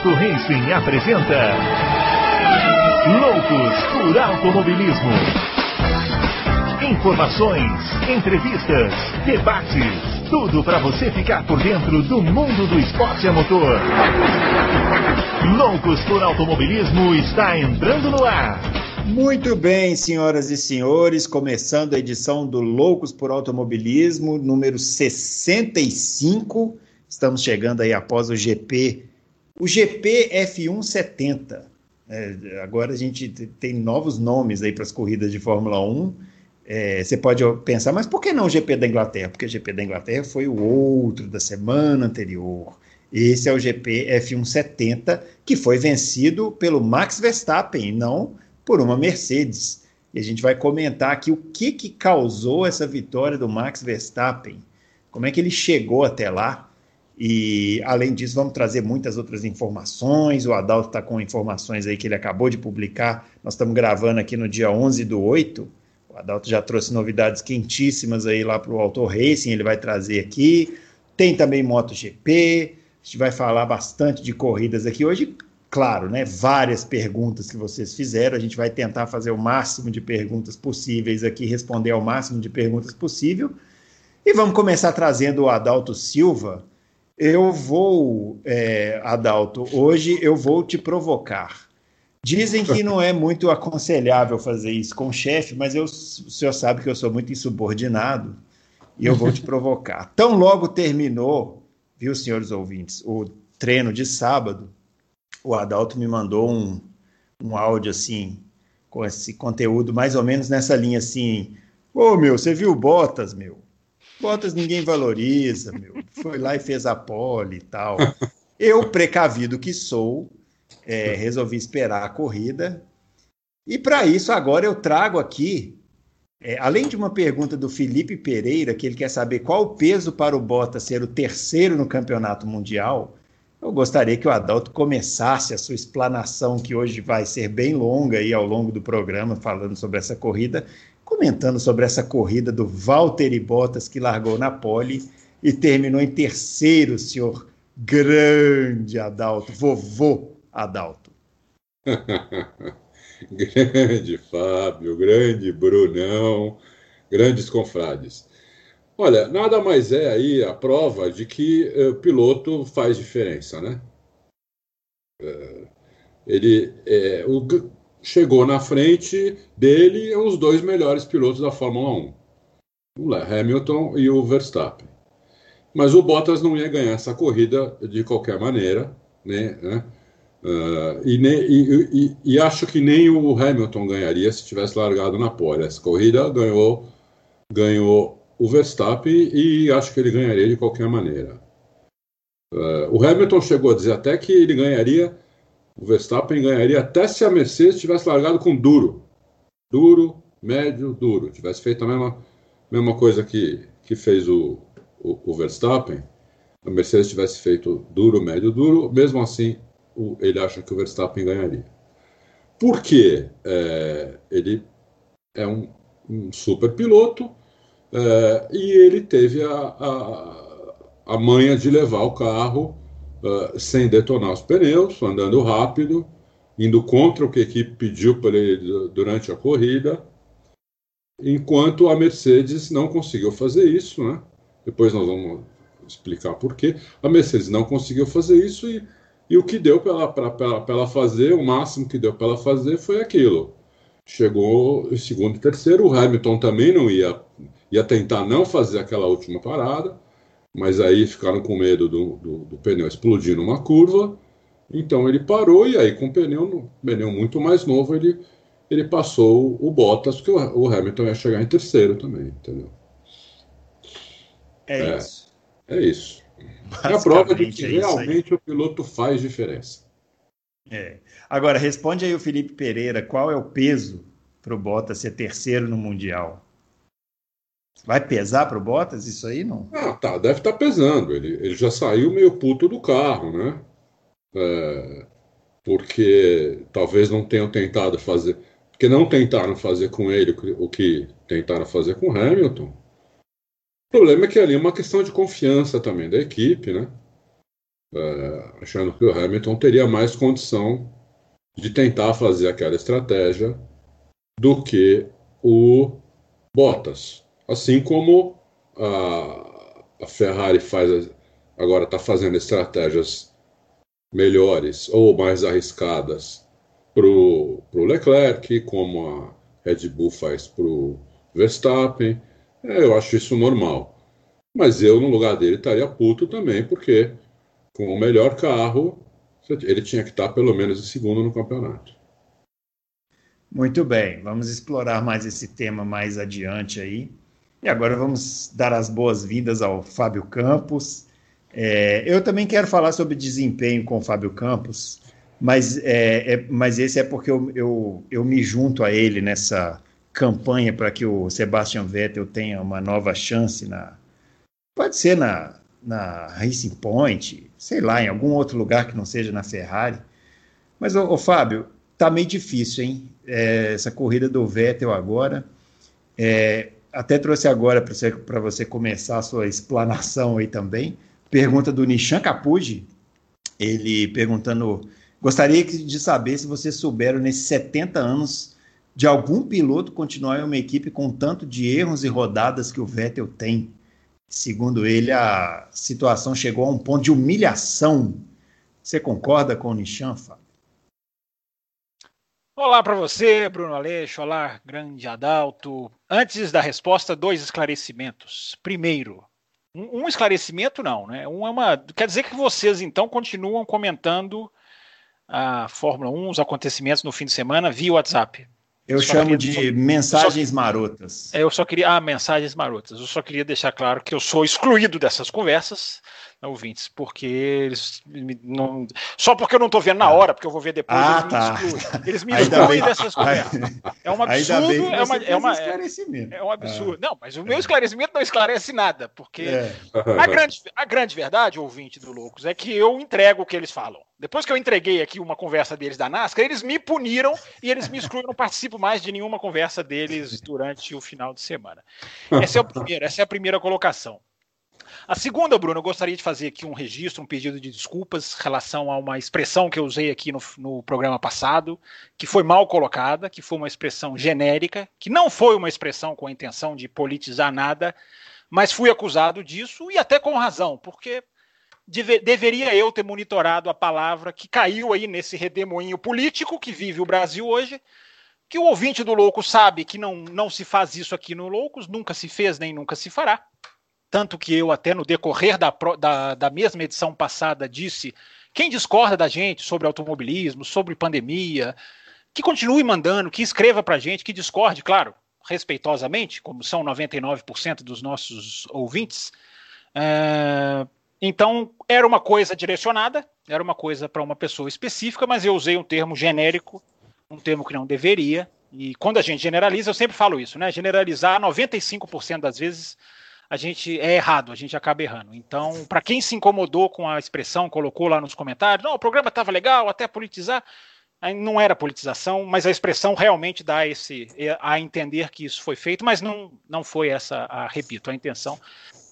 Auto Racing apresenta Loucos por Automobilismo. Informações, entrevistas, debates, tudo para você ficar por dentro do mundo do esporte a motor. Loucos por Automobilismo está entrando no ar. Muito bem, senhoras e senhores, começando a edição do Loucos por Automobilismo, número 65. Estamos chegando aí após o GP, o GP F170. É, agora a gente tem novos nomes aí para as corridas de Fórmula 1. É, você pode pensar, mas por que não o GP da Inglaterra? Porque o GP da Inglaterra foi o outro da semana anterior. Esse é o GP F170, que foi vencido pelo Max Verstappen, não por uma Mercedes. E a gente vai comentar aqui o que, que causou essa vitória do Max Verstappen, como é que ele chegou até lá. E, além disso, vamos trazer muitas outras informações. O Adalto está com informações aí que ele acabou de publicar. Nós estamos gravando aqui no dia 11 do 8. O Adalto já trouxe novidades quentíssimas aí lá para o Auto Racing, ele vai trazer aqui. Tem também MotoGP. A gente vai falar bastante de corridas aqui hoje. Claro, né? Várias perguntas que vocês fizeram. A gente vai tentar fazer o máximo de perguntas possíveis aqui, responder ao máximo de perguntas possível. E vamos começar trazendo o Adalto Silva eu vou, é, Adalto, hoje eu vou te provocar. Dizem que não é muito aconselhável fazer isso com o chefe, mas eu, o senhor sabe que eu sou muito insubordinado e eu vou te provocar. Tão logo terminou, viu, senhores ouvintes, o treino de sábado, o Adalto me mandou um, um áudio assim, com esse conteúdo mais ou menos nessa linha assim. Ô, meu, você viu Botas, meu? Bottas ninguém valoriza, meu. Foi lá e fez a pole e tal. Eu, precavido que sou, é, resolvi esperar a corrida. E para isso, agora eu trago aqui, é, além de uma pergunta do Felipe Pereira, que ele quer saber qual o peso para o Bottas ser o terceiro no campeonato mundial, eu gostaria que o Adalto começasse a sua explanação, que hoje vai ser bem longa aí ao longo do programa, falando sobre essa corrida, comentando sobre essa corrida do Valtteri Bottas que largou na pole e terminou em terceiro, senhor grande Adalto, vovô Adalto. grande Fábio, grande Brunão, grandes confrades. Olha, nada mais é aí a prova de que uh, o piloto faz diferença, né? Uh, ele, é, o, chegou na frente dele os dois melhores pilotos da Fórmula 1, o Hamilton e o Verstappen. Mas o Bottas não ia ganhar essa corrida de qualquer maneira, né? Uh, e, e, e, e, acho que nem o Hamilton ganharia se tivesse largado na pole. Essa corrida ganhou, ganhou o Verstappen e acho que ele ganharia de qualquer maneira. Uh, o Hamilton chegou a dizer até que ele ganharia o Verstappen ganharia até se a Mercedes tivesse largado com duro. Duro, médio, duro. Tivesse feito a mesma, mesma coisa que, que fez o, o, o Verstappen, a Mercedes tivesse feito duro, médio, duro, mesmo assim o, ele acha que o Verstappen ganharia. Por quê? É, ele é um, um super piloto é, e ele teve a, a, a manha de levar o carro uh, sem detonar os pneus, andando rápido, indo contra o que a equipe pediu para ele durante a corrida, enquanto a Mercedes não conseguiu fazer isso, né? Depois nós vamos explicar por quê. A Mercedes não conseguiu fazer isso e, e o que deu para ela fazer, o máximo que deu para ela fazer foi aquilo. Chegou em segundo e terceiro, o Hamilton também não ia, ia tentar não fazer aquela última parada, mas aí ficaram com medo do, do, do, pneu explodir numa curva, então ele parou e aí com o pneu, pneu muito mais novo ele, ele passou o Bottas, porque o, o Hamilton ia chegar em terceiro também, entendeu? É, é isso. É isso. É a prova de que é realmente o piloto faz diferença. É. Agora, responde aí o Felipe Pereira, qual é o peso para o Bottas ser terceiro no Mundial? Vai pesar para o Bottas isso aí, não? Ah, tá, deve estar tá pesando. Ele, ele já saiu meio puto do carro, né? É, porque talvez não tenham tentado fazer. Porque não tentaram fazer com ele o que tentaram fazer com Hamilton. O problema é que ali é uma questão de confiança também da equipe, né? é, achando que o Hamilton teria mais condição de tentar fazer aquela estratégia do que o Bottas. Assim como a, a Ferrari faz agora está fazendo estratégias melhores ou mais arriscadas para o Leclerc, como a Red Bull faz para o Verstappen. É, eu acho isso normal. Mas eu, no lugar dele, estaria puto também, porque com o melhor carro, ele tinha que estar pelo menos em segundo no campeonato. Muito bem, vamos explorar mais esse tema mais adiante aí. E agora vamos dar as boas-vindas ao Fábio Campos. É, eu também quero falar sobre desempenho com o Fábio Campos, mas, é, é, mas esse é porque eu, eu, eu me junto a ele nessa campanha para que o Sebastian Vettel tenha uma nova chance na. Pode ser na, na Racing Point, sei lá, em algum outro lugar que não seja na Ferrari. Mas, ô Fábio, tá meio difícil, hein? É, essa corrida do Vettel agora. É, até trouxe agora para você, você começar a sua explanação aí também. Pergunta do Nishan Capuji, ele perguntando: gostaria de saber se vocês souberam nesses 70 anos de algum piloto continuar em uma equipe com tanto de erros e rodadas que o Vettel tem. Segundo ele, a situação chegou a um ponto de humilhação. Você concorda com o Nishan, Fábio? Olá para você, Bruno Aleixo. Olá, grande Adalto. Antes da resposta, dois esclarecimentos. Primeiro, um, um, esclarecimento não, né? Um é uma. Quer dizer que vocês então continuam comentando a Fórmula 1, os acontecimentos no fim de semana via WhatsApp. Eu chamo de mensagens só, marotas. É, eu só queria. Ah, mensagens marotas. Eu só queria deixar claro que eu sou excluído dessas conversas ouvintes, porque eles não. Só porque eu não estou vendo na ah. hora, porque eu vou ver depois, ah, eles tá. me excluem. Eles me excluem dessas coisas. É um absurdo. É, uma, é, uma, é um absurdo. Ah. Não, mas o meu esclarecimento não esclarece nada, porque é. a, grande, a grande verdade, ouvinte do Loucos, é que eu entrego o que eles falam. Depois que eu entreguei aqui uma conversa deles da NASCAR, eles me puniram e eles me excluíram. Não participo mais de nenhuma conversa deles durante o final de semana. Essa é, o primeiro, essa é a primeira colocação. A segunda, Bruno, eu gostaria de fazer aqui um registro, um pedido de desculpas em relação a uma expressão que eu usei aqui no, no programa passado, que foi mal colocada, que foi uma expressão genérica, que não foi uma expressão com a intenção de politizar nada, mas fui acusado disso e até com razão, porque deve, deveria eu ter monitorado a palavra que caiu aí nesse redemoinho político que vive o Brasil hoje, que o ouvinte do Louco sabe que não, não se faz isso aqui no Loucos, nunca se fez nem nunca se fará. Tanto que eu, até no decorrer da, da, da mesma edição passada, disse: quem discorda da gente sobre automobilismo, sobre pandemia, que continue mandando, que escreva para a gente, que discorde, claro, respeitosamente, como são 99% dos nossos ouvintes. É, então, era uma coisa direcionada, era uma coisa para uma pessoa específica, mas eu usei um termo genérico, um termo que não deveria. E quando a gente generaliza, eu sempre falo isso, né? Generalizar 95% das vezes a gente é errado, a gente acaba errando. Então, para quem se incomodou com a expressão, colocou lá nos comentários, não, o programa estava legal, até politizar, não era politização, mas a expressão realmente dá esse a entender que isso foi feito, mas não, não foi essa, a, repito, a intenção.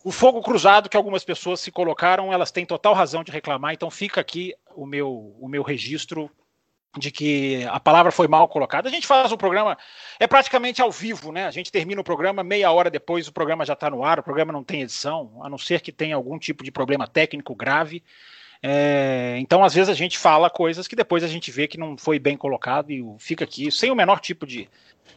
O fogo cruzado que algumas pessoas se colocaram, elas têm total razão de reclamar, então fica aqui o meu, o meu registro de que a palavra foi mal colocada. A gente faz o programa, é praticamente ao vivo, né? A gente termina o programa, meia hora depois o programa já está no ar, o programa não tem edição, a não ser que tenha algum tipo de problema técnico grave. É, então, às vezes, a gente fala coisas que depois a gente vê que não foi bem colocado e fica aqui sem o menor tipo de.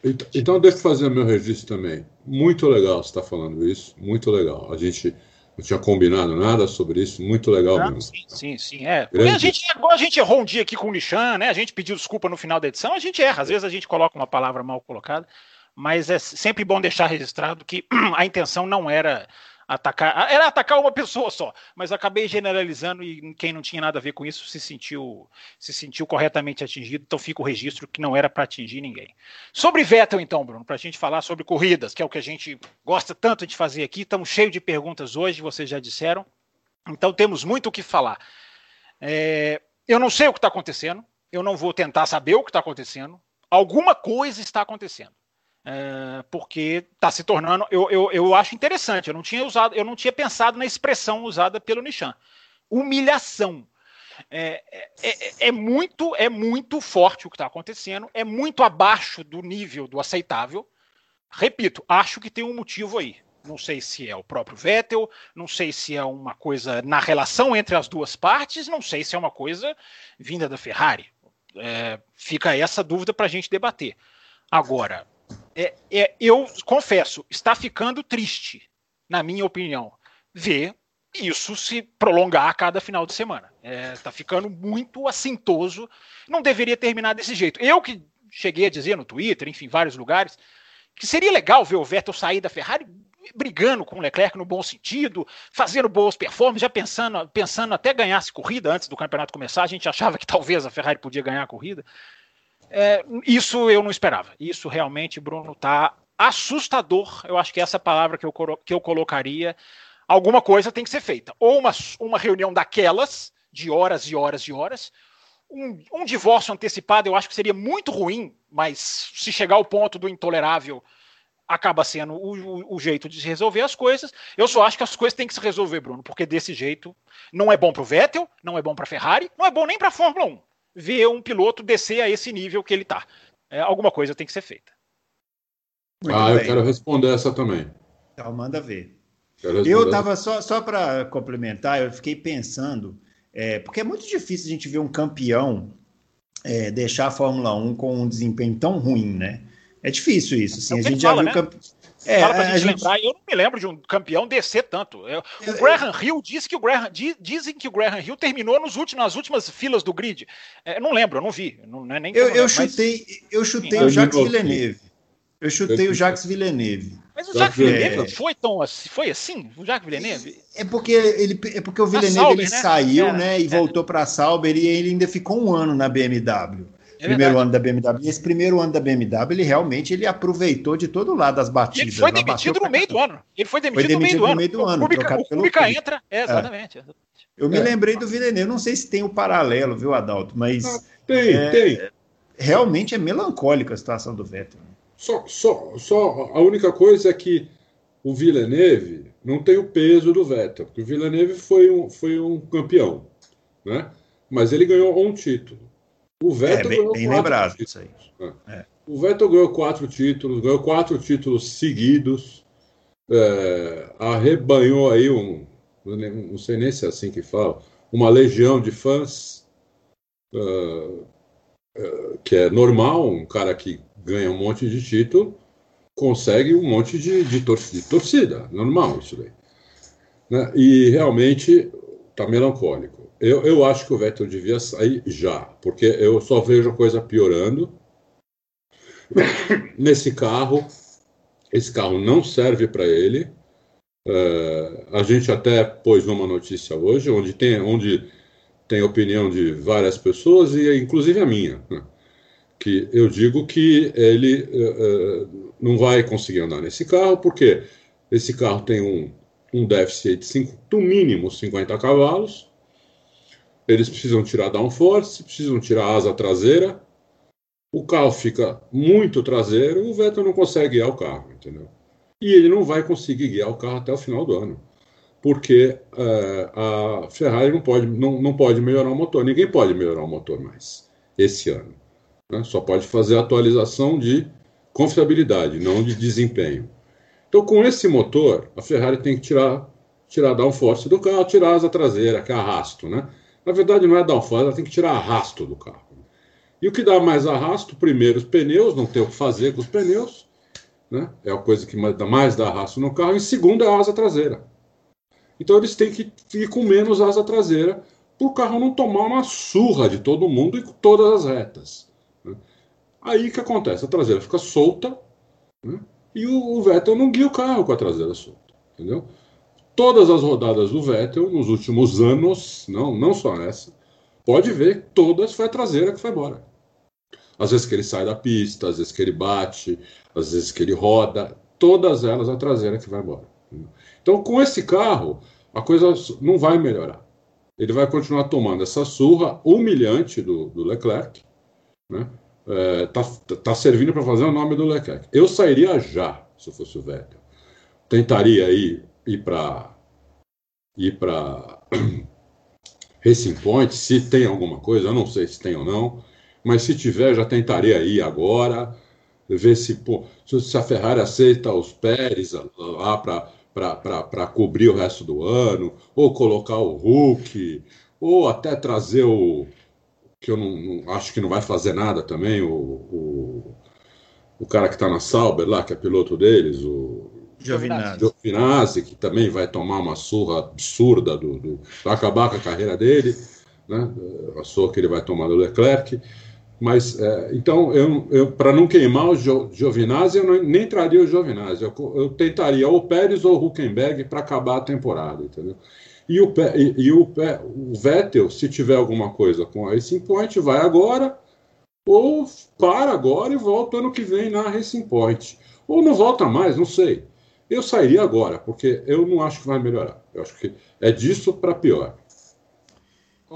Então, então deixa eu fazer o meu registro também. Muito legal você estar tá falando isso, muito legal. A gente não tinha combinado nada sobre isso, muito legal ah, mesmo. Sim, sim, sim. É. a gente, a gente errou um dia aqui com o Nishan, né? A gente pediu desculpa no final da edição, a gente erra, às vezes a gente coloca uma palavra mal colocada, mas é sempre bom deixar registrado que a intenção não era atacar. Era atacar uma pessoa só, mas acabei generalizando e quem não tinha nada a ver com isso se sentiu se sentiu corretamente atingido, então fica o registro que não era para atingir ninguém. Sobre Vettel, então, Bruno, para a gente falar sobre corridas, que é o que a gente gosta tanto de fazer aqui, estamos cheios de perguntas hoje, vocês já disseram, então temos muito o que falar. É, eu não sei o que está acontecendo, eu não vou tentar saber o que está acontecendo, alguma coisa está acontecendo. É, porque está se tornando. Eu, eu, eu acho interessante. Eu não tinha usado, eu não tinha pensado na expressão usada pelo Nishan. humilhação. É, é, é, é, muito é muito forte o que está acontecendo, é muito abaixo do nível do aceitável. Repito, acho que tem um motivo aí. Não sei se é o próprio Vettel, não sei se é uma coisa na relação entre as duas partes, não sei se é uma coisa vinda da Ferrari. É, fica essa dúvida para a gente debater. Agora, é, é, eu confesso, está ficando triste, na minha opinião, ver isso se prolongar a cada final de semana. Está é, ficando muito assintoso. Não deveria terminar desse jeito. Eu que cheguei a dizer no Twitter, enfim, vários lugares, que seria legal ver o Vettel sair da Ferrari brigando com o Leclerc no bom sentido, fazendo boas performances, já pensando, pensando até ganhasse corrida antes do campeonato começar. A gente achava que talvez a Ferrari podia ganhar a corrida. É, isso eu não esperava. Isso realmente, Bruno, está assustador. Eu acho que essa é palavra que eu, que eu colocaria. Alguma coisa tem que ser feita. Ou uma, uma reunião daquelas, de horas e horas e horas. Um, um divórcio antecipado eu acho que seria muito ruim, mas se chegar ao ponto do intolerável, acaba sendo o, o, jeito de resolver as coisas. Eu só acho que as coisas têm que se resolver, Bruno, porque desse jeito não é bom para o Vettel, não é bom para a Ferrari, não é bom nem para a Fórmula 1 ver um piloto descer a esse nível que ele está. É, alguma coisa tem que ser feita. Muito ah, bem. eu quero responder essa também. Então, manda ver. Eu estava só, só para complementar, eu fiquei pensando, é, porque é muito difícil a gente ver um campeão é, deixar a Fórmula 1 com um desempenho tão ruim, né? É difícil isso. Assim, é a gente já viu. Né? Campe... É, Fala pra a gente, lembrar, eu não me lembro de um campeão descer tanto. Eu, o Graham Hill disse que o Graham, dizem que o Graham Hill terminou nos últimos, nas últimas filas do grid. É, eu não lembro, eu não vi. Não, é nem eu, eu, chutei, mas... eu chutei o Jacques Villeneuve. Eu chutei o Jacques Villeneuve. Mas o Jacques Villeneuve é... foi tão assim, foi assim? O Jacques Villeneuve? É porque ele é porque o Villeneuve Sauber, ele né? saiu, é, né, e voltou para a Sauber e ele ainda ficou um ano na BMW. É primeiro ano da BMW. Esse primeiro ano da BMW, ele realmente ele aproveitou de todo lado as batidas. Ele foi demitido no meio do ano. Ele foi demitido, foi demitido no meio do ano. No meio do ano. O Kubica entra, é, exatamente. É. Eu me é. lembrei do Villeneuve, não sei se tem o um paralelo, viu, Adalto? Mas. Ah, tem, é, tem. Realmente é melancólica a situação do Vettel. Só, só, só a única coisa é que o Villeneuve não tem o peso do Vettel, porque o Villeneuve foi um, foi um campeão, né? Mas ele ganhou um título. O Vettel é, bem, ganhou bem lembrado títulos. isso aí. É. é. O Vettel ganhou quatro títulos, ganhou quatro títulos seguidos, é, arrebanhou aí um, não sei nem se é assim que fala, uma legião de fãs, uh, uh, que é normal, um cara que ganha um monte de título, consegue um monte de, de, torcida, de torcida, normal isso daí. Né? E realmente está melancólico. Eu, eu acho que o Vettel devia sair já, porque eu só vejo a coisa piorando. Nesse carro, esse carro não serve para ele. É, a gente até pôs uma notícia hoje, onde tem, onde tem opinião de várias pessoas, e inclusive a minha, né? que eu digo que ele é, não vai conseguir andar nesse carro, porque esse carro tem um, um déficit de cinco, no mínimo 50 cavalos, eles precisam tirar downforce, precisam tirar a asa traseira. O carro fica muito traseiro, o Vettel não consegue guiar o carro, entendeu? E ele não vai conseguir guiar o carro até o final do ano, porque é, a Ferrari não pode, não, não pode melhorar o motor. Ninguém pode melhorar o motor mais esse ano. Né? Só pode fazer atualização de confiabilidade, não de desempenho. Então, com esse motor, a Ferrari tem que tirar, tirar downforce do carro, tirar a asa traseira, que é arrasto, né? Na verdade, não é downforce, ela tem que tirar arrasto do carro. E o que dá mais arrasto? Primeiro, os pneus, não tem o que fazer com os pneus, né? é a coisa que mais dá, arrasto no carro. E segundo, é a asa traseira. Então, eles têm que ir com menos asa traseira para o carro não tomar uma surra de todo mundo e com todas as retas. Né? Aí que acontece? A traseira fica solta né? e o, o Vettel não guia o carro com a traseira solta. Entendeu? Todas as rodadas do Vettel nos últimos anos, não, não só essa, pode ver, todas foi a traseira que foi embora. Às vezes que ele sai da pista, às vezes que ele bate, às vezes que ele roda, todas elas a traseira que vai embora. Então, com esse carro, a coisa não vai melhorar. Ele vai continuar tomando essa surra humilhante do, do Leclerc, né? É, tá, tá servindo para fazer o nome do Leclerc. Eu sairia já, se eu fosse o Vettel. Tentaria aí ir para ir para Racing Point, se tem alguma coisa, eu não sei se tem ou não, mas se tiver, já tentaria ir agora, ver se, pô, se a Ferrari aceita os Pérez lá para cobrir o resto do ano, ou colocar o Hulk, ou até trazer o. que eu não, não acho que não vai fazer nada também, o, o, o cara que está na Sauber lá, que é piloto deles, o. Giovinazzi. Giovinazzi, que também vai tomar uma surra absurda, do, do, vai acabar com a carreira dele, né? a surra que ele vai tomar do Leclerc. Mas, é, então, eu, eu para não queimar o Giovinazzi, eu não, nem traria o Giovinazzi. Eu, eu tentaria ou Pérez ou Huckenberg para acabar a temporada, entendeu? E o, e, e o, o, Vettel, se tiver alguma coisa com a Racing Point, vai agora, ou para agora e volta ano que vem na Racing Point. Ou não volta mais, não sei. Eu sairia agora, porque eu não acho que vai melhorar. Eu acho que é disso para pior.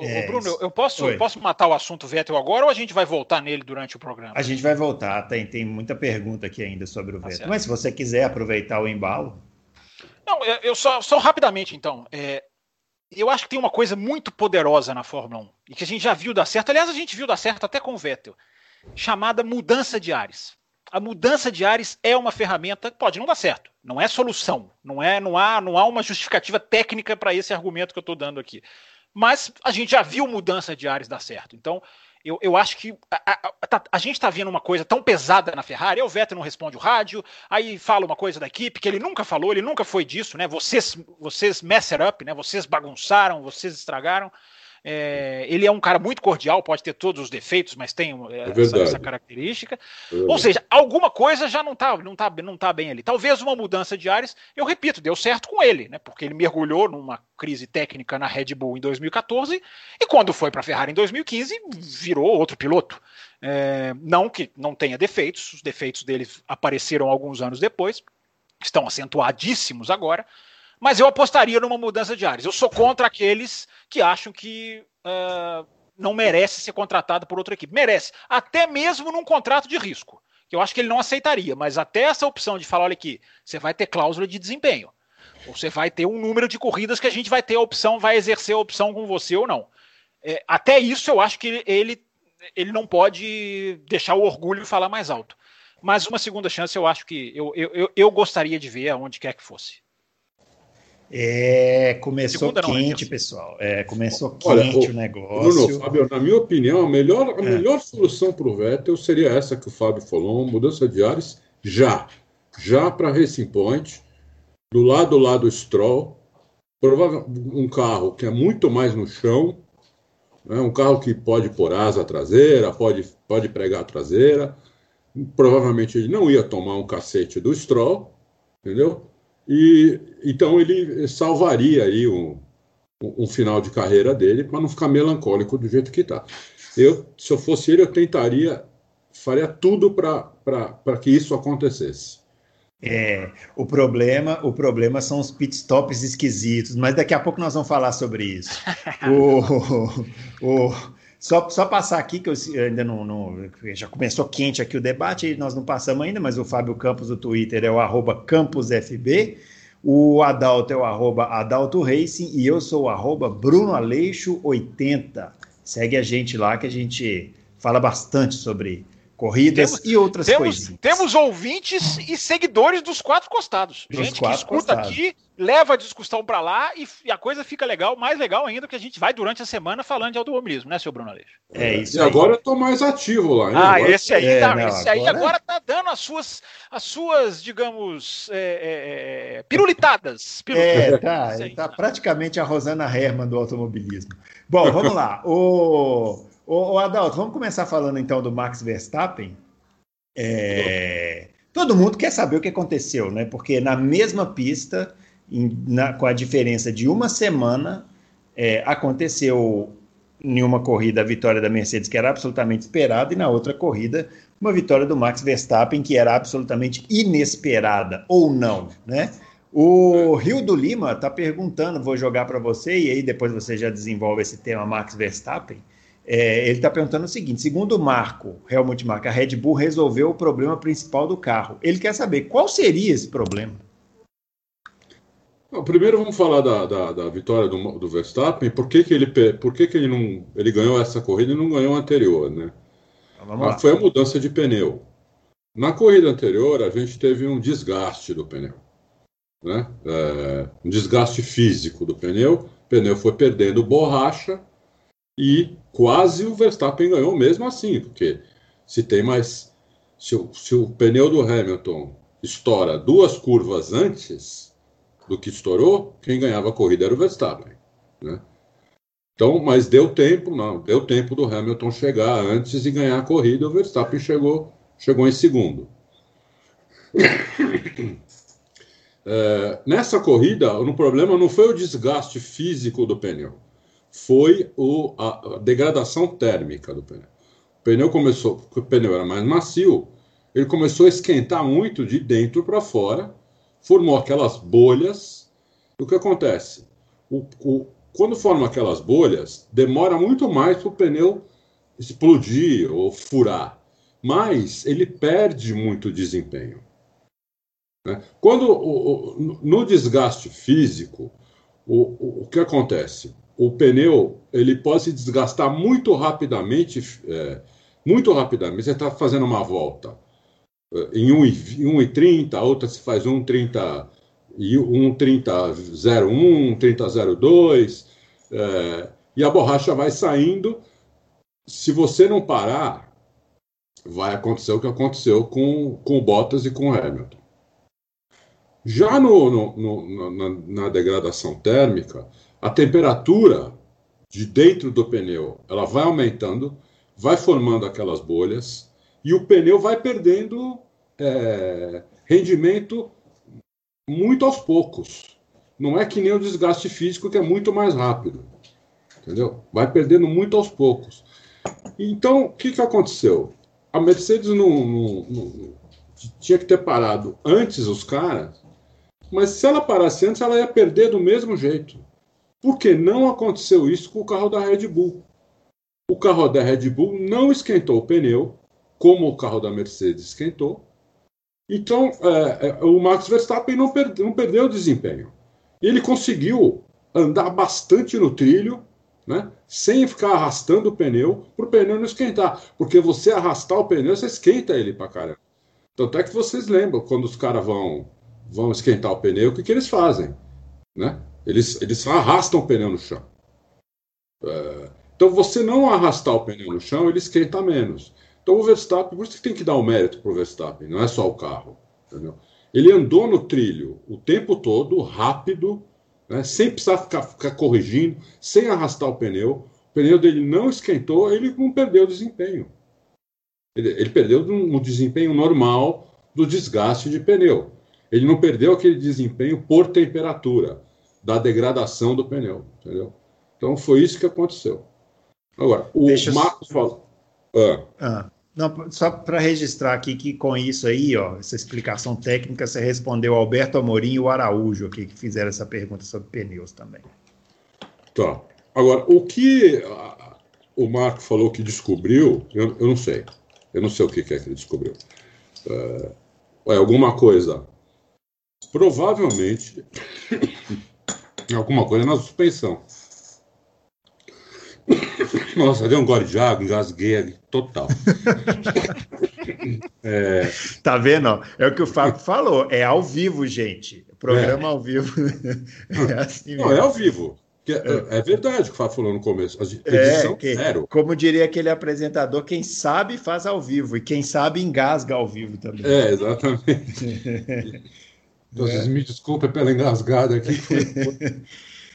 É, Bruno, eu posso, posso matar o assunto Vettel agora ou a gente vai voltar nele durante o programa? A gente vai voltar, tem, tem muita pergunta aqui ainda sobre o tá Vettel. Certo. Mas se você quiser aproveitar o embalo. Não, eu só, só rapidamente então. É, eu acho que tem uma coisa muito poderosa na Fórmula 1 e que a gente já viu dar certo. Aliás, a gente viu dar certo até com o Vettel, chamada mudança de ares. A mudança de ares é uma ferramenta que pode não dar certo, não é solução, não é, não há, não há uma justificativa técnica para esse argumento que eu estou dando aqui mas a gente já viu mudança de ares dar certo. Então, eu, eu acho que a, a, a, a gente está vendo uma coisa tão pesada na Ferrari, o Vettel não responde o rádio, aí fala uma coisa da equipe que ele nunca falou, ele nunca foi disso, né? Vocês, vocês mess it up, né? Vocês bagunçaram, vocês estragaram. É, ele é um cara muito cordial, pode ter todos os defeitos, mas tem é, é essa, essa, característica. É Ou seja, alguma coisa já não está não tá, não tá bem ali. Talvez uma mudança de ares, eu repito, deu certo com ele, né? Porque ele mergulhou numa crise técnica na Red Bull em 2014 e quando foi para a Ferrari em 2015 virou outro piloto. É, não que não tenha defeitos, os defeitos dele apareceram alguns anos depois, estão acentuadíssimos agora, mas eu apostaria numa mudança de áreas. Eu sou contra aqueles que acham que uh, não merece ser contratado por outra equipe. Merece, até mesmo num contrato de risco, que eu acho que ele não aceitaria. Mas até essa opção de falar, olha aqui, você vai ter cláusula de desempenho. Você vai ter um número de corridas que a gente vai ter a opção, vai exercer a opção com você ou não. É, até isso eu acho que ele, ele não pode deixar o orgulho falar mais alto. Mas uma segunda chance eu acho que eu, eu, eu gostaria de ver aonde quer que fosse. É, começou Segunda quente, não, pessoal. É, começou Olha, quente o, o negócio. Bruno, Fábio, na minha opinião, a melhor, a é. melhor solução para o Vettel seria essa que o Fábio falou, mudança de ares já. Já para Racing Point, do lado lá do Stroll, provavelmente um carro que é muito mais no chão, né, um carro que pode pôr asa traseira, pode, pode pregar a traseira. Provavelmente ele não ia tomar um cacete do Stroll, entendeu? E então ele salvaria aí um, um final de carreira dele para não ficar melancólico do jeito que está. Eu, se eu fosse ele, eu tentaria, faria tudo para que isso acontecesse. É, o problema, o problema são os pitstops esquisitos, mas daqui a pouco nós vamos falar sobre isso. o, o, só, só passar aqui, que eu ainda não, não, Já começou quente aqui o debate, nós não passamos ainda, mas o Fábio Campos do Twitter é o arroba CampusFB, o Adalto é o arroba Adalto Racing e eu sou o arroba Bruno Aleixo 80. Segue a gente lá que a gente fala bastante sobre corridas temos, e outras temos, coisas. Temos ouvintes e seguidores dos quatro costados. Dos gente quatro que escuta costados. aqui, leva a discussão para lá e, e, a coisa fica legal, mais legal ainda, que a gente vai durante a semana falando de automobilismo, né, seu Bruno Aleixo? É isso. E aí. agora eu tô mais ativo lá. Hein? Ah, agora... esse aí, é, tá, não, esse agora... aí agora tá dando as suas, as suas digamos, é, é, é pirulitadas. pirulitadas. É, tá, ele tá praticamente a Rosana Herman do automobilismo. Bom, vamos lá. O Ô, ô, Adalto, vamos começar falando então do Max Verstappen. É... Todo mundo quer saber o que aconteceu, né? Porque na mesma pista, em, na, com a diferença de uma semana, é, aconteceu em uma corrida a vitória da Mercedes, que era absolutamente esperada, e na outra corrida, uma vitória do Max Verstappen, que era absolutamente inesperada, ou não, né? O Rio do Lima está perguntando, vou jogar para você, e aí depois você já desenvolve esse tema Max Verstappen. É, ele está perguntando o seguinte: segundo o Marco, Helmut Marko, a Red Bull resolveu o problema principal do carro. Ele quer saber qual seria esse problema. Primeiro vamos falar da, da, da vitória do, do, Verstappen. Por que, que, ele, por que, que ele, não, ele ganhou essa corrida e não ganhou a anterior, né? Ah, foi a mudança de pneu. Na corrida anterior, a gente teve um desgaste do pneu. Né? É, um desgaste físico do pneu. O pneu foi perdendo borracha e quase o Verstappen ganhou mesmo assim, porque se tem mais. Se o, se o pneu do Hamilton estoura duas curvas antes do que estourou, quem ganhava a corrida era o Verstappen. Né? Então, mas deu tempo, não, deu tempo do Hamilton chegar antes e ganhar a corrida, o Verstappen chegou, chegou em segundo. É, nessa corrida, o problema não foi o desgaste físico do pneu, foi o, a, a, degradação térmica do pneu. O pneu começou, porque o pneu era mais macio, ele começou a esquentar muito de dentro para fora, formou aquelas bolhas. O que acontece? O, o, quando forma aquelas bolhas, demora muito mais para o pneu explodir ou furar, mas ele perde muito desempenho. Né? Quando o, no desgaste físico, o, o, que acontece? O pneu ele pode se desgastar muito rapidamente, é, muito rapidamente. Você está fazendo uma volta é, em 1,30, a outra se faz 1,30 1,30,01, 1,30,02, é, e a borracha vai saindo. Se você não parar, vai acontecer o que aconteceu com, com o Bottas e com o Hamilton. Já no, no, no, na, na, degradação térmica, a temperatura de dentro do pneu ela vai aumentando, vai formando aquelas bolhas e o pneu vai perdendo é, rendimento muito aos poucos. Não é que nem o desgaste físico que é muito mais rápido, entendeu? Vai perdendo muito aos poucos. Então, o que, que aconteceu? A Mercedes não, não, não, tinha que ter parado antes os caras mas se ela parasse antes, ela ia perder do mesmo jeito. Porque não aconteceu isso com o carro da Red Bull. O carro da Red Bull não esquentou o pneu, como o carro da Mercedes esquentou. Então, é, é, o Max Verstappen não, perde, não perdeu o desempenho. Ele conseguiu andar bastante no trilho, né, sem ficar arrastando o pneu, para o pneu não esquentar. Porque você arrastar o pneu, você esquenta ele para caramba. Tanto é que vocês lembram quando os caras vão vão esquentar o pneu, o que, que eles fazem? Né? Eles, eles arrastam o pneu no chão. É, então, você não arrastar o pneu no chão, ele esquenta menos. Então, o Verstappen, por isso que tem que dar o um mérito para o Verstappen, não é só o carro. Entendeu? Ele andou no trilho o tempo todo, rápido, né, sem precisar ficar, ficar corrigindo, sem arrastar o pneu. O pneu dele não esquentou, ele não perdeu desempenho. Ele, ele perdeu um, um desempenho normal do desgaste de pneu. Ele não perdeu aquele desempenho por temperatura, da degradação do pneu, entendeu? Então foi isso que aconteceu. Agora, o Deixa Marcos falou. Ah. Ah, não, só para registrar aqui que com isso aí, ó, essa explicação técnica, você respondeu Alberto Amorim e o Araújo aqui, que fizeram essa pergunta sobre pneus também. Tá. Agora, o que o Marco falou que descobriu, eu, eu não sei. Eu não sei o que, que é que ele descobriu. É, é alguma coisa Provavelmente alguma coisa na suspensão. Nossa, deu um gole de água, engasguei total. é... Tá vendo? É o que o Fábio falou. É ao vivo, gente. Programa é. ao vivo. é assim Não, é ao vivo. É, é, verdade o que o Fábio falou no começo. Edição é, zero. Como diria aquele apresentador, quem sabe faz ao vivo e quem sabe engasga ao vivo também. É, exatamente. Então, é. me desculpe pela engasgada aqui.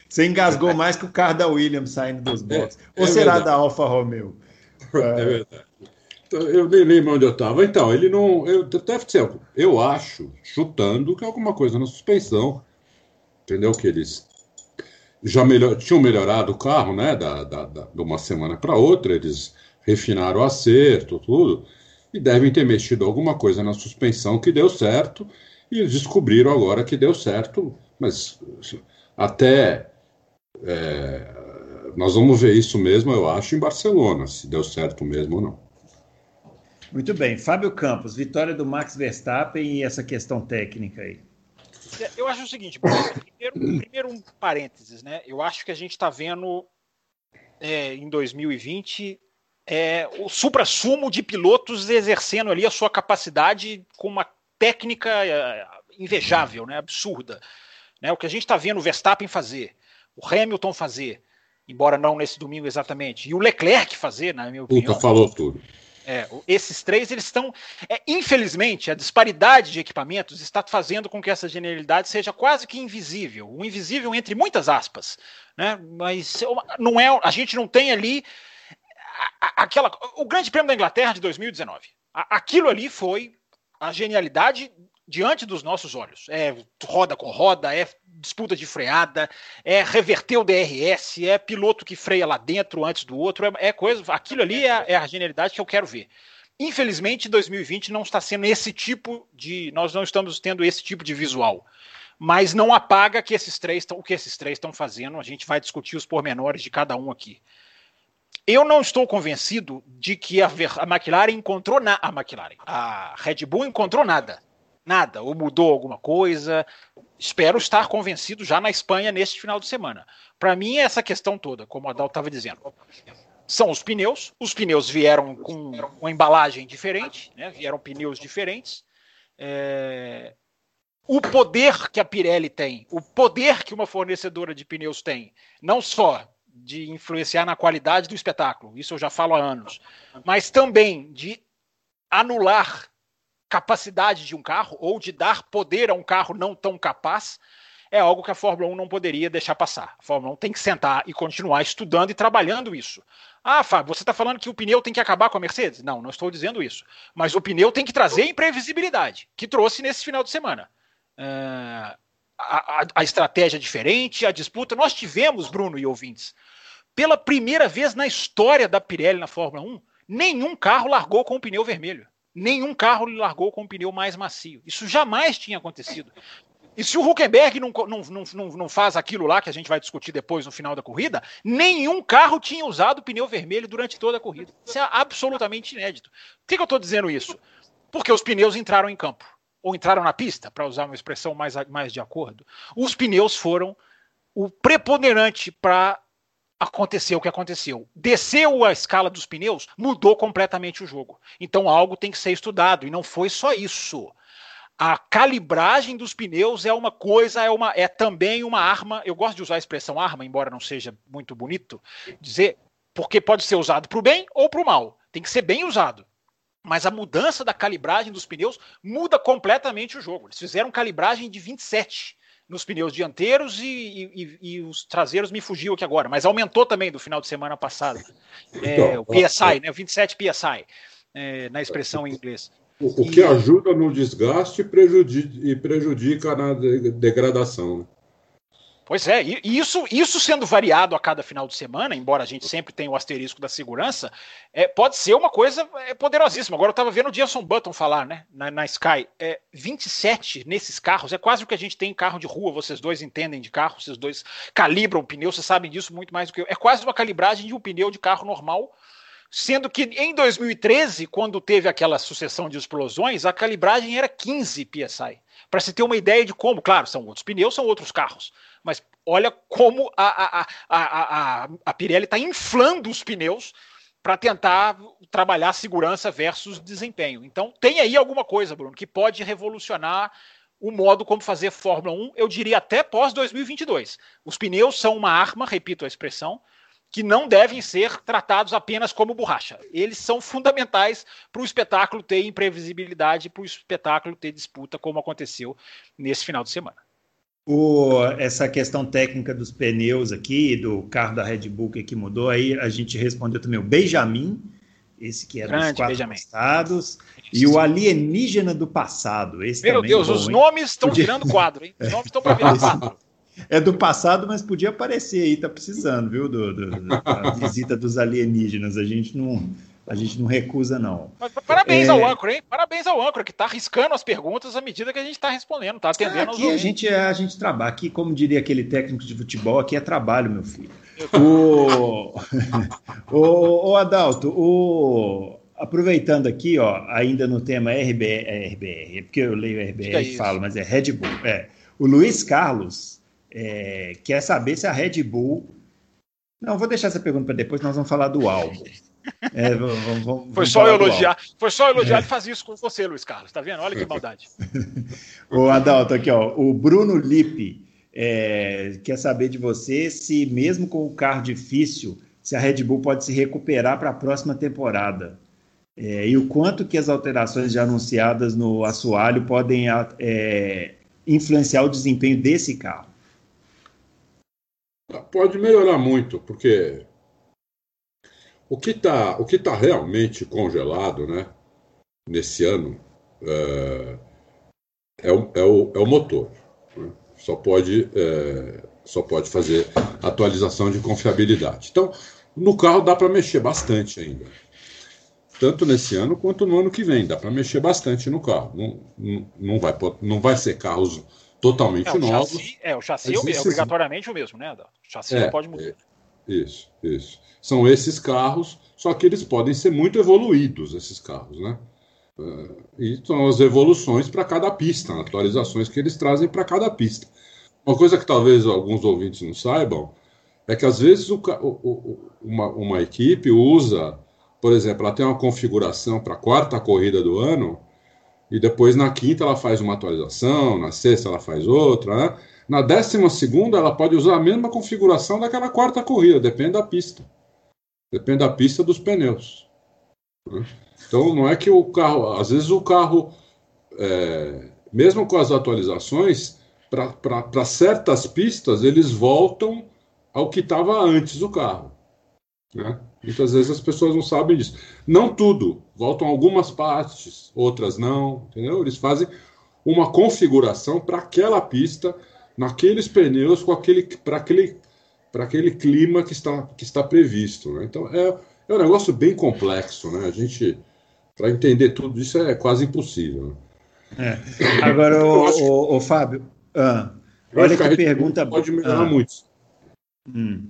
Você engasgou mais que o carro da Williams saindo dos é, boxes. É, Ou é será verdade. da Alfa Romeo? É verdade. Então, eu nem lembro onde eu estava. Então, ele não. Eu, deve ser, eu acho, chutando, que é alguma coisa na suspensão. Entendeu? Que eles já melhor, tinham melhorado o carro, né? Da, da, da de uma semana para outra, eles refinaram o acerto, tudo. E devem ter mexido alguma coisa na suspensão que deu certo e eles descobriram agora que deu certo, mas até é, nós vamos ver isso mesmo, eu acho, em Barcelona, se deu certo mesmo ou não. Muito bem. Fábio Campos, vitória do Max Verstappen e essa questão técnica aí. Eu acho o seguinte, primeiro, primeiro um parênteses, né? Eu acho que a gente está vendo é, em 2020 é, o supra-sumo de pilotos exercendo ali a sua capacidade com uma técnica é, invejável, né? absurda. Né? O que a gente está vendo o Verstappen fazer, o Hamilton fazer, embora não nesse domingo exatamente, e o Leclerc fazer, na minha opinião. Puta, falou tudo. É, esses três, eles estão. É, infelizmente, a disparidade de equipamentos está fazendo com que essa genialidade seja quase que invisível. O invisível entre muitas aspas. Né? Mas não é, a gente não tem ali aquela. O Grande Prêmio da Inglaterra de 2019. Aquilo ali foi a genialidade diante dos nossos olhos. É roda com roda, é disputa de freada, é reverter o DRS, é piloto que freia lá dentro antes do outro, é, é coisa. Aquilo ali é, é, a genialidade que eu quero ver. Infelizmente, 2020 não está sendo esse tipo de. Nós não estamos tendo esse tipo de visual. Mas não apaga que esses três o que esses três estão fazendo. A gente vai discutir os pormenores de cada um aqui. Eu não estou convencido de que a, a McLaren encontrou nada. A McLaren, a Red Bull encontrou nada Nada, ou mudou alguma coisa. Espero estar convencido já na Espanha neste final de semana. Para mim, é essa questão toda, como a Dal estava dizendo. São os pneus. Os pneus vieram com uma embalagem diferente, né? vieram pneus diferentes. É... O poder que a Pirelli tem, o poder que uma fornecedora de pneus tem, não só de influenciar na qualidade do espetáculo, isso eu já falo há anos, mas também de anular capacidade de um carro ou de dar poder a um carro não tão capaz é algo que a Fórmula 1 não poderia deixar passar. A Fórmula 1 tem que sentar e continuar estudando e trabalhando isso. Ah, Fábio, você está falando que o pneu tem que acabar com a Mercedes? Não, não estou dizendo isso. Mas o pneu tem que trazer imprevisibilidade, que trouxe nesse final de semana. Uh, a, a, estratégia diferente, a disputa. Nós tivemos, Bruno e ouvintes, pela primeira vez na história da Pirelli na Fórmula 1, nenhum carro largou com o pneu vermelho nenhum carro largou com um pneu mais macio. Isso jamais tinha acontecido. E se o Huckenberg não, não, não, não, faz aquilo lá que a gente vai discutir depois no final da corrida, nenhum carro tinha usado pneu vermelho durante toda a corrida. Isso é absolutamente inédito. Por que, que eu estou dizendo isso? Porque os pneus entraram em campo, ou entraram na pista, para usar uma expressão mais, mais de acordo. Os pneus foram o preponderante para aconteceu o que aconteceu. Desceu a escala dos pneus, mudou completamente o jogo. Então algo tem que ser estudado e não foi só isso. A calibragem dos pneus é uma coisa, é uma é também uma arma. Eu gosto de usar a expressão arma, embora não seja muito bonito dizer, porque pode ser usado para o bem ou para o mal. Tem que ser bem usado. Mas a mudança da calibragem dos pneus muda completamente o jogo. Eles fizeram calibragem de 27 nos pneus dianteiros e, e, e, os traseiros me fugiu aqui agora, mas aumentou também do final de semana passado. É, então, o PSI, né, o 27 PSI, é, na expressão em inglês. O, que ajuda no desgaste prejudica, e prejudica na degradação. Pois é, e isso, isso sendo variado a cada final de semana, embora a gente sempre tenha o asterisco da segurança, é, pode ser uma coisa é, poderosíssima. Agora eu estava vendo o Jason Button falar, né, na, na Sky, é, 27 nesses carros, é quase o que a gente tem em carro de rua, vocês dois entendem de carro, vocês dois calibram pneu, vocês sabem disso muito mais do que eu. É quase uma calibragem de um pneu de carro normal, sendo que em 2013, quando teve aquela sucessão de explosões, a calibragem era 15 psi. Para se ter uma ideia de como, claro, são outros pneus, são outros carros, mas olha como a, a, a, a, a Pirelli está inflando os pneus para tentar trabalhar segurança versus desempenho. Então tem aí alguma coisa, Bruno, que pode revolucionar o modo como fazer Fórmula 1, eu diria até pós 2022. Os pneus são uma arma, repito a expressão, que não devem ser tratados apenas como borracha. Eles são fundamentais para o espetáculo ter imprevisibilidade, para o espetáculo ter disputa, como aconteceu nesse final de semana. O, essa questão técnica dos pneus aqui, do carro da Red Bull que mudou, aí a gente respondeu também o Benjamin, esse que é dos quatro Benjamin. passados, e o alienígena do passado. Esse Meu Deus, bom, os hein? nomes estão Podia... tirando quadro, hein? Os nomes estão para ver quadro. É do passado, mas podia aparecer aí, tá precisando, viu? Do, do, da visita dos alienígenas. A gente não, a gente não recusa, não. Mas, parabéns é... ao âncora, hein? Parabéns ao âncora, que está arriscando as perguntas à medida que a gente está respondendo, está atendendo aqui a gente, é, a gente trabalha. Aqui, como diria aquele técnico de futebol, aqui é trabalho, meu filho. O, o, o Adalto, o, aproveitando aqui, ó, ainda no tema RBR, RBR, é porque eu leio RBR e falo, mas é Red Bull. É. O Luiz Carlos é, quer saber se a Red Bull. Não, vou deixar essa pergunta para depois, nós vamos falar do álbum. É, vamos, vamos, foi, só elogiar, foi só elogiar é. e fazer isso com você, Luiz Carlos, tá vendo? Olha que maldade. o Adalto, aqui, ó. O Bruno Lippe é, quer saber de você se, mesmo com o carro difícil, se a Red Bull pode se recuperar para a próxima temporada. É, e o quanto que as alterações já anunciadas no assoalho podem é, influenciar o desempenho desse carro? Pode melhorar muito, porque o que está tá realmente congelado né, nesse ano é, é, o, é, o, é o motor. Né? Só, pode, é, só pode fazer atualização de confiabilidade. Então, no carro dá para mexer bastante ainda tanto nesse ano quanto no ano que vem. Dá para mexer bastante no carro. Não, não, não, vai, não vai ser carros totalmente é, novos. Chassi, é, o chassi é, é obrigatoriamente o mesmo, né? O chassi é, não pode mudar. É, isso, isso. São esses carros, só que eles podem ser muito evoluídos, esses carros, né? Uh, e são as evoluções para cada pista, atualizações que eles trazem para cada pista. Uma coisa que talvez alguns ouvintes não saibam é que às vezes o, o, uma, uma equipe usa por exemplo, ela tem uma configuração para a quarta corrida do ano, e depois na quinta ela faz uma atualização, na sexta ela faz outra, né? Na décima segunda ela pode usar a mesma configuração daquela quarta corrida, depende da pista. Depende da pista dos pneus. Né? Então não é que o carro, às vezes o carro, é, mesmo com as atualizações, para certas pistas eles voltam ao que estava antes do carro. Né? Muitas vezes as pessoas não sabem disso. Não tudo, voltam algumas partes, outras não, entendeu? Eles fazem uma configuração para aquela pista, naqueles pneus, com aquele, para aquele, aquele clima que está, que está previsto. Né? Então é, é um negócio bem complexo, né? A gente, para entender tudo isso é quase impossível. Né? É. Agora, o, o, o, Fábio, ah, olha que pergunta. Pode melhorar ah. muito. Hum.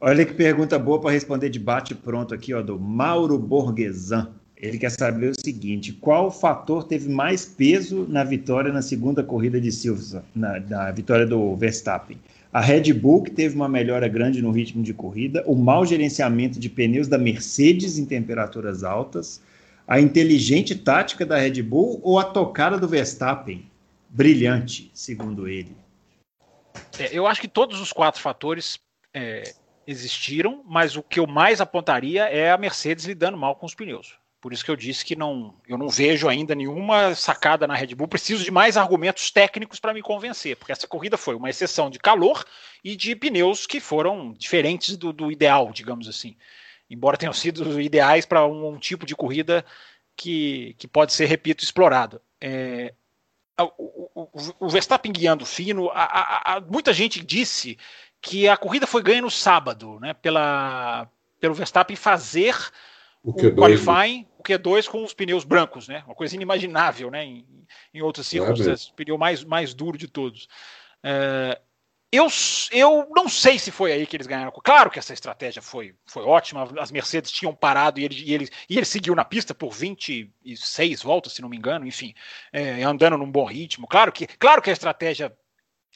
Olha que pergunta boa para responder de bate pronto aqui, ó, do Mauro Borgesan. Ele quer saber o seguinte: qual fator teve mais peso na vitória na segunda corrida de Silverstone, na, na, vitória do Verstappen? A Red Bull, que teve uma melhora grande no ritmo de corrida, o mau gerenciamento de pneus da Mercedes em temperaturas altas, a inteligente tática da Red Bull ou a tocada do Verstappen? Brilhante, segundo ele. É, eu acho que todos os quatro fatores é, existiram, mas o que eu mais apontaria é a Mercedes lidando mal com os pneus. Por isso que eu disse que não, eu não vejo ainda nenhuma sacada na Red Bull. Preciso de mais argumentos técnicos para me convencer, porque essa corrida foi uma exceção de calor e de pneus que foram diferentes do, do ideal, digamos assim. Embora tenham sido ideais para um, um, tipo de corrida que, que pode ser, repito, explorado. É, o, o, o, Verstappen guiando fino, a, a, a, muita gente disse que a corrida foi ganha no sábado, né? Pela, pelo Verstappen fazer o, o qualifying, o Q2 com os pneus brancos, né? Uma coisa inimaginável, né? Em, em outras circunstâncias, o pneu mais, mais duro de todos. É, eu, eu não sei se foi aí que eles ganharam. Claro que essa estratégia foi, foi ótima. As Mercedes tinham parado e ele, e ele, e ele seguiu na pista por 26 voltas, se não me engano, enfim, é, andando num bom ritmo. Claro que, claro que a estratégia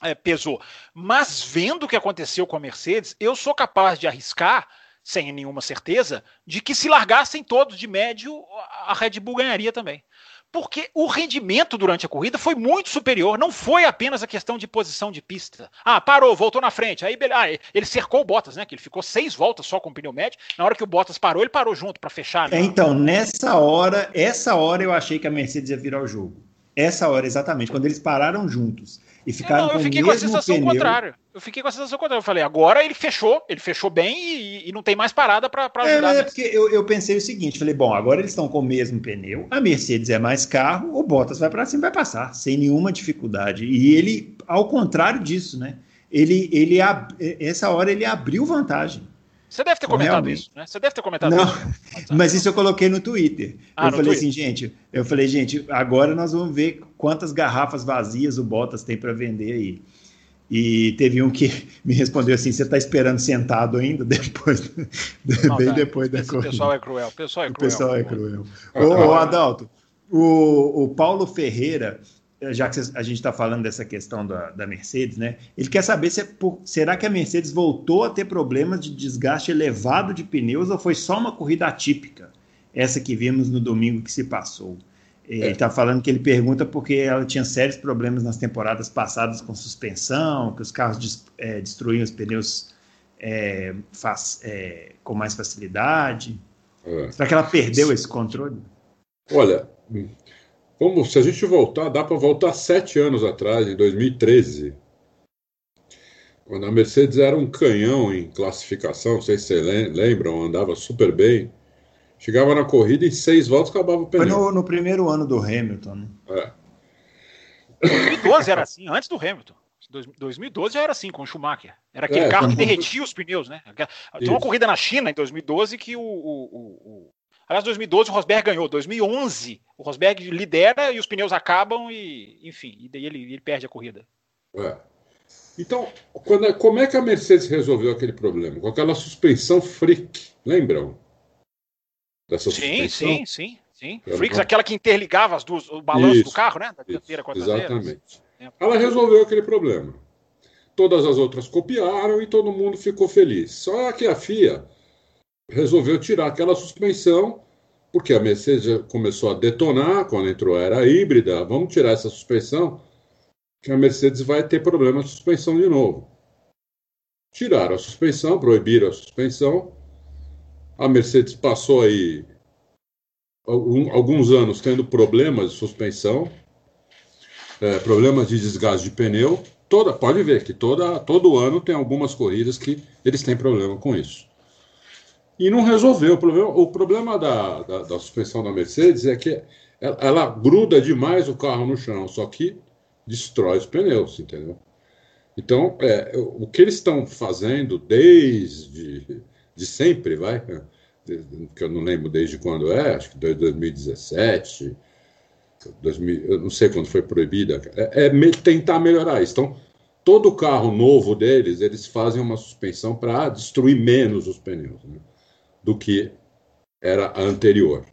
é, pesou. Mas vendo o que aconteceu com a Mercedes, eu sou capaz de arriscar, sem nenhuma certeza, de que se largassem todos de médio, a Red Bull ganharia também. Porque o rendimento durante a corrida foi muito superior, não foi apenas a questão de posição de pista. Ah, parou, voltou na frente. Aí ah, ele cercou o Bottas, né? Que ele ficou seis voltas só com o pneu médio. Na hora que o Bottas parou, ele parou junto para fechar. Né? Então, nessa hora, essa hora eu achei que a Mercedes ia virar o jogo. Essa hora, exatamente, quando eles pararam juntos e ficaram não, eu fiquei com, a sensação pneu. contrária. Eu fiquei com a sensação contrária. Eu falei, agora ele fechou, ele fechou bem e, e não tem mais parada para ajudar. É, é porque eu, eu, pensei o seguinte, falei, bom, agora eles estão com o mesmo pneu, a Mercedes é mais carro, o Bottas vai para cima vai passar, sem nenhuma dificuldade. E ele, ao contrário disso, né? Ele, ele essa hora ele abriu vantagem. Você deve ter comentado Realmente. isso, né? Você deve ter comentado não, isso. Mas isso eu coloquei no Twitter. Ah, eu no falei Twitter. assim, gente, eu falei, gente, agora nós vamos ver quantas garrafas vazias o Bottas tem para vender aí. E teve um que me respondeu assim: você está esperando sentado ainda? Depois, não, bem tá. depois da corrida. O pessoal é cruel. O pessoal é cruel. O pessoal é cruel. ô, ô, Adalto, o, o Paulo Ferreira já que a gente está falando dessa questão da, da, Mercedes, né? Ele quer saber se é por, será que a Mercedes voltou a ter problemas de desgaste elevado de pneus ou foi só uma corrida atípica, essa que vimos no domingo que se passou. Ele está é. falando que ele pergunta porque ela tinha sérios problemas nas temporadas passadas com suspensão, que os carros é, destruíam os pneus é, faz, é, com mais facilidade. É. Será que ela perdeu esse controle? Olha, como se a gente voltar, dá para voltar sete anos atrás, em 2013, quando a Mercedes era um canhão em classificação, não sei se vocês lembram, andava super bem. Chegava na corrida e em seis voltas acabava o pneu. Foi no, no primeiro ano do Hamilton, né? É. 2012 era assim, antes do Hamilton. 2012 já era assim, com o Schumacher. Era aquele é, carro que derretia os pneus, né? Tem uma corrida na China em 2012 que o, o, o, Aliás, 2012 o Rosberg ganhou. 2011 o Rosberg lidera e os pneus acabam e, enfim, e daí ele, ele perde a corrida. É. Então, quando, é, como é que a Mercedes resolveu aquele problema? Com aquela suspensão freak, lembram? Dessa sim, sim, sim, sim. Freaks, aquela que interligava as duas, o balanço do carro, né? Da dianteira com a Exatamente. É. Ela resolveu aquele problema. Todas as outras copiaram e todo mundo ficou feliz. Só que a FIA resolveu tirar aquela suspensão, porque a Mercedes começou a detonar quando entrou era híbrida. Vamos tirar essa suspensão, que a Mercedes vai ter problema de suspensão de novo. Tiraram a suspensão, proibiram a suspensão. A Mercedes passou aí alguns anos tendo problemas de suspensão, é, problemas de desgaste de pneu. Toda, pode ver que toda, todo ano tem algumas corridas que eles têm problema com isso e não resolveu. O problema, o problema da, da, da, suspensão da Mercedes é que ela, ela, gruda demais o carro no chão, só que destrói os pneus, entendeu? Então, é, o que eles estão fazendo desde de sempre, vai, que eu não lembro desde quando é, acho que desde 2017, 2000, eu não sei quando foi proibida, é, é tentar melhorar isso. Então, todo carro novo deles, eles fazem uma suspensão para destruir menos os pneus. Né? Do que era a anterior.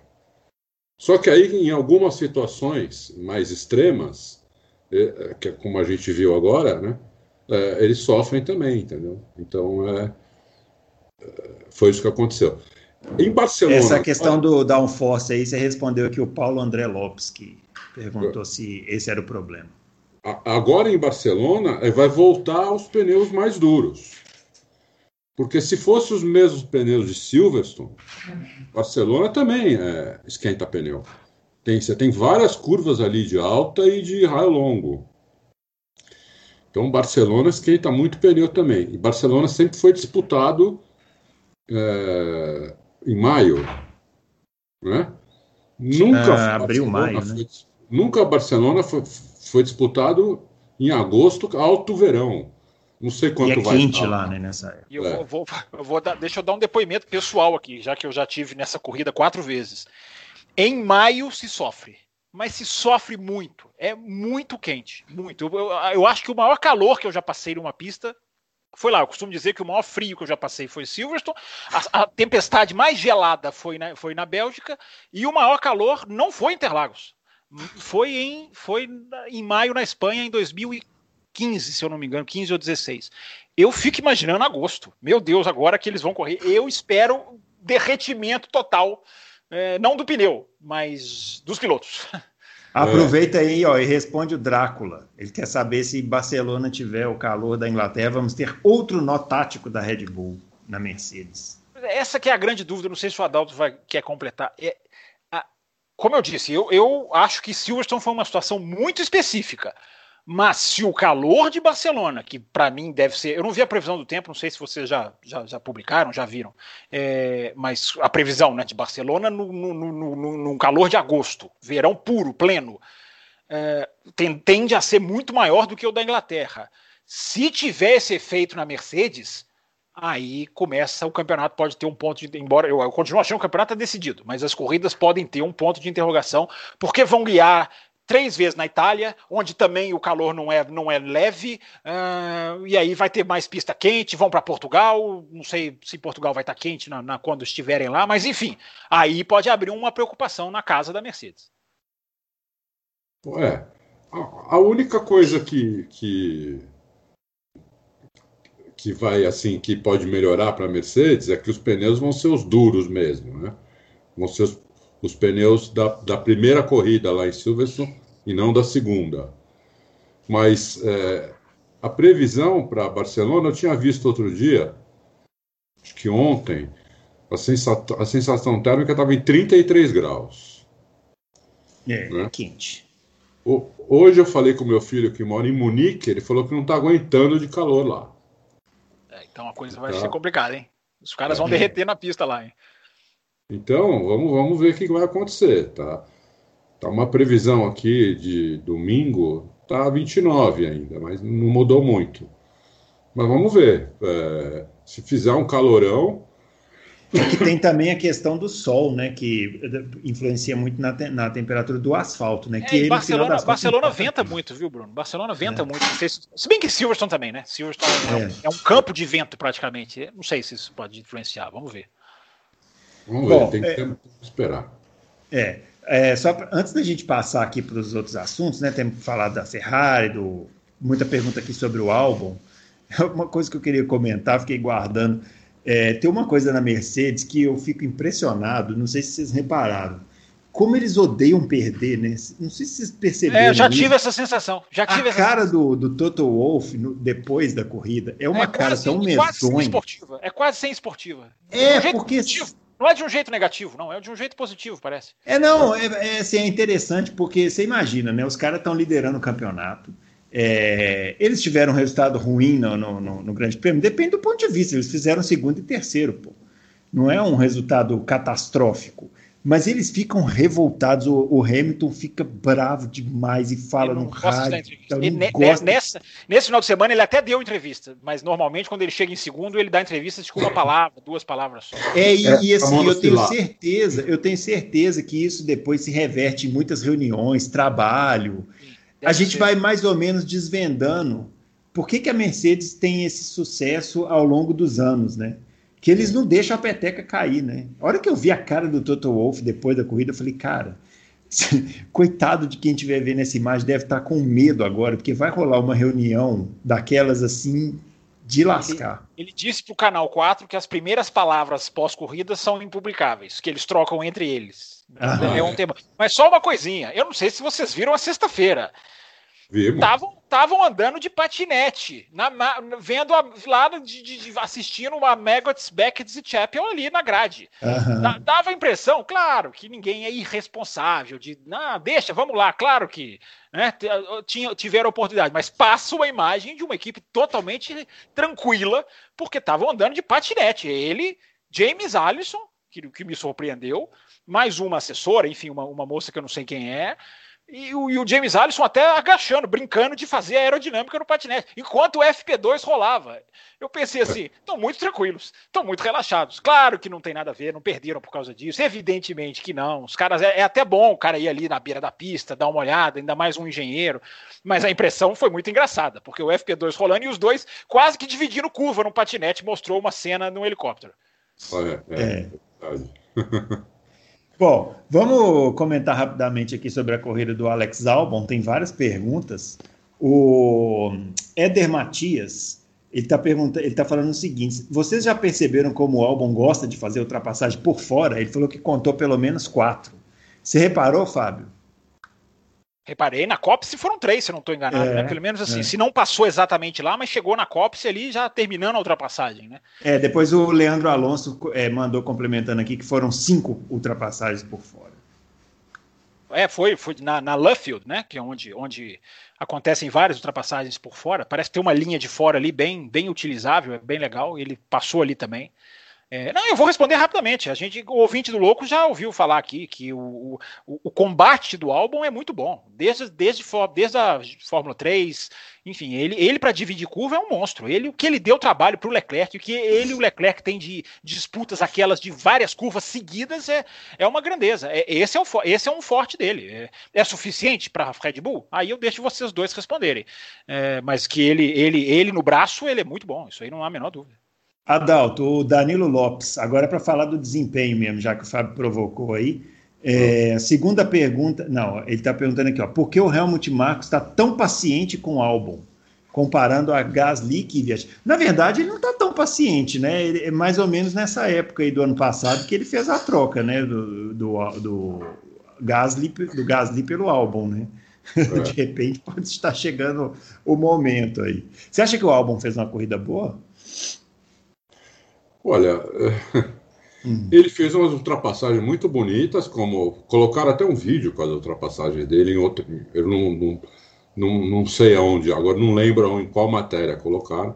Só que aí, em algumas situações mais extremas, é, é, que como a gente viu agora, né, é, eles sofrem também, entendeu? Então, é, foi isso que aconteceu. Em Barcelona. Essa questão do downforce aí, você respondeu aqui o Paulo André Lopes, que perguntou se esse era o problema. Agora em Barcelona, vai voltar aos pneus mais duros. Porque se fosse os mesmos pneus de Silverstone, Barcelona também é, esquenta pneu. Tem, você tem várias curvas ali de alta e de raio longo. Então Barcelona esquenta muito pneu também. E Barcelona sempre foi disputado é, em maio. Né? Nunca ah, abril, maio, foi, né? Nunca Barcelona foi, foi disputado em agosto, alto verão. Não sei quanto e é vai quente lá, né, nessa época. E eu, é. vou, vou, eu vou dar, deixa eu dar um depoimento pessoal aqui, já que eu já tive nessa corrida quatro vezes. Em maio se sofre, mas se sofre muito. É muito quente, muito. Eu, eu, eu acho que o maior calor que eu já passei numa pista foi lá. Eu costumo dizer que o maior frio que eu já passei foi Silverstone. A, a, tempestade mais gelada foi na, foi na Bélgica. E o maior calor não foi em Interlagos. Foi em, foi em maio na Espanha em 2015. 15, se eu não me engano, 15 ou 16. Eu fico imaginando agosto. Meu Deus, agora que eles vão correr. Eu espero derretimento total, é, não do pneu, mas dos pilotos. Aproveita aí ó, e responde o Drácula. Ele quer saber se Barcelona tiver o calor da Inglaterra, vamos ter outro nó tático da Red Bull na Mercedes. Essa que é a grande dúvida, não sei se o Adalto vai, quer completar. É, a, como eu disse, eu, eu acho que Silverstone foi uma situação muito específica. Mas se o calor de Barcelona, que para mim deve ser. Eu não vi a previsão do tempo, não sei se vocês já, já, já publicaram, já viram. É, mas a previsão né, de Barcelona no, no, no, no, calor de agosto, verão puro, pleno, é, tem, tende a ser muito maior do que o da Inglaterra. Se tiver esse efeito na Mercedes, aí começa o campeonato pode ter um ponto de embora eu, eu continuo achando que o campeonato é decidido, mas as corridas podem ter um ponto de interrogação porque vão guiar três vezes na Itália, onde também o calor não é, não é leve, uh, e aí vai ter mais pista quente, vão para Portugal, não sei se Portugal vai estar tá quente na, na, quando estiverem lá, mas enfim, aí pode abrir uma preocupação na casa da Mercedes. É, a única coisa que, que que vai assim que pode melhorar para a Mercedes é que os pneus vão ser os duros mesmo, né? Vão ser os, os pneus da, da primeira corrida lá em Silverstone e não da segunda. Mas é, a previsão para Barcelona eu tinha visto outro dia, acho que ontem, a sensação, a sensação térmica estava em 33 graus. É, né? quente. Hoje eu falei com meu filho que mora em Munique, ele falou que não está aguentando de calor lá. É, então a coisa vai tá. ser complicada, hein? Os caras é. vão derreter na pista lá, hein? Então, vamos, vamos ver o que vai acontecer, tá? Tá uma previsão aqui de domingo, tá 29 ainda, mas não mudou muito. Mas vamos ver. É, se fizer um calorão, é que tem também a questão do sol, né? Que influencia muito na, te, na temperatura do asfalto, né? Que é, ele, Barcelona, Barcelona venta muito, viu, Bruno? Barcelona venta é. muito. Se, se, bem que Silverstone também, né? Silverstone é. É, um, é um campo de vento praticamente. Não sei se isso pode influenciar. Vamos ver. Vamos ver, Bom, tem que é, esperar. É, é só pra, antes da gente passar aqui para os outros assuntos, né? Temos falado da Ferrari, do, muita pergunta aqui sobre o álbum. Uma coisa que eu queria comentar, fiquei guardando. É, tem uma coisa na Mercedes que eu fico impressionado, não sei se vocês repararam. Como eles odeiam perder, né? Não sei se vocês perceberam. É, eu já tive isso. essa sensação. Já tive a cara sensação. do, do Toto Wolff depois da corrida é uma é cara tão medonha. Quase sem esportiva. É quase sem esportiva. É, um porque. Positivo. Não é de um jeito negativo, não, é de um jeito positivo, parece. É, não, é, é, assim, é interessante porque você imagina, né? Os caras estão liderando o campeonato. É, eles tiveram um resultado ruim no, no, no, no, Grande Prêmio, depende do ponto de vista. Eles fizeram segundo e terceiro, pô. Não é um resultado catastrófico. Mas eles ficam revoltados. O, o Hamilton fica bravo demais e fala no rádio. nessa, nesse final de semana ele até deu entrevista, mas normalmente quando ele chega em segundo ele dá entrevista com uma palavra, duas palavras só. É, e, é, e assim, eu tenho certeza, eu tenho certeza que isso depois se reverte em muitas reuniões, trabalho a gente ser. vai mais ou menos desvendando por que, que a Mercedes tem esse sucesso ao longo dos anos, né? Que eles não deixam a peteca cair, né? A hora que eu vi a cara do Toto Wolff depois da corrida, eu falei, cara, coitado de quem estiver vendo essa imagem, deve estar com medo agora, porque vai rolar uma reunião daquelas assim de lascar. Ele, ele disse para o Canal 4 que as primeiras palavras pós-corrida são impublicáveis, que eles trocam entre eles. Ah, é um tema. Mas só uma coisinha, eu não sei se vocês viram a sexta-feira. Estavam andando de patinete, na, vendo a, lá de, de, assistindo uma Maggots, Beckett e Chapel ali na grade. Uhum. Dava a impressão, claro, que ninguém é irresponsável, de não, deixa, vamos lá, claro que né, tinha, tiveram oportunidade, mas passa uma imagem de uma equipe totalmente tranquila, porque estavam andando de patinete. Ele, James Allison, que, que me surpreendeu, mais uma assessora, enfim, uma, uma moça que eu não sei quem é, e o, e o, James Allison até agachando, brincando de fazer aerodinâmica no patinete, enquanto o FP2 rolava. Eu pensei assim, estão muito tranquilos, estão muito relaxados. Claro que não tem nada a ver, não perderam por causa disso. Evidentemente que não. Os caras é, é até bom o cara ir ali na beira da pista, dar uma olhada, ainda mais um engenheiro. Mas a impressão foi muito engraçada, porque o FP2 rolando e os dois quase que dividindo curva no patinete mostrou uma cena no helicóptero. É, é. é. Bom, vamos comentar rapidamente aqui sobre a corrida do Alex Albon. Tem várias perguntas. O Éder Matias, ele está perguntando, ele tá falando o seguinte: vocês já perceberam como o Albon gosta de fazer ultrapassagem por fora? Ele falou que contou pelo menos quatro. Você reparou, Fábio? Reparei, na Copse foram três, se não estou enganado, né? é, né? Pelo menos assim, é. se não passou exatamente lá, mas chegou na Copse ali já terminando a ultrapassagem, né? É, depois o Leandro Alonso é, mandou complementando aqui que foram cinco ultrapassagens por fora. É, foi, foi na, na Luffield, né? Que é onde, onde acontecem várias ultrapassagens por fora. Parece ter uma linha de fora ali bem, bem utilizável, é bem legal. Ele passou ali também. É, não, eu vou responder rapidamente. A gente, o ouvinte do Louco já ouviu falar aqui que o, o, o combate do álbum é muito bom. Desde, desde, desde a Fórmula 3, enfim, ele, ele para dividir curva é um monstro. Ele, o que ele deu trabalho para o Leclerc, o que ele e o Leclerc tem de, disputas aquelas de várias curvas seguidas é, é uma grandeza. É, esse, é o, esse é um forte dele. É, é suficiente para Red Bull? Aí eu deixo vocês dois responderem. É, mas que ele, ele, ele no braço, ele é muito bom. Isso aí não há a menor dúvida. Adalto, o Danilo Lopes, agora para falar do desempenho mesmo, já que o Fábio provocou aí. É, segunda pergunta, não, ele está perguntando aqui, ó, por que o Helmut Marcos está tão paciente com o álbum, comparando a Gasly e Kvyat? Na verdade, ele não está tão paciente, né? Ele, é mais ou menos nessa época aí do ano passado que ele fez a troca, né, do, do, do Gasly, do Gasly pelo álbum, né? É. De repente pode estar chegando o momento aí. Você acha que o álbum fez uma corrida boa? Olha, Hum. Ele fez umas ultrapassagens muito bonitas, como colocaram até um vídeo com as ultrapassagens dele em outro. Eu não, não, não, não sei aonde, agora não lembro em qual matéria colocaram.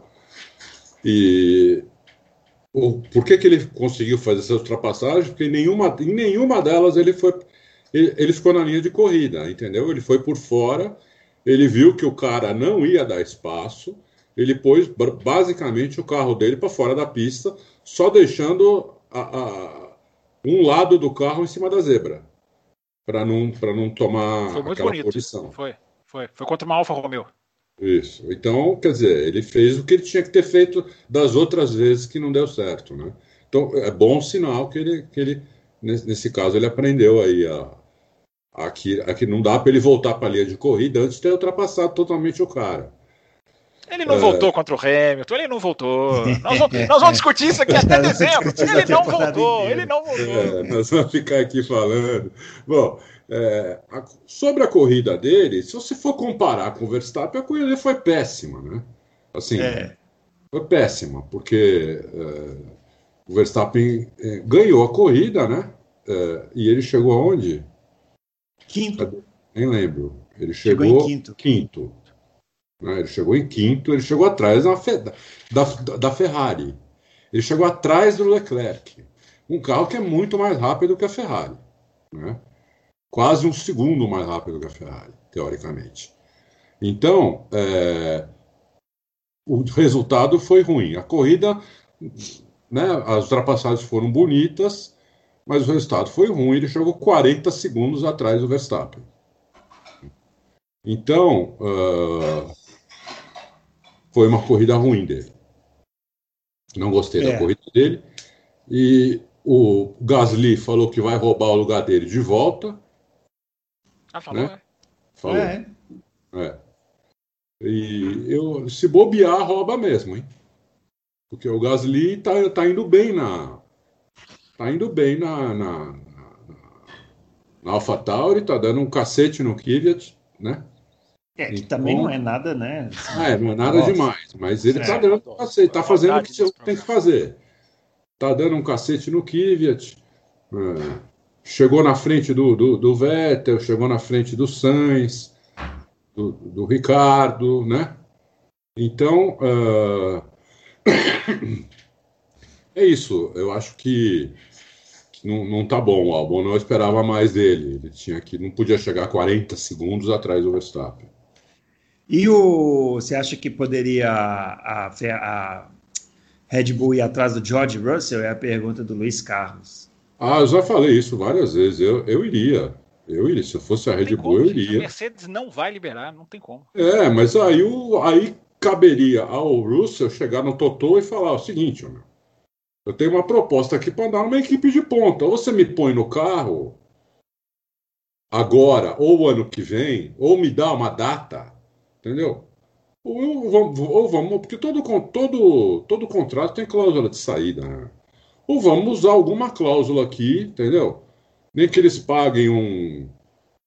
E o, por que, que ele conseguiu fazer essa ultrapassagem? Porque em nenhuma, em nenhuma delas ele foi. Ele, ele ficou na linha de corrida, entendeu? Ele foi por fora, ele viu que o cara não ia dar espaço, ele pôs basicamente o carro dele para fora da pista, só deixando a, a, um lado do carro em cima da zebra. Para não, não tomar foi muito bonito. posição. Foi, foi. Foi contra uma Alfa Romeo. Isso. Então, quer dizer, ele fez o que ele tinha que ter feito das outras vezes que não deu certo, né? Então, é bom sinal que ele, que ele nesse caso, ele aprendeu aí a, a, que, a que não dá para ele voltar para a linha de corrida antes de ter ultrapassado totalmente o cara. Ele não é... voltou contra o Hamilton, ele não voltou. Nós vamos, nós vamos discutir isso aqui até dezembro. Ele não voltou, ele não voltou. É, nós vamos ficar aqui falando. Bom, é, a, sobre a corrida dele, se você for comparar com o Verstappen, a corrida dele foi péssima, né? Assim, é. foi péssima, porque é, o Verstappen é, ganhou a corrida, né? e ele chegou aonde? Quinto. Nem lembro. Ele chegou, chegou em quinto. quinto. Né? Ele chegou em quinto, ele chegou atrás da, da, da Ferrari. Ele chegou atrás do Leclerc. Um carro que é muito mais rápido que a Ferrari. Né? Quase um segundo mais rápido que a Ferrari, teoricamente. Então, é, o resultado foi ruim. A corrida, né, as ultrapassagens foram bonitas, mas o resultado foi ruim. Ele chegou 40 segundos atrás do Verstappen. Então, uh, foi uma corrida ruim dele. Não gostei é. da corrida dele. E o Gasly falou que vai roubar o lugar dele de volta. Ah, falou, né? é. Falou. É. é. E eu, se bobear, rouba mesmo, hein? Porque o Gasly tá, tá indo bem na. Tá indo bem na, na, na, na AlphaTauri, tá dando um cacete no Kvyat, né? É, que então, também não é nada, né? Assim, é, não é nada nossa. demais. Mas ele está é, dando um cacete, está fazendo o que tem que fazer. Está dando um cacete no Kvyat. É, chegou na frente do, do, do, Vettel, chegou na frente do Sainz, do, do Ricardo, né? Então, uh... é isso. Eu acho que não, não tá bom o álbum. Não esperava mais dele. Ele tinha que não podia chegar 40 segundos atrás do Verstappen. E o, você acha que poderia a, a, Red Bull ir atrás do George Russell? É a pergunta do Luiz Carlos. Ah, eu já falei isso várias vezes. Eu, eu iria. Eu iria. Se eu fosse a Red Bull, como, eu iria. A Mercedes não vai liberar, não tem como. É, mas aí, o, aí caberia ao Russell chegar no Totó e falar o seguinte, meu, eu tenho uma proposta aqui para andar numa equipe de ponta. Ou você me põe no carro agora, ou ano que vem, ou me dá uma data Entendeu? Ou vamos, ou vamos porque todo, todo, todo contrato tem cláusula de saída. Né? Ou vamos usar alguma cláusula aqui, entendeu? Nem que eles paguem um,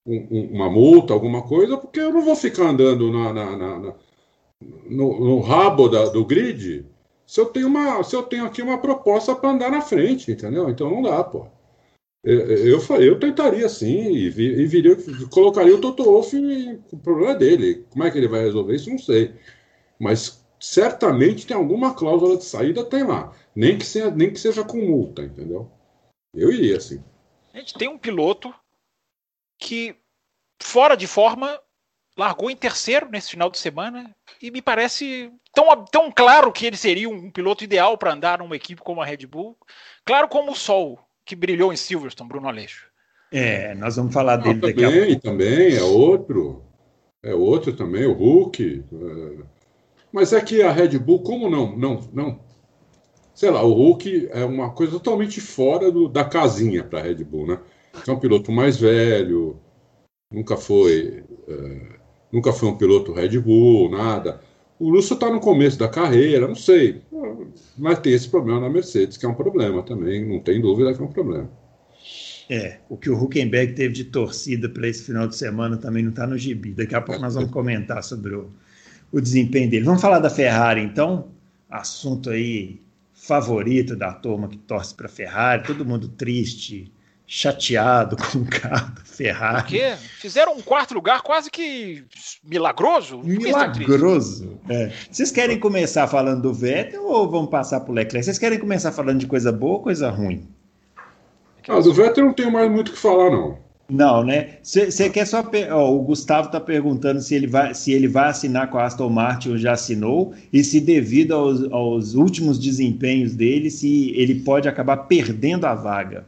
um, uma multa, alguma coisa, porque eu não vou ficar andando na, na, na, na no, no, rabo da, do grid se eu tenho uma se eu tenho aqui uma proposta para andar na frente, entendeu? Então não dá, pô. Eu, eu tentaria sim, e, viria, colocaria o Toto Wolff, o problema dele. Como é que ele vai resolver isso? Não sei. Mas certamente tem alguma cláusula de saída, tem lá. Nem que, seja, nem que seja com multa, entendeu? Eu iria sim. A gente tem um piloto que, fora de forma, largou em terceiro nesse final de semana e me parece tão, tão claro que ele seria um piloto ideal para andar numa equipe como a Red Bull. Claro como o sol que brilhou em Silverstone, Bruno Aleixo. É, nós vamos falar dele Não, daqui também, a pouco. Também, é outro. É outro também, o Hulk. É... Mas é que a Red Bull, como não, não, não. Sei lá, o Hulk é uma coisa totalmente fora do, da casinha para a Red Bull, né? É um piloto mais velho, nunca foi, é, nunca foi um piloto Red Bull, nada. O Russell está no começo da carreira, não sei. Mas tem esse problema na Mercedes, que é um problema também, não tem dúvida que é um problema. É, o que o Huckenberg teve de torcida para esse final de semana também não está no gibi. Daqui a pouco nós vamos comentar sobre o, o desempenho dele. Vamos falar da Ferrari, então? Assunto aí favorito da turma que torce para Ferrari, todo mundo triste, chateado com o carro da Ferrari. Por quê? Fizeram um quarto lugar quase que milagroso? Milagroso. É. Vocês querem começar falando do Vettel ou vamos passar para o Leclerc? Vocês querem começar falando de coisa boa ou coisa ruim? Ah, do Vettel não tenho mais muito o que falar, não. Não, né? Você quer só. Oh, o Gustavo está perguntando se ele, vai, se ele vai assinar com a Aston Martin ou já assinou, e se, devido aos, aos últimos desempenhos dele, se ele pode acabar perdendo a vaga.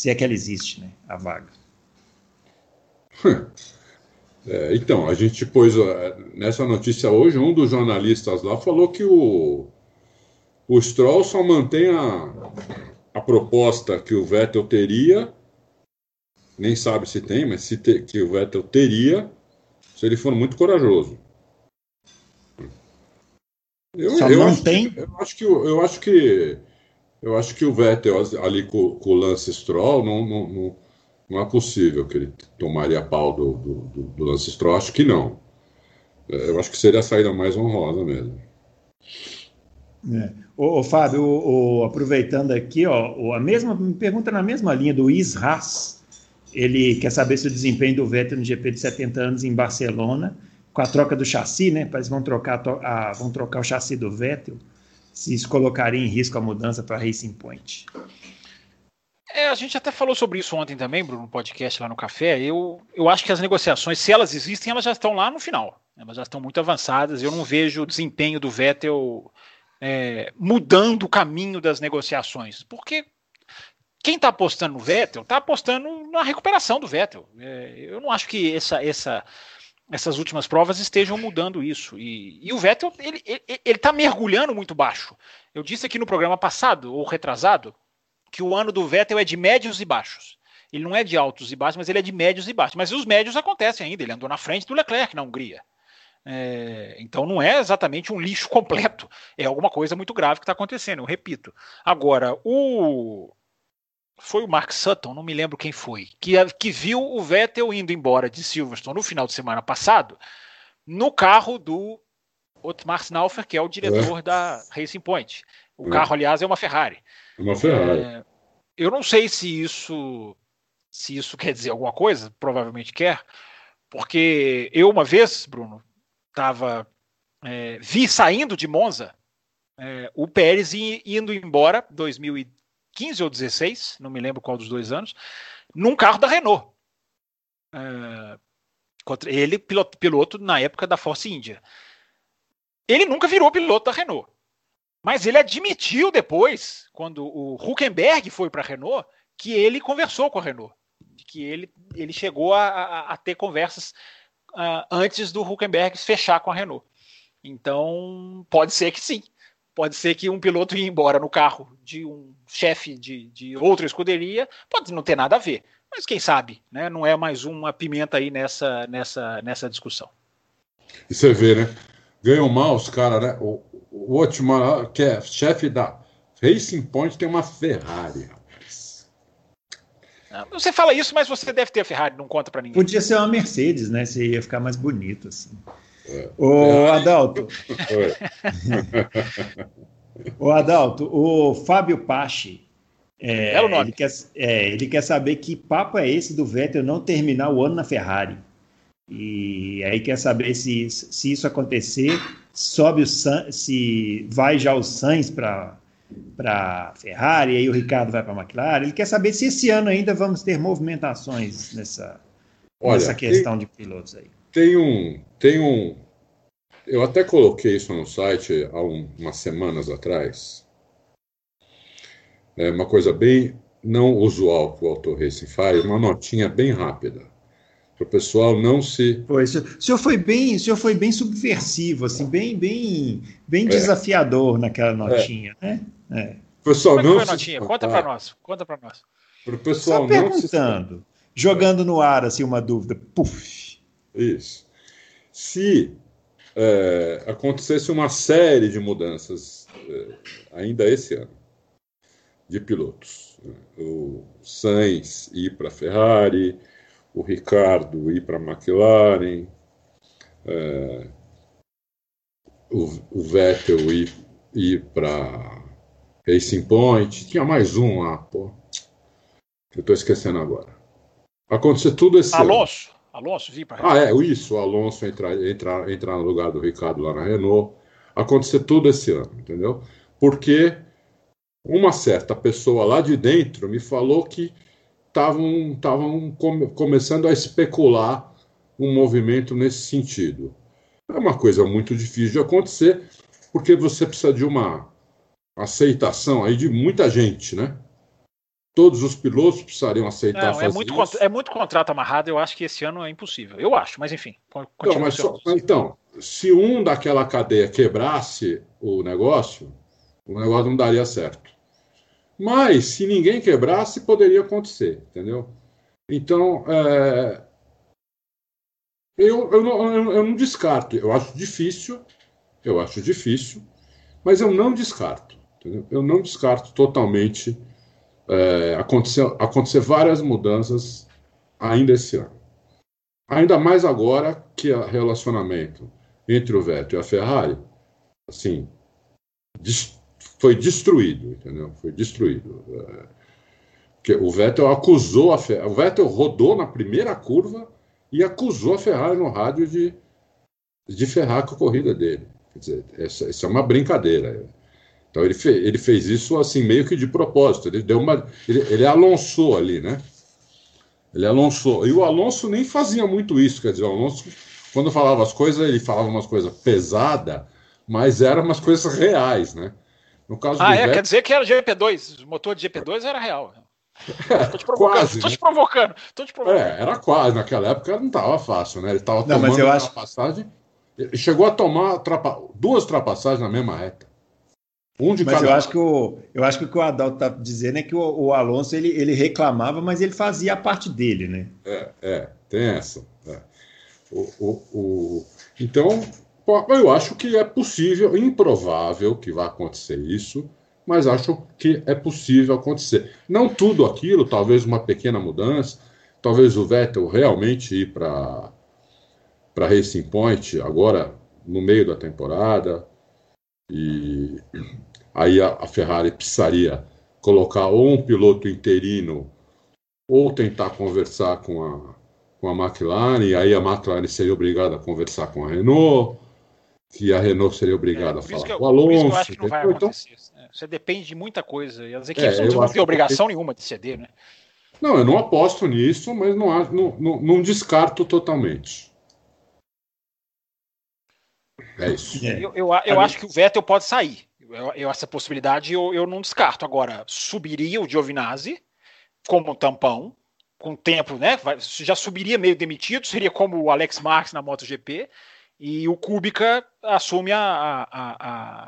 Se é que ela existe, né? A vaga. É, então, a gente pôs nessa notícia hoje, um dos jornalistas lá falou que o, o Stroll só mantém a, a proposta que o Vettel teria, nem sabe se tem, mas se te, que o Vettel teria, se ele for muito corajoso. Eu, Só eu acho? Eu acho que eu acho que eu acho que o Vettel ali com, com o Lance Stroll não, não, não, não, é possível que ele tomaria pau do, do, do, Lance Stroll. Acho que não. É, eu acho que seria a saída mais honrosa mesmo. É. Ô, ô Fábio, ô, ô, aproveitando aqui, ó, a mesma me pergunta na mesma linha do Isras. Ele quer saber se o desempenho do Vettel no GP de 70 anos em Barcelona, com a troca do chassi, né? Eles vão trocar, a, vão trocar o chassi do Vettel se isso colocaria em risco a mudança para Racing Point. É, a gente até falou sobre isso ontem também, Bruno, no podcast lá no café. Eu, eu acho que as negociações, se elas existem, elas já estão lá no final. Elas já estão muito avançadas. Eu não vejo o desempenho do Vettel é, mudando o caminho das negociações. Porque quem está apostando no Vettel está apostando na recuperação do Vettel. É, eu não acho que essa, essa essas últimas provas estejam mudando isso. E, e o Vettel, ele está mergulhando muito baixo. Eu disse aqui no programa passado, ou retrasado, que o ano do Vettel é de médios e baixos. Ele não é de altos e baixos, mas ele é de médios e baixos. Mas os médios acontecem ainda. Ele andou na frente do Leclerc na Hungria. É, então não é exatamente um lixo completo. É alguma coisa muito grave que está acontecendo, eu repito. Agora, o, foi o Mark Sutton, não me lembro quem foi, que, que viu o Vettel indo embora de Silverstone no final de semana passado, no carro do Otmar Snaufer, que é o diretor é. da Racing Point. O é. carro, aliás, é uma Ferrari. Uma Ferrari. É, eu não sei se isso se isso quer dizer alguma coisa, provavelmente quer, porque eu uma vez, Bruno, estava é, vi saindo de Monza é, o Pérez indo embora 2013 15 ou 16, não me lembro qual dos dois anos, num carro da Renault. É, ele, piloto, piloto na época da Force India. Ele nunca virou piloto da Renault. Mas ele admitiu depois, quando o Huckenberg foi para a Renault, que ele conversou com a Renault. Que ele, ele chegou a, a, a ter conversas uh, antes do Huckenberg fechar com a Renault. Então, pode ser que sim. Pode ser que um piloto ia embora no carro de um chefe de, de outra escuderia, pode não ter nada a ver. Mas quem sabe, né? Não é mais uma pimenta aí nessa, nessa, nessa discussão. E você vê, né? Ganham mal os caras, né? O, o Otmar, que é chefe da Racing Point, tem uma Ferrari. Você fala isso, mas você deve ter a Ferrari, não conta para ninguém. Podia ser uma Mercedes, né? Você ia ficar mais bonito assim. Ô, Adalto. Ô, Adalto, o Fábio Pache. É, ele, quer, é, ele quer saber que papo é esse do Vettel não terminar o ano na Ferrari. E aí quer saber se, se isso acontecer, sobe o se vai já o Sainz para para Ferrari, e aí o Ricardo vai para a McLaren. Ele quer saber se esse ano ainda vamos ter movimentações nessa, Olha, nessa questão tem, de pilotos aí. Tem um, tem um. Eu até coloquei isso no site há um, umas semanas atrás. É uma coisa bem não usual que o Auto Racing faz, uma notinha bem rápida. Para o pessoal não se. Pois, o senhor foi bem, o senhor foi bem subversivo, assim, bem, bem, bem é. desafiador naquela notinha, é. né? É. Pessoal, Como é não foi a notinha? Conta para nós, conta para nós. Para o pessoal Só perguntando, se... jogando no ar assim uma dúvida, puf. Isso. Se é, acontecesse uma série de mudanças é, ainda esse ano de pilotos, né? o Sainz ir para a Ferrari, o Ricardo ir para a McLaren, é, o, o, Vettel ir, ir para Racing Point, tinha mais um lá, pô, que eu estou esquecendo agora. Acontecer tudo esse Alonso. Ano. Alonso vir para Ah, é, isso, o Alonso entrar, entrar, entrar no lugar do Ricardo lá na Renault. Acontecer tudo esse ano, entendeu? Porque uma certa pessoa lá de dentro me falou que estavam come, começando a especular um movimento nesse sentido. É uma coisa muito difícil de acontecer, porque você precisa de uma aceitação aí de muita gente, né? Todos os pilotos precisariam aceitar Não, é fazer é muito, isso. É muito contrato amarrado, eu acho que esse ano é impossível. Eu acho, mas enfim. Não, mas só, então, se um daquela cadeia quebrasse o negócio, o negócio não daria certo. Mas, se ninguém quebrasse, poderia acontecer, entendeu? Então, é... eu, eu, não, eu não descarto. Eu acho difícil, eu acho difícil, mas eu não descarto. Entendeu? Eu não descarto totalmente é, acontecer, várias mudanças ainda esse ano. Ainda mais agora que o relacionamento entre o Vettel e a Ferrari, assim, foi destruído, entendeu? Foi destruído. É, o Vettel acusou a Ferrari, o Vettel rodou na primeira curva e acusou a Ferrari no rádio de, de ferrar com a corrida dele. Quer dizer, essa, essa é uma brincadeira. Então ele, fe, ele fez isso assim meio que de propósito. Ele deu uma, ele, ele alonçou ali, né? Ele alonçou. E o Alonso nem fazia muito isso, quer dizer, o Alonso quando falava as coisas ele falava umas coisas pesadas, mas eram umas coisas reais, né? No caso ah, é? Vettel... Quer dizer que era GP2. O motor de GP2 era real. Tô te provocando. Quase, tô te né? provocando. Tô te provocando. É, era quase. Naquela época não estava fácil, né? Ele estava tomando mas eu ultrapassagem. Acho... Ele chegou a tomar trapa... duas ultrapassagens na mesma reta. Um de mas cada... eu acho que o eu acho que o que o Adalto está dizendo é que o, o, Alonso ele, ele reclamava, mas ele fazia a parte dele, né? É, é tem essa. É. O, o, o... Então eu acho que é possível, improvável que vá acontecer isso, mas acho que é possível acontecer. Não tudo aquilo, talvez uma pequena mudança, talvez o Vettel realmente ir para para Racing Point agora no meio da temporada e aí a, a Ferrari precisaria colocar ou um piloto interino ou tentar conversar com a com a McLaren, e aí a McLaren seria obrigada a conversar com a Renault que a Renault seria obrigada é, a falar eu, com o Alonso. eu acho que não vai então. Então... Você depende de muita coisa. E as equipes é, não têm obrigação que... nenhuma de ceder, né? Não, eu não aposto nisso, mas não, não, não, não descarto totalmente. É isso. É. Eu, eu, eu acho que o Vettel pode sair. Eu, eu, essa possibilidade eu, eu não descarto. Agora, subiria o Giovinazzi como um tampão, com o tempo, né? Já subiria meio demitido, seria como o Alex Marques na MotoGP e o Kubica assume a, a,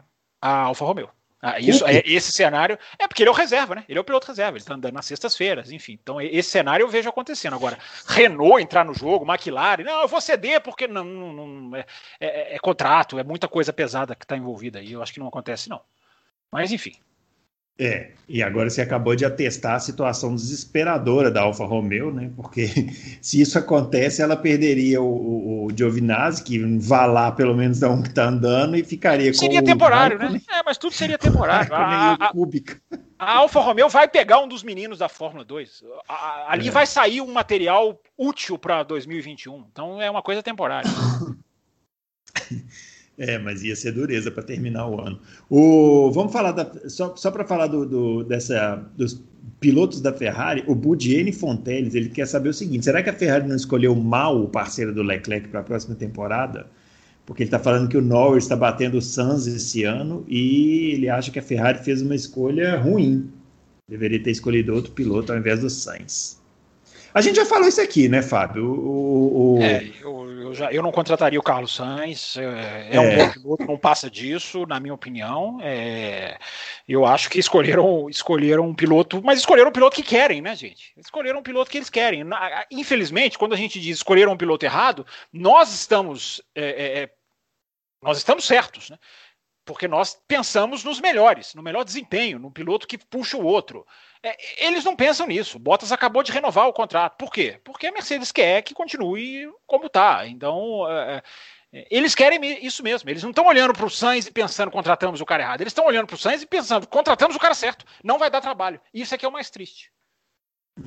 a, a Alfa Romeo. Ah, isso, é, esse cenário é porque ele é o reserva, né? Ele é o piloto reserva, ele tá andando nas sextas-feiras, enfim. Então, esse cenário eu vejo acontecendo. Agora, Renault entrar no jogo, McLaren, não, eu vou ceder porque não, não, não é, é, é, contrato, é muita coisa pesada que está envolvida aí. Eu acho que não acontece, não. Mas, enfim. É, e agora você acabou de atestar a situação desesperadora da Alfa Romeo, né? Porque se isso acontece, ela perderia o, o, o Giovinazzi, que vá lá pelo menos da um que está andando, e ficaria seria com temporário, o... né? É, mas tudo seria temporário. a, a, a, Alfa Romeo vai pegar um dos meninos da Fórmula 2. A, ali é. vai sair um material útil para 2021. Então é uma coisa temporária. É, mas ia ser dureza para terminar o ano. O, vamos falar da, só, só para falar do, do, dessa, dos pilotos da Ferrari, o Budiene Fonteles, ele quer saber o seguinte: será que a Ferrari não escolheu mal o parceiro do Leclerc para a próxima temporada? Porque ele está falando que o Norris está batendo o Sanz esse ano e ele acha que a Ferrari fez uma escolha ruim. Deveria ter escolhido outro piloto ao invés do Sainz. A gente já falou isso aqui, né, Fábio? O, o... É, eu, eu, já, eu não contrataria o Carlos Sainz. É, é, é. um bom piloto, não passa disso, na minha opinião. É, eu acho que escolheram, escolheram um piloto, mas escolheram um piloto que querem, né, gente? Escolheram um piloto que eles querem. Infelizmente, quando a gente diz escolheram um piloto errado, nós estamos. É, é, é, nós estamos certos, né? Porque nós pensamos nos melhores, no melhor desempenho, no piloto que puxa o outro. É, eles não pensam nisso. Bottas acabou de renovar o contrato. Por quê? Porque a Mercedes quer que continue como está. Então, é, é, eles querem isso mesmo. Eles não estão olhando para o Sainz e pensando contratamos o cara errado. Eles estão olhando para o Sainz e pensando contratamos o cara certo. Não vai dar trabalho. Isso é que é o mais triste.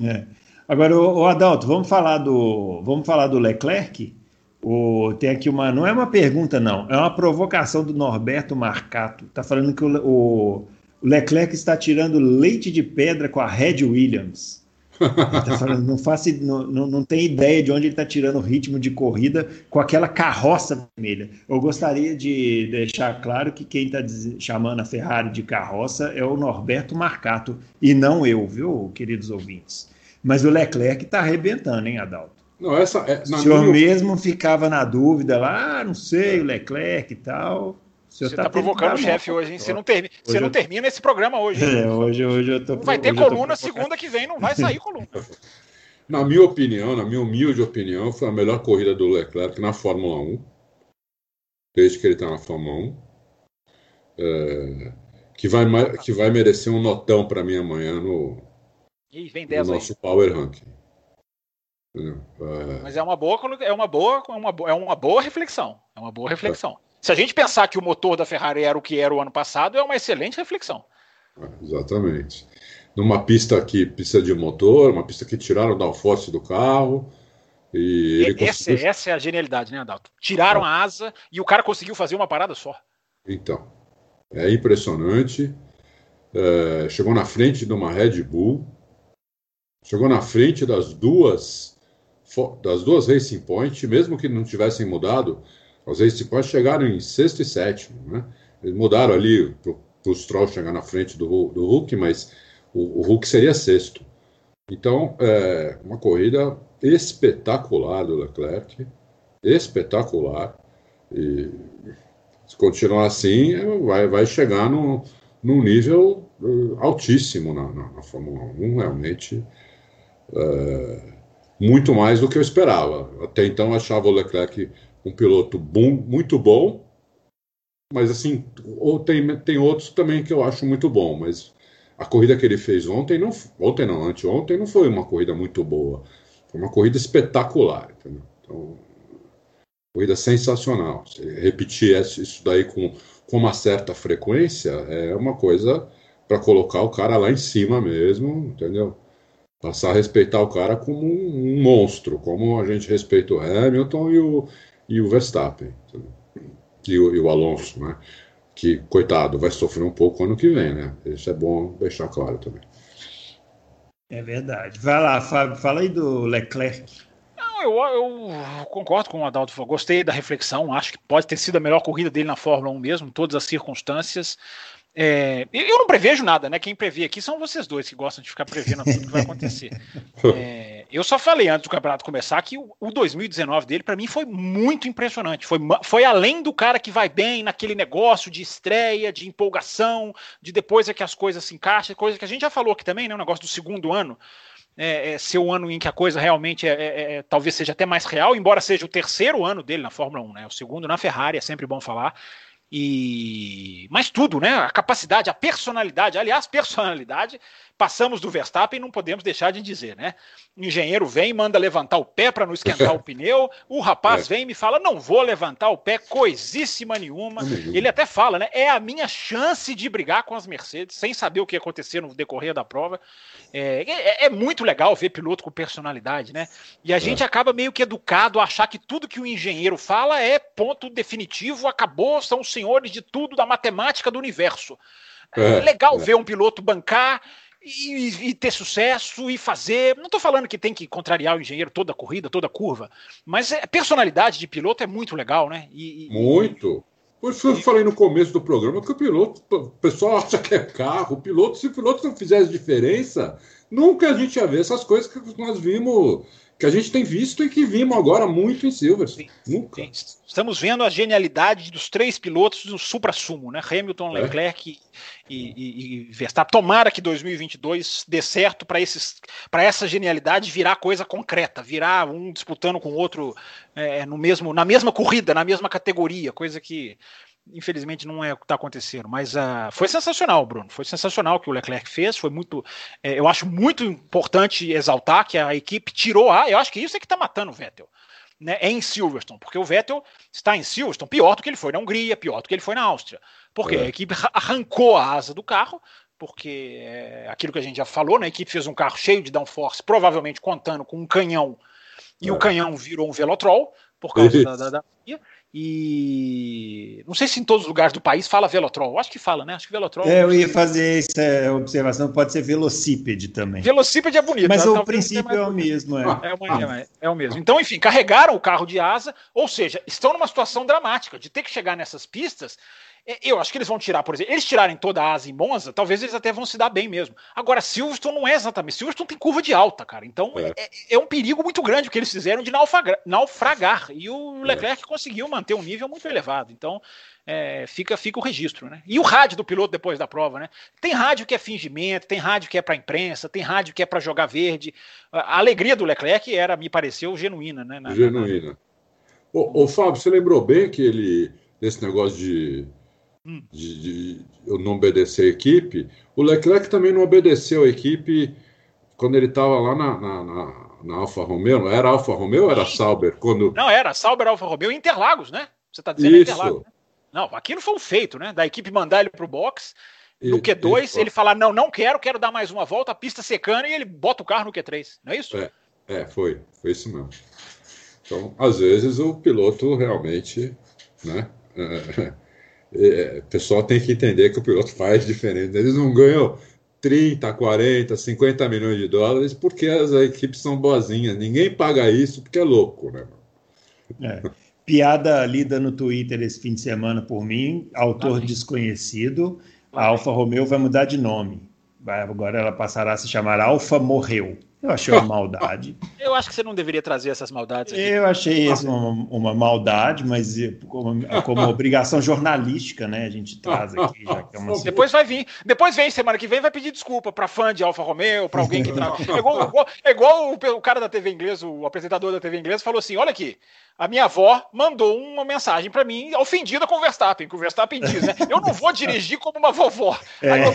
É. Agora, o Adalto, vamos falar do, vamos falar do Leclerc. O, tem aqui uma, não é uma pergunta não, é uma provocação do Norberto Marcato. Está falando que o o Leclerc está tirando leite de pedra com a Red Williams. Tá falando, não, faço, não, não, não tem ideia de onde ele está tirando o ritmo de corrida com aquela carroça vermelha. Eu gostaria de deixar claro que quem está chamando a Ferrari de carroça é o Norberto Marcato e não eu, viu, queridos ouvintes. Mas o Leclerc está arrebentando, hein, Adalto? Não, essa é, o senhor minha... mesmo ficava na dúvida lá, ah, não sei, o Leclerc e tal. Você está tá provocando o chefe hoje, hein? Você não, termi... você não termina esse programa hoje. É, hoje, hoje eu tô. Não vai ter coluna segunda que vem, não vai sair coluna. Na minha opinião, na minha humilde opinião, foi a melhor corrida do Leclerc na Fórmula 1, desde que ele está na Fórmula 1. É, que, vai, que vai merecer um notão para mim amanhã no, Ih, no nosso aí. Power Ranking. É... Mas é uma boa, é uma boa, é uma, é uma boa reflexão. É uma boa reflexão. Se a gente pensar que o motor da Ferrari era o que era o ano passado, é uma excelente reflexão. Exatamente. Numa pista que precisa de motor, uma pista que tiraram o downforce do carro. E ele essa, conseguiu... essa é a genialidade, né, Adalto? Tiraram é. a asa e o cara conseguiu fazer uma parada só. Então, é impressionante. É, chegou na frente de uma Red Bull, chegou na frente das duas das duas Racing Point, mesmo que não tivessem mudado, os Racing chegaram em sexto e sétimo, né? Eles mudaram ali para o Stroll chegar na frente do, do Hulk, mas o, o Hulk seria sexto. Então, é uma corrida espetacular do Leclerc, espetacular. E se continuar assim, vai, vai chegar no, num nível uh, altíssimo na, na, na, Fórmula 1, realmente. É, muito mais do que eu esperava. Até então, eu achava o Leclerc um piloto bom, muito bom, mas assim, ou tem, tem outros também que eu acho muito bom, mas a corrida que ele fez ontem, não, ontem não, anteontem, não foi uma corrida muito boa. Foi uma corrida espetacular, entendeu? Então, corrida sensacional. Se repetir isso daí com, com uma certa frequência é uma coisa para colocar o cara lá em cima mesmo, entendeu? Passar a respeitar o cara como um, um monstro, como a gente respeita o Hamilton e o, e o Verstappen e o, e o, Alonso, né? Que, coitado, vai sofrer um pouco ano que vem, né? Isso é bom deixar claro também. É verdade. Vai lá, Fábio, fala aí do Leclerc. Não, eu, eu concordo com o Adalto. Gostei da reflexão. Acho que pode ter sido a melhor corrida dele na Fórmula 1 mesmo, em todas as circunstâncias. É, eu não prevejo nada, né? Quem prevê aqui são vocês dois que gostam de ficar prevendo tudo que vai acontecer. É, eu só falei antes do campeonato começar que o, o 2019 dele, para mim, foi muito impressionante. Foi, foi além do cara que vai bem naquele negócio de estreia, de empolgação, de depois é que as coisas se encaixam, coisa que a gente já falou aqui também, né? O negócio do segundo ano. É, é, ser o ano em que a coisa realmente é, é, é, talvez seja até mais real, embora seja o terceiro ano dele na Fórmula 1, né? O segundo na Ferrari, é sempre bom falar. E mas tudo, né? A capacidade, a personalidade, aliás, personalidade Passamos do Verstappen, não podemos deixar de dizer, né? O engenheiro vem, manda levantar o pé para não esquentar o pneu. O rapaz é. vem e me fala: não vou levantar o pé, coisíssima nenhuma. Ele até fala, né? É a minha chance de brigar com as Mercedes, sem saber o que ia acontecer no decorrer da prova. É, é, é muito legal ver piloto com personalidade, né? E a gente é. acaba meio que educado a achar que tudo que o engenheiro fala é ponto definitivo, acabou, são os senhores de tudo da matemática do universo. É, é legal ver um piloto bancar e, e, ter sucesso e fazer. Não estou falando que tem que contrariar o engenheiro toda a corrida, toda a curva, mas a personalidade de piloto é muito legal, né? E, muito. Por isso eu falei no começo do programa que o piloto, o pessoal acha que é carro, o piloto, se o piloto não fizer diferença, nunca a gente ia ver essas coisas que nós vimos que a gente tem visto e que vimos agora muito em Silverstone. Nunca. Estamos vendo a genialidade dos três pilotos do supra-sumo, né? Hamilton, é. Leclerc e, e, e, Verstappen. Tomara que 2022 dê certo para essa genialidade virar coisa concreta, virar um disputando com o outro é, no mesmo, na mesma corrida, na mesma categoria, coisa que infelizmente não é o que está acontecendo, mas uh, foi sensacional, Bruno. Foi sensacional o que o Leclerc fez. Foi muito. É, eu acho muito importante exaltar que a equipe tirou a. Eu acho que isso é que está matando o Vettel. Né, é em Silverstone, porque o Vettel está em Silverstone pior do que ele foi na Hungria, pior do que ele foi na Áustria. Porque é. a equipe arrancou a asa do carro, porque é aquilo que a gente já falou, né, a equipe fez um carro cheio de downforce, provavelmente contando com um canhão, e é. o canhão virou um Velotrol, por causa da, da, da, e não sei se em todos os lugares do país fala Velotrol. Acho que fala, né? Acho que Velotrol. É, eu ia fazer essa observação, pode ser velocípede também. Velocípede é bonito. Mas o princípio é, é, o mesmo. É. É, uma, é, é, o mesmo. Então, enfim, carregaram o carro de asa, ou seja, estão numa situação dramática de ter que chegar nessas pistas é, eu acho que eles vão tirar, por exemplo, eles tirarem toda a asa em Monza, talvez eles até vão se dar bem mesmo. Agora, Silverstone não é exatamente. Silverstone tem curva de alta, cara. Então é, é, é um perigo muito grande o que eles fizeram de naufragar. E o é. Leclerc é. conseguiu manter um nível muito elevado. Então, é, fica, fica o registro, né? E o rádio do piloto depois da prova, né? Tem rádio que é fingimento, tem rádio que é para imprensa, tem rádio que é para jogar verde. A alegria do Leclerc era, me pareceu, genuína, né? Na, genuína. Na... Ô, ô, Fábio, você lembrou bem que ele, desse negócio de Hum. de, de, eu não obedecer a equipe. O Leclerc também não obedeceu a equipe quando ele estava lá na, na, na, na, Alfa Romeo. Era Alfa Romeo ou era Sauber? Quando... Não, era Sauber, Alfa Romeo e Interlagos, né? Você está dizendo Isso. Interlagos. Né? Não, aquilo foi um feito, né? Da equipe mandar ele para o box. No Q2, isso. ele falar: não, não quero, quero dar mais uma volta, a pista secando, e ele bota o carro no Q3. Não é isso? É, é foi. Foi isso mesmo. Então, às vezes, o piloto realmente, né? é, o pessoal tem que entender que o piloto faz diferente. Eles não ganham 30, 40, 50 milhões de dólares porque as equipes são boazinhas. Ninguém paga isso porque é louco, né? É. Piada lida no Twitter esse fim de semana por mim, autor desconhecido. A Alfa Romeo vai mudar de nome. Agora ela passará a se chamar Alfa Morreu. Eu achei uma maldade. Eu acho que você não deveria trazer essas maldades. Aqui. Eu achei isso uma, uma maldade, mas como, como, obrigação jornalística, né? A gente traz aqui. Já que é uma... Depois vai vir. Depois vem, semana que vem, vai pedir desculpa para fã de Alfa Romeo, para alguém que. Tra... É igual, igual, é igual o, o, cara da TV inglesa, o apresentador da TV inglesa, falou assim: olha aqui, a minha avó mandou uma mensagem para mim ofendida com o Verstappen, que o Verstappen diz, né? Eu não vou dirigir como uma vovó. É. Aí eu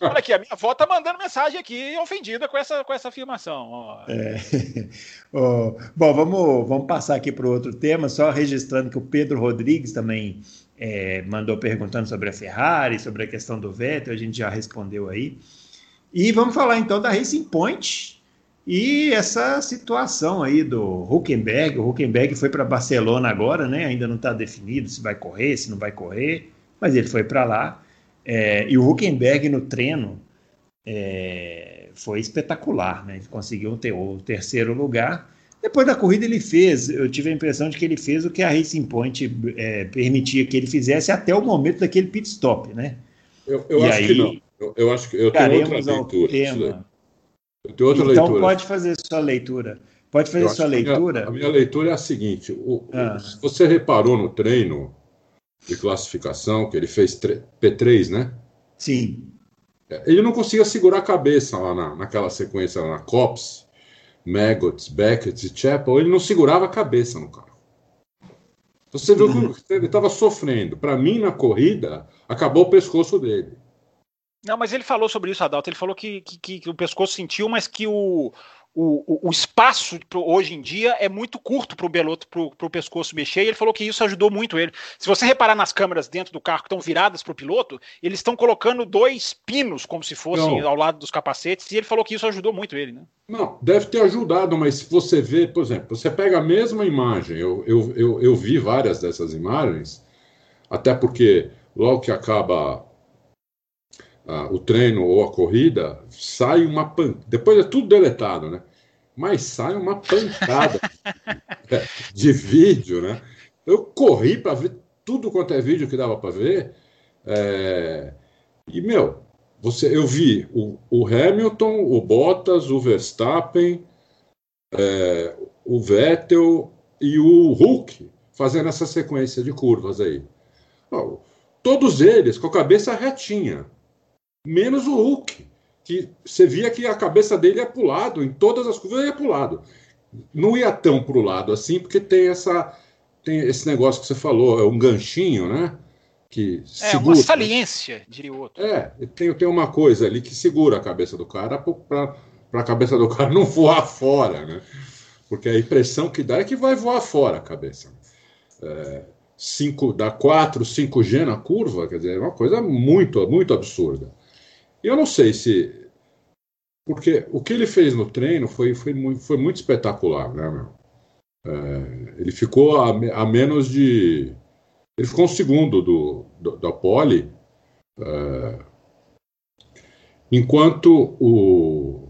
olha aqui, a minha avó tá mandando mensagem aqui ofendida com essa, com essa afirmação. É. oh, bom, vamos, vamos passar aqui para o outro tema, só registrando que o Pedro Rodrigues também é, mandou perguntando sobre a Ferrari, sobre a questão do Vettel, a gente já respondeu aí. E vamos falar então da Racing Point, e essa situação aí do Huckenberg, o Huckenberg foi para Barcelona agora, né? Ainda não está definido se vai correr, se não vai correr, mas ele foi para lá. É, e o Huckenberg no treino é, foi espetacular, né? Ele conseguiu ter o terceiro lugar. Depois da corrida ele fez, eu tive a impressão de que ele fez o que a Racing Point é, permitia que ele fizesse até o momento daquele pit stop, né? Eu, eu acho aí, que não. Eu, eu, acho que eu tenho outra leitura. Tema, então leitura. pode fazer sua leitura. Pode fazer sua leitura. A minha, a minha, leitura é a seguinte: o, ah. você reparou no treino de classificação que ele fez P3, né? Sim. Ele não conseguia segurar a cabeça lá na, naquela sequência lá na Cops, Maggots, Beckett e Chapel. Ele não segurava a cabeça no carro. Você viu uhum. que ele estava sofrendo. Para mim, na corrida, acabou o pescoço dele. Não, mas ele falou sobre isso, Adalto. Ele falou que, que, que o pescoço sentiu, mas que o, o, o espaço hoje em dia é muito curto para o Beloto, para o pescoço mexer, e ele falou que isso ajudou muito ele. Se você reparar nas câmeras dentro do carro que estão viradas para o piloto, eles estão colocando dois pinos, como se fossem ao lado dos capacetes, e ele falou que isso ajudou muito ele, né? Não, deve ter ajudado, mas se você vê, por exemplo, você pega a mesma imagem, eu, eu, eu, eu vi várias dessas imagens, até porque logo que acaba o treino ou a corrida, sai uma pan... depois é tudo deletado, né? Mas sai uma pancada de vídeo, né? Eu corri para ver tudo quanto é vídeo que dava para ver. É... E, meu, você, eu vi o, o Hamilton, o Bottas, o Verstappen, é, o Vettel e o Hulk fazendo essa sequência de curvas aí. Todos eles com a cabeça retinha, menos o Hulk, que você via que a cabeça dele ia para o lado, em todas as curvas ia para o lado. Não ia tão para o lado assim, porque tem essa tem esse negócio que você falou, é um ganchinho, né? Que é segura, uma saliência, diria o outro. É, tem, tem uma coisa ali que segura a cabeça do cara para a cabeça do cara não voar fora, né? Porque a impressão que dá é que vai voar fora a cabeça. É, cinco, dá 4, 5G na curva, quer dizer, é uma coisa muito, muito absurda. Eu não sei se. Porque o que ele fez no treino foi, foi, muito, foi muito espetacular, né, meu? É, ele ficou a, a, menos de. Ele ficou um segundo do, do da pole. É, enquanto o.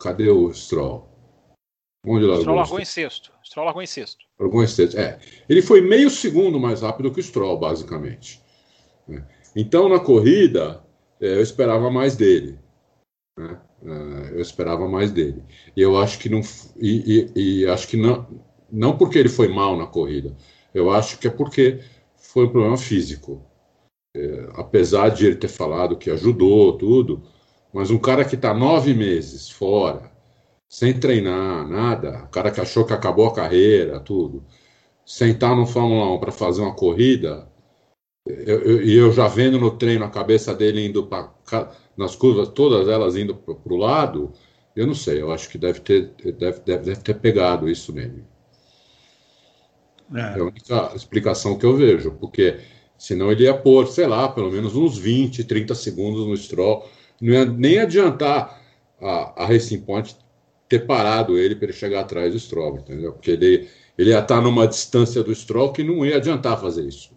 Cadê o Stroll? Onde largou? Stroll largou em sexto. Stroll largou em sexto. Largou em sexto, é. Ele foi meio segundo mais rápido que o Stroll, basicamente. Né? Então, na corrida, eu esperava mais dele. Né? É, eu esperava mais dele. E eu acho que não. E, e, e, acho que não, não porque ele foi mal na corrida. Eu acho que é porque foi um problema físico. É, apesar de ele ter falado que ajudou tudo, mas um cara que está nove meses fora, sem treinar, nada, o cara que achou que acabou a carreira, tudo, sentar no Fórmula 1 para fazer uma corrida, e eu, eu, já vendo no treino a cabeça dele indo para nas curvas, todas elas indo para o lado, eu não sei, eu acho que deve ter, deve, deve, deve ter pegado isso nele. É. é a única explicação que eu vejo, porque senão ele ia pôr, sei lá, pelo menos uns 20, 30 segundos no Stroll. Não ia nem adiantar a, a Racing Point ter parado ele para ele chegar atrás do Stroll, entendeu? Porque ele, ele ia estar numa distância do Stroll que não ia adiantar fazer isso.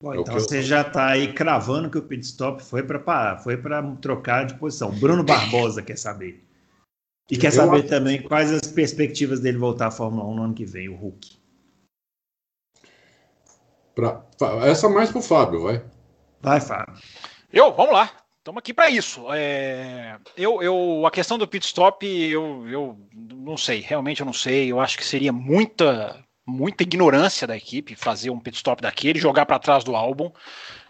Bom, é então você eu... já está aí cravando que o pit stop foi para foi para trocar de posição. Bruno Barbosa quer saber. E quer eu saber acho... também quais as perspectivas dele voltar à Fórmula 1 no ano que vem, o Hulk. Pra, essa mais pro Fábio, vai. Vai, Fábio. Eu, vamos lá. Estamos aqui para isso. É, eu, eu, a questão do pit stop, eu, eu não sei, realmente eu não sei. Eu acho que seria muita, muita ignorância da equipe fazer um pit stop daquele, jogar para trás do álbum.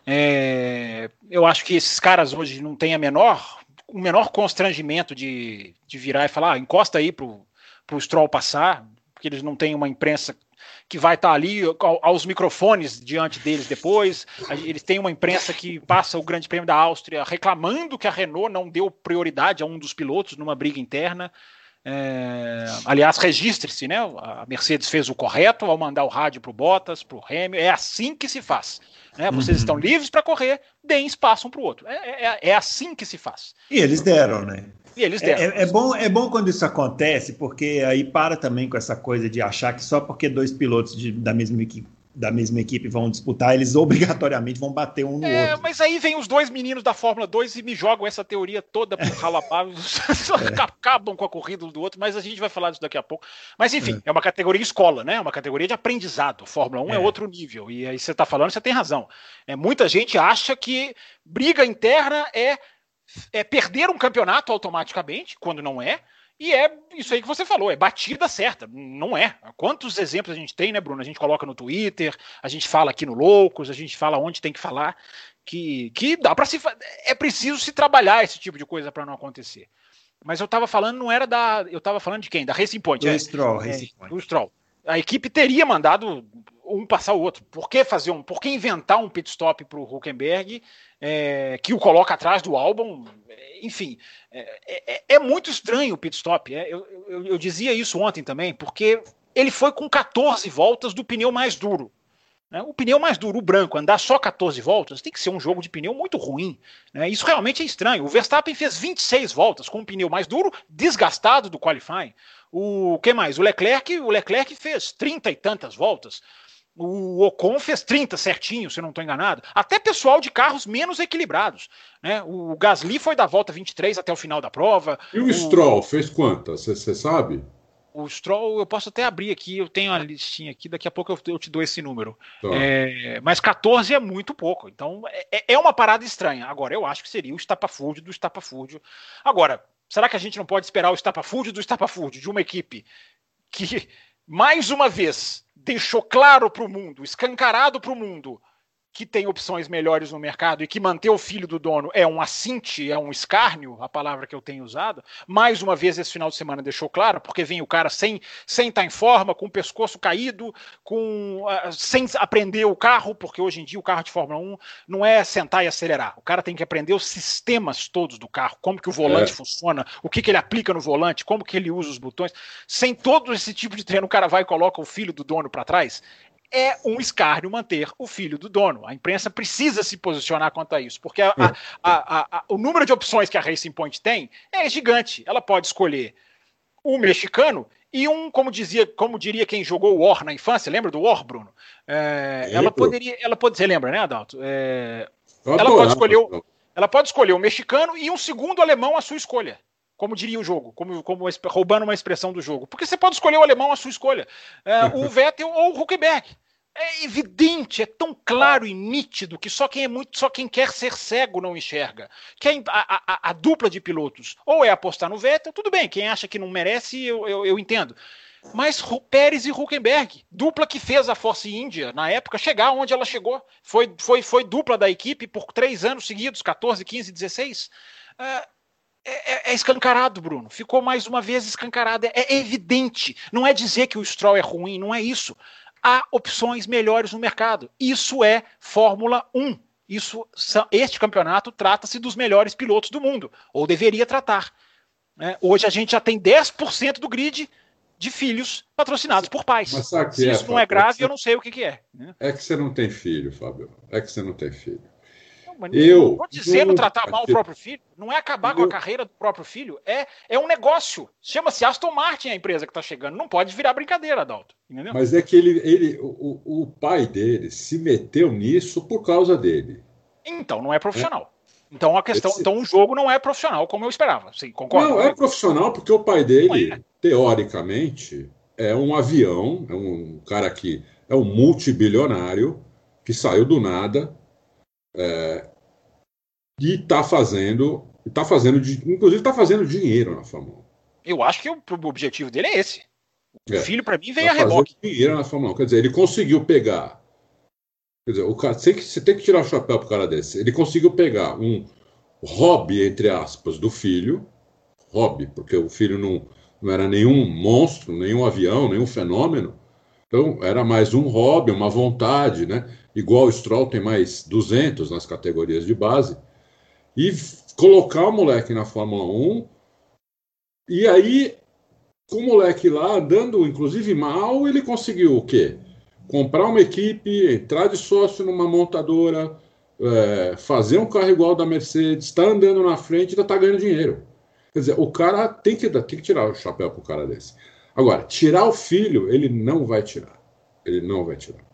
É, eu acho que esses caras hoje não têm a menor, o menor constrangimento de, de virar e falar, ah, encosta aí pro, pro Stroll passar, porque eles não têm uma imprensa que vai estar ali aos microfones diante deles depois. Eles têm uma imprensa que passa o Grande Prêmio da Áustria reclamando que a Renault não deu prioridade a um dos pilotos numa briga interna. É, aliás, registre-se, né? A Mercedes fez o correto ao mandar o rádio para o Bottas, para o Hamilton. É assim que se faz. Né? Vocês uhum. estão livres para correr, deem espaço um para o outro. É, é, é, assim que se faz. E eles deram, né? E eles deram. É, é, bom, é bom quando isso acontece, porque aí para também com essa coisa de achar que só porque dois pilotos de, da mesma equipe da mesma equipe vão disputar, eles obrigatoriamente vão bater um no é, outro. Mas aí vem os dois meninos da Fórmula 2 e me jogam essa teoria toda pro ralapá, é. acabam com a corrida um do outro, mas a gente vai falar disso daqui a pouco. Mas enfim, é, é uma categoria escola, né? É uma categoria de aprendizado. Fórmula 1 é, é outro nível. E aí você está falando, você tem razão. É, muita gente acha que briga interna é, é perder um campeonato automaticamente, quando não é. E é isso aí que você falou, é batida certa, não é. Quantos exemplos a gente tem, né, Bruno? A gente coloca no Twitter, a gente fala aqui no Loucos, a gente fala onde tem que falar, que, que dá para se é preciso se trabalhar esse tipo de coisa para não acontecer. Mas eu estava falando, não era da. Eu estava falando de quem? Da Racing Point. Do é, Stroll, é, Racing Point. Do Stroll. A equipe teria mandado um passar o outro. Por que fazer um? Por que inventar um pit stop para o Huckenberg é, que o coloca atrás do álbum? Enfim, é, é, é muito estranho o pit stop. É, eu, eu, eu, dizia isso ontem também, porque ele foi com 14 voltas do pneu mais duro. Né? O pneu mais duro, o branco, andar só 14 voltas, tem que ser um jogo de pneu muito ruim. Né? Isso realmente é estranho. O Verstappen fez 26 voltas com o pneu mais duro, desgastado do qualifying. O que mais? O Leclerc, o Leclerc fez 30 e tantas voltas. O Ocon fez 30 certinho, se eu não estou enganado. Até pessoal de carros menos equilibrados. Né? O Gasly foi da volta 23 até o final da prova. E o, o... Stroll fez quantas? Você sabe? o Stroll, eu posso até abrir aqui, eu tenho a listinha aqui, daqui a pouco eu, eu te dou esse número. Tá. É, mas 14 é muito pouco, então é, é uma parada estranha. Agora, eu acho que seria o estapafúrdio do estapafúrdio. Agora, será que a gente não pode esperar o estapafúrdio do estapafúrdio de uma equipe que, mais uma vez, deixou claro para o mundo, escancarado para o mundo, que tem opções melhores no mercado e que manter o filho do dono é um assinte, é um escárnio, a palavra que eu tenho usado, mais uma vez esse final de semana deixou claro, porque vem o cara sem sem estar tá em forma, com o pescoço caído, com uh, sem aprender o carro, porque hoje em dia o carro de Fórmula 1 não é sentar e acelerar. O cara tem que aprender os sistemas todos do carro, como que o volante é. funciona, o que, que ele aplica no volante, como que ele usa os botões. Sem todo esse tipo de treino, o cara vai e coloca o filho do dono para trás é um escárnio manter o filho do dono. A imprensa precisa se posicionar quanto a isso, porque a, a, a, o número de opções que a Racing Point tem é gigante. Ela pode escolher o mexicano e um, como dizia, como diria quem jogou War na infância, lembra do War, Bruno? É, ela poderia, ela pode, você lembra, né, Adalto? É, ela pode escolher, o, ela pode escolher o mexicano e um segundo alemão à sua escolha como diria o jogo, como, como roubando uma expressão do jogo. Porque você pode escolher o alemão à sua escolha, é, o Vettel ou o Huckenberg. É evidente, é tão claro e nítido que só quem é muito, só quem quer ser cego não enxerga. Que a, a, a dupla de pilotos ou é apostar no Vettel, tudo bem. Quem acha que não merece, eu, eu, eu entendo. Mas Pérez e Huckenberg, dupla que fez a Force India na época chegar onde ela chegou, foi, foi, foi dupla da equipe por três anos seguidos, 14, 15, 16. Uh, é, é, é, escancarado, Bruno. Ficou mais uma vez escancarado. É, é, evidente. Não é dizer que o Stroll é ruim, não é isso. Há opções melhores no mercado. Isso é Fórmula 1. Isso, este campeonato trata-se dos melhores pilotos do mundo, ou deveria tratar. Né? Hoje a gente já tem 10% do grid de filhos patrocinados por pais. Mas Se isso não é grave, eu não sei o que, que é. Né? É que você não tem filho, Fábio. É que você não tem filho mas eu, não estou dizendo tratar mal o próprio filho, não é acabar eu, com a carreira do próprio filho, é, é um negócio. Chama-se Aston Martin a empresa que está chegando. Não pode virar brincadeira, Adalto. Entendeu? Mas é que ele, ele o, o pai dele se meteu nisso por causa dele. Então, não é profissional. É. Então a questão, Esse... então o jogo não é profissional como eu esperava. Sim, concordo. Não, é profissional porque o pai dele, é. teoricamente, é um avião, é um cara que é um multibilionário que saiu do nada é, e está fazendo, está fazendo, inclusive está fazendo dinheiro na Fórmula 1. Eu acho que o, o objetivo dele é esse. O é, filho, para mim, veio tá a reboque. dinheiro na Fórmula 1. Quer dizer, ele conseguiu pegar. Quer dizer, o cara, você, você tem que tirar o chapéu pro cara desse. Ele conseguiu pegar um hobby, entre aspas, do filho. Hobby, porque o filho não, não era nenhum monstro, nenhum avião, nenhum fenômeno. Então, era mais um hobby, uma vontade, né? Igual o Stroll tem mais 200 nas categorias de base, e colocar o moleque na Fórmula 1, e aí, com o moleque lá andando, inclusive mal, ele conseguiu o quê? Comprar uma equipe, entrar de sócio numa montadora, é, fazer um carro igual da Mercedes, está andando na frente ainda está ganhando dinheiro. Quer dizer, o cara tem que, tem que tirar o chapéu para o cara desse. Agora, tirar o filho, ele não vai tirar. Ele não vai tirar.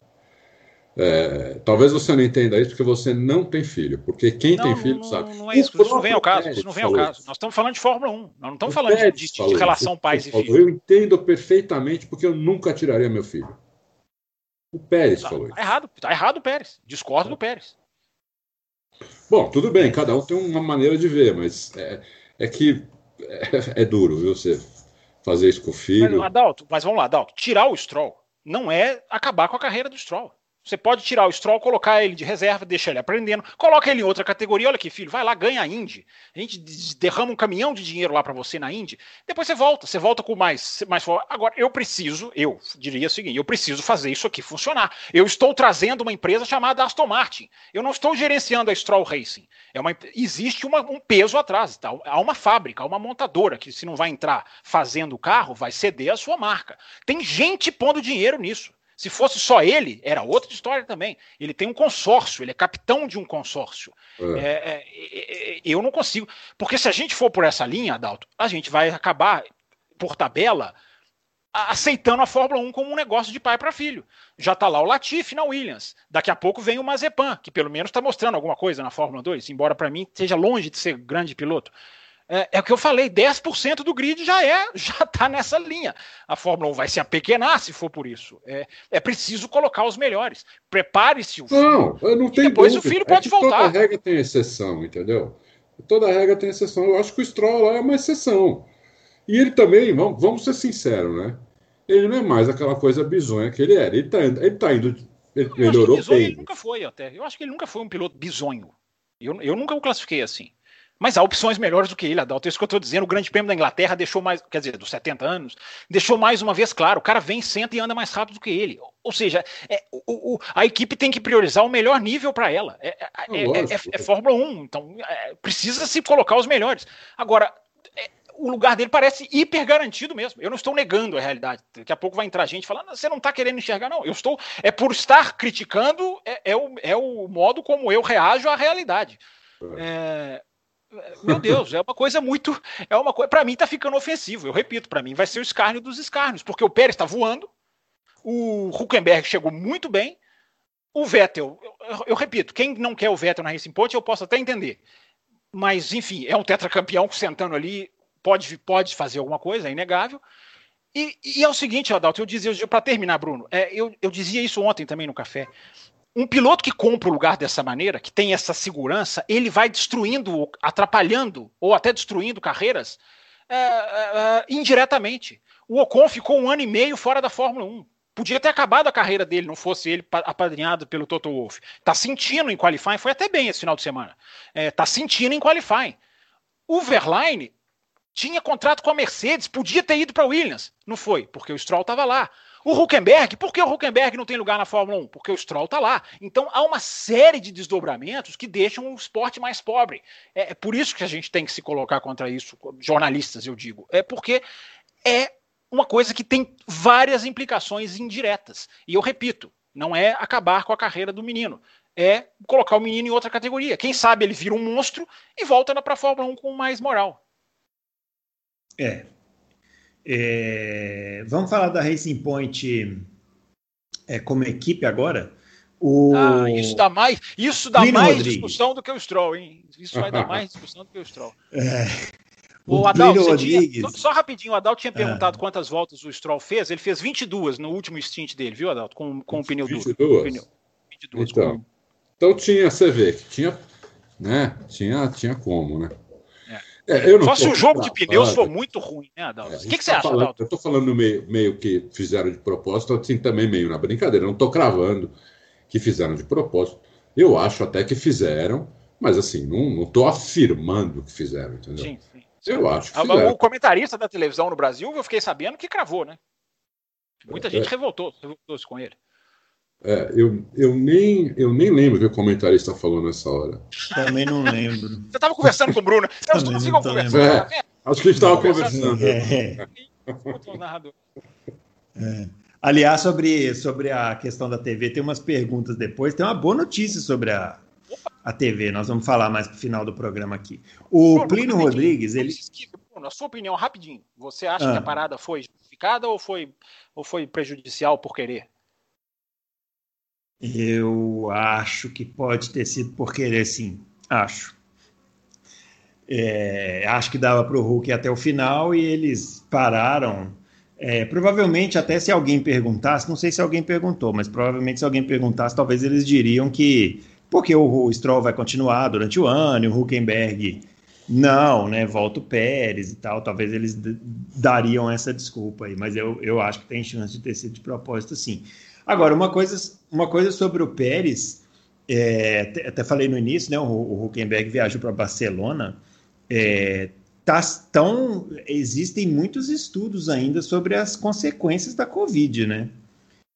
É, talvez você não entenda isso porque você não tem filho, porque quem não, tem filho não, sabe. Não é isso, isso não vem ao caso. Isso não vem ao caso. Nós estamos falando de Fórmula 1, nós não estamos falando de, de, de, relação pais e filhos. Eu entendo perfeitamente porque eu nunca tiraria meu filho. O Pérez tá, falou isso. Tá errado, tá errado o Pérez. Discordo do Pérez. Bom, tudo bem, cada um tem uma maneira de ver, mas é, é que é, é, duro, viu, você fazer isso com o filho. Mas, Adalto, mas vamos lá, Adalto, tirar o Stroll não é acabar com a carreira do Stroll. Você pode tirar o Stroll, colocar ele de reserva, deixar ele aprendendo, coloca ele em outra categoria. Olha aqui, filho, vai lá, ganha a Indy. A gente derrama um caminhão de dinheiro lá para você na Indy. Depois você volta, você volta com mais, mais Agora, eu preciso, eu diria o seguinte: eu preciso fazer isso aqui funcionar. Eu estou trazendo uma empresa chamada Aston Martin. Eu não estou gerenciando a Stroll Racing. É uma, existe uma, um peso atrás. Tá? Há uma fábrica, há uma montadora que, se não vai entrar fazendo o carro, vai ceder a sua marca. Tem gente pondo dinheiro nisso. Se fosse só ele, era outra história também. Ele tem um consórcio, ele é capitão de um consórcio. É. É, é, é, é eu não consigo. Porque se a gente for por essa linha, Adalto, a gente vai acabar, por tabela, aceitando a Fórmula 1 como um negócio de pai para filho. Já está lá o Latifi na Williams. Daqui a pouco vem o Mazepan, que pelo menos está mostrando alguma coisa na Fórmula 2, embora para mim seja longe de ser grande piloto. É, é, o que eu falei, 10% do grid já é, já está nessa linha. A Fórmula 1 vai se apequenar se for por isso. É, é preciso colocar os melhores. Prepare-se o filho. Não, eu não tenho depois dúvida. o filho é pode é voltar. Toda regra tem exceção, entendeu? Toda regra tem exceção. Eu acho que o Stroll lá é uma exceção. E ele também, vamos, vamos ser sinceros, né? Ele não é mais aquela coisa bizonha que ele era. Ele está ele tá indo. Ele eu melhorou bem. Ele nunca foi, até. Eu acho que ele nunca foi um piloto bizonho. Eu, eu nunca o classifiquei assim. Mas há opções melhores do que ele, Adalto. É isso que eu estou dizendo. O Grande Prêmio da Inglaterra deixou mais, quer dizer, dos 70 anos, deixou mais uma vez claro: o cara vem, senta e anda mais rápido do que ele. Ou seja, é, o, o, a equipe tem que priorizar o melhor nível para ela. É, é, é, é, é Fórmula 1, então precisa se colocar os melhores. Agora, o lugar dele parece hiper garantido mesmo. Eu não estou negando a realidade. Daqui a pouco vai entrar gente falando, você não está querendo enxergar, não. Eu estou. É por estar criticando, é, é, o, é o modo como eu reajo à realidade. É, meu Deus, é uma coisa muito. É uma coisa. Para mim está ficando ofensivo. Eu repito, para mim vai ser o escárnio dos escárnios, porque o Pérez está voando, o Huckenberg chegou muito bem, o Vettel, eu, eu, repito, quem não quer o Vettel na Racing Point, eu posso até entender. Mas, enfim, é um tetracampeão sentando ali, pode, pode fazer alguma coisa, é inegável. E, e é o seguinte, Adalto, eu dizia, para terminar, Bruno, é, eu, eu dizia isso ontem também no café um piloto que compra o lugar dessa maneira, que tem essa segurança, ele vai destruindo, atrapalhando ou até destruindo carreiras é, é, é, indiretamente. O Ocon ficou um ano e meio fora da Fórmula 1. Podia ter acabado a carreira dele, não fosse ele apadrinhado pelo Toto Wolff. Tá sentindo em qualifying, foi até bem esse final de semana. É, tá sentindo em qualifying. O Verlaine tinha contrato com a Mercedes, podia ter ido para Williams. Não foi, porque o Stroll estava lá. O Huckenberg, por que o Huckenberg não tem lugar na Fórmula 1? Porque o Stroll está lá. Então há uma série de desdobramentos que deixam o esporte mais pobre. É, é, por isso que a gente tem que se colocar contra isso, jornalistas, eu digo. É porque é uma coisa que tem várias implicações indiretas. E eu repito, não é acabar com a carreira do menino. É colocar o menino em outra categoria. Quem sabe ele vira um monstro e volta para a Fórmula 1 com mais moral. É, é, vamos falar da Racing Point é, como equipe agora. O... Ah, isso dá mais, isso dá mais discussão do que o Stroll, hein? Isso vai dar mais discussão do que o Stroll. É. O, o Adalto, tinha, só rapidinho, o Adalto tinha é. perguntado quantas voltas o Stroll fez. Ele fez 22 no último stint dele, viu, Adalto? Com, com o pneu 22? duro. 22? 22 então, com... então tinha, você vê que tinha, né? Tinha, tinha como, né? É, Só se o jogo de pneus for muito ruim, né, Adalto? É, o que, que você tá acha, falando, Adalto? Eu estou falando meio, meio que fizeram de propósito, assim, também meio na brincadeira. Não estou cravando que fizeram de propósito. Eu acho até que fizeram, mas assim, não estou afirmando que fizeram, entendeu? Sim, sim. Eu acho que fizeram. O comentarista da televisão no Brasil, eu fiquei sabendo que cravou, né? Muita é, gente revoltou, revoltou-se com ele. É, eu, eu, nem, eu nem lembro o que o comentarista falou nessa hora. Também não lembro. Você estava conversando com o Bruno. Vocês não ficam conversando. É, acho que a gente estava conversando. É. É. Aliás, sobre, sobre a questão da TV, tem umas perguntas depois. Tem uma boa notícia sobre a, a TV. Nós vamos falar mais para o final do programa aqui. O Bruno, Plínio Rodrigues, ele. Bruno, a sua opinião, rapidinho. Você acha ah. que a parada foi justificada ou foi, ou foi prejudicial por querer? Eu acho que pode ter sido por querer, sim. Acho. É, acho que dava para o Hulk até o final e eles pararam. É, provavelmente, até se alguém perguntasse, não sei se alguém perguntou, mas provavelmente se alguém perguntasse, talvez eles diriam que porque o, Stroll vai continuar durante o ano e o Huckenberg não, né? Volta o Pérez e tal. Talvez eles dariam essa desculpa aí, mas eu, eu acho que tem chance de ter sido de propósito, sim. Agora, uma coisa, uma coisa sobre o Pérez, é, até, falei no início, né? O, o Huckenberg viajou para Barcelona. É, tá, tão, existem muitos estudos ainda sobre as consequências da Covid, né?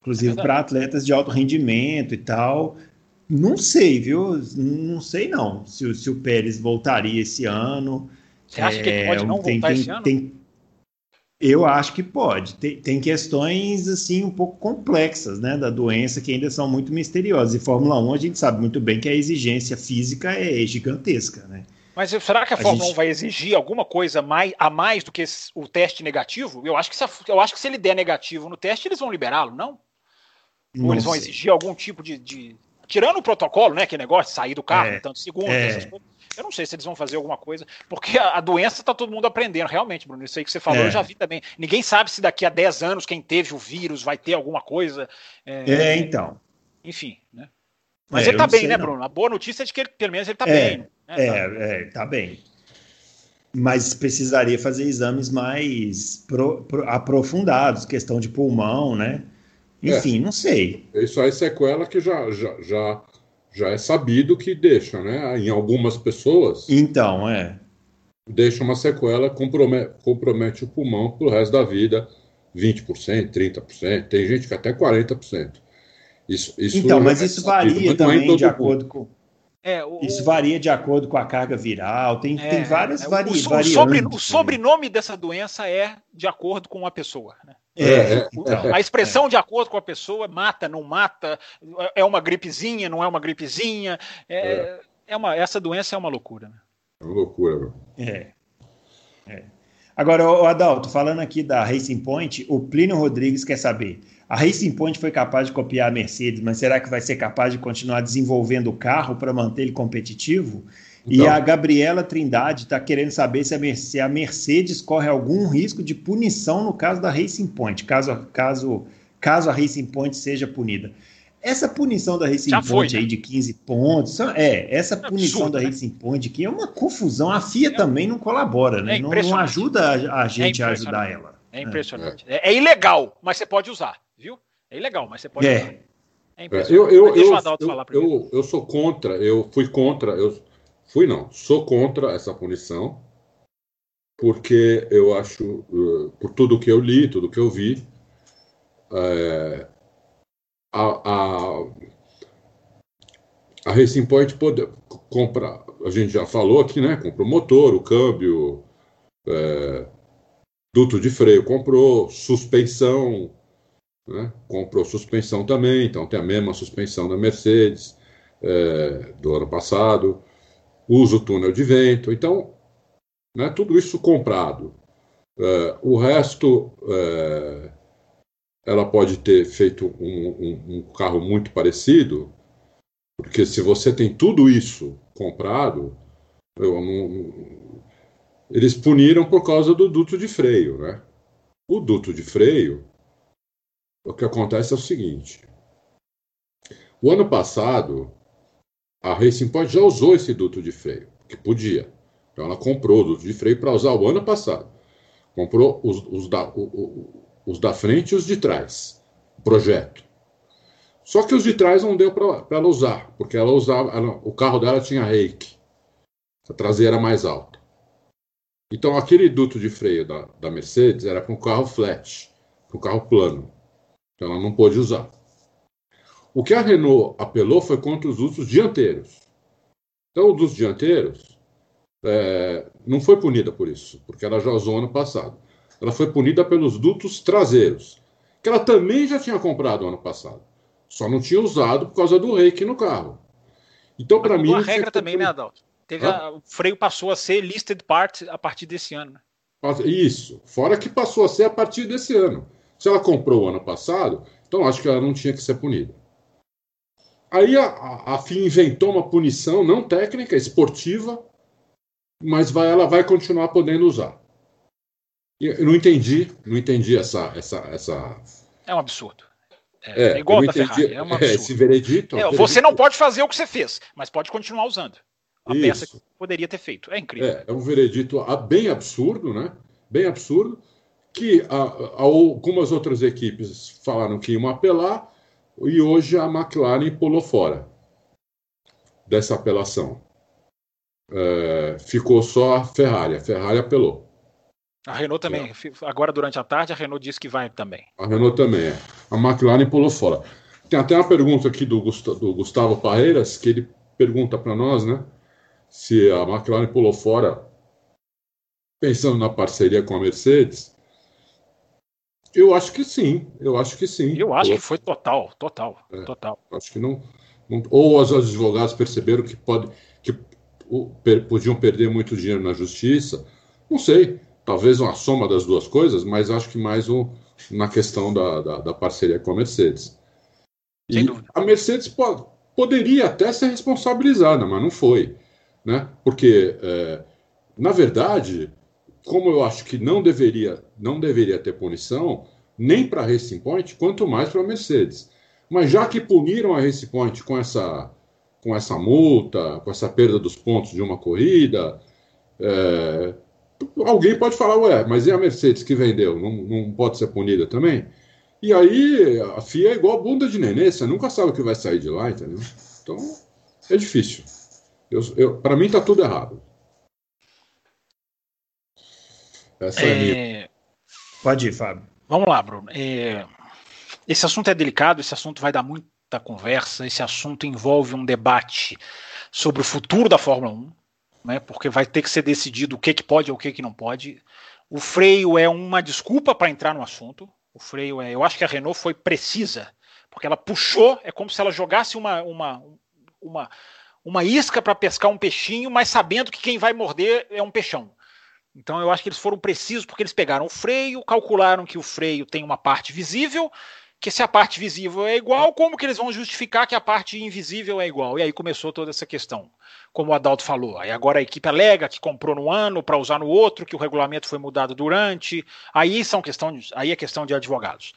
Inclusive é para atletas de alto rendimento e tal. Não sei, viu? Não sei não se, se o Pérez voltaria esse ano. Você acha que ele pode é, não tem, voltar tem, esse ano? Tem, eu acho que pode. Tem, tem, questões assim um pouco complexas, né, da doença que ainda são muito misteriosas. E Fórmula 1 a gente sabe muito bem que a exigência física é gigantesca, né? Mas será que a, a Fórmula gente... 1 vai exigir alguma coisa mais, a mais do que o teste negativo? Eu acho que se, eu acho que se ele der negativo no teste, eles vão liberá-lo, não? não? Ou eles vão exigir algum tipo de, de, Tirando o protocolo, né? Que negócio de sair do carro, é, tantos segundos, é. essas coisas. Eu não sei se eles vão fazer alguma coisa, porque a, a doença está todo mundo aprendendo, realmente, Bruno. Isso aí que você falou, é. eu já vi também. Ninguém sabe se daqui a 10 anos quem teve o vírus vai ter alguma coisa. É, é então. Enfim, né? Mas é, ele está bem, né, não. Bruno? A boa notícia é de que ele, pelo menos ele está é, bem. Né? É, é, tá bem. Mas precisaria fazer exames mais pro, pro, aprofundados, questão de pulmão, né? Enfim, é, não sei. Isso aí é sequela que já, já, já, já é sabido que deixa, né? Em algumas pessoas. Então, é. Deixa uma sequela, compromete, compromete o pulmão pro resto da vida, 20%, 30%, tem gente que até 40%. Isso, isso então, mas é isso varia também de acordo com. É, o... Isso varia de acordo com a carga viral, tem, é, tem várias é, vari... o, o, o sobrenome dessa doença é de acordo com a pessoa. Né? É, é, é, é, a expressão de acordo com a pessoa mata, não mata, é uma gripezinha, não é uma gripezinha. É, é. uma, essa doença é uma loucura. Né? É uma loucura. É. é. Agora, Adalto, falando aqui da Racing Point, o Plínio Rodrigues quer saber: a Racing Point foi capaz de copiar a Mercedes, mas será que vai ser capaz de continuar desenvolvendo o carro para manter ele competitivo? Então. E a Gabriela Trindade está querendo saber se a, se a, Mercedes corre algum risco de punição no caso da Racing Point, caso, caso, caso a Racing Point seja punida. Essa punição da Racing Já Point foi, né? aí de 15 pontos, é, essa é punição absurdo, da né? Racing Point aqui é uma confusão. A FIA é, também não colabora, né? É não, não, ajuda a, a é gente a ajudar ela. É impressionante. É. é, ilegal, mas você pode usar, viu? É ilegal, mas você pode usar. É impressionante. Eu, eu, eu, eu, eu, eu sou contra, eu fui contra, eu Fui não, sou contra essa punição, porque eu acho, uh, por tudo que eu li, tudo que eu vi, é, a, a, a Racing Point pode comprar, a gente já falou aqui, né? Comprou motor, o câmbio, é, duto de freio comprou, suspensão, né? comprou suspensão também, então tem a mesma suspensão da Mercedes é, do ano passado usa o túnel de vento. Então, né, tudo isso comprado. É, o resto, é, ela pode ter feito um, um, um, carro muito parecido, porque se você tem tudo isso comprado, não, eles puniram por causa do duto de freio. Né? O duto de freio, o que acontece é o seguinte: o ano passado, a Racing Point já usou esse duto de freio, que podia. Então ela comprou o duto de freio para usar o ano passado. Comprou os, os, da, os da frente e os de trás. Projeto. Só que os de trás não deu para ela usar, porque ela usava. Ela, o carro dela tinha rake. A traseira mais alta. Então aquele duto de freio da, da Mercedes era para um carro flat, para um carro plano. Então ela não pôde usar. O que a Renault apelou foi contra os usos dianteiros. Então, o dos dianteiros é, não foi punida por isso, porque ela já usou ano passado. Ela foi punida pelos dutos traseiros, que ela também já tinha comprado ano passado. Só não tinha usado por causa do reiki no carro. Então, para mim. a regra também, né, Adalto? Teve a, o freio passou a ser listed part a partir desse ano. Né? Isso. Fora que passou a ser a partir desse ano. Se ela comprou o ano passado, então acho que ela não tinha que ser punida. Aí a, a FIA inventou uma punição não técnica, esportiva, mas vai, ela vai continuar podendo usar. Eu não entendi, não entendi essa, essa, essa. É um absurdo. É, é, é igual da Ferrari, é um absurdo. É, esse veredito, é, veredito. Você não pode fazer o que você fez, mas pode continuar usando. A Isso. peça que poderia ter feito. É incrível. É, é um veredito bem absurdo, né? Bem absurdo, que a, a, algumas outras equipes falaram que iam apelar, e hoje a McLaren pulou fora dessa apelação. É, ficou só a Ferrari. A Ferrari apelou. A Renault também. É. Agora, durante a tarde, a Renault disse que vai também. A Renault também. É. A McLaren pulou fora. Tem até uma pergunta aqui do, Gustavo, do Gustavo Parreiras, que ele pergunta para nós, né? Se a McLaren pulou fora, pensando na parceria com a Mercedes, eu acho que sim, eu acho que sim. Eu acho eu... que foi total, total, é, total. Acho que não, não, Ou os advogados perceberam que, pode, que o, per, podiam perder muito dinheiro na justiça. Não sei, talvez uma soma das duas coisas, mas acho que mais um, na questão da, da, da parceria com a Mercedes. E a Mercedes pode, poderia até ser responsabilizada, mas não foi. né? Porque, é, na verdade, como eu acho que não deveria, não deveria ter punição, nem para a Racing Point, quanto mais para a Mercedes. Mas já que puniram a Racing Point com essa, com essa multa, com essa perda dos pontos de uma corrida, é, alguém pode falar, ué, mas e a Mercedes que vendeu? Não, não pode ser punida também? E aí a FIA é igual a bunda de nenê, você nunca sabe o que vai sair de lá, entendeu? Então é difícil. Eu, eu, Para mim está tudo errado. Essa é... é Pode ir, Fábio. Vamos lá, Bruno. É... Esse assunto é delicado, esse assunto vai dar muita conversa, esse assunto envolve um debate sobre o futuro da Fórmula 1, né, porque vai ter que ser decidido o que, que pode e o que, que não pode. O freio é uma desculpa para entrar no assunto. O freio é. Eu acho que a Renault foi precisa, porque ela puxou, é como se ela jogasse uma, uma, uma, uma isca para pescar um peixinho, mas sabendo que quem vai morder é um peixão. Então eu acho que eles foram precisos porque eles pegaram o freio, calcularam que o freio tem uma parte visível, que se a parte visível é igual, como que eles vão justificar que a parte invisível é igual? E aí começou toda essa questão, como o Adalto falou. Aí agora a equipe alega que comprou no ano para usar no outro, que o regulamento foi mudado durante. Aí são questão de, aí é questão de advogados.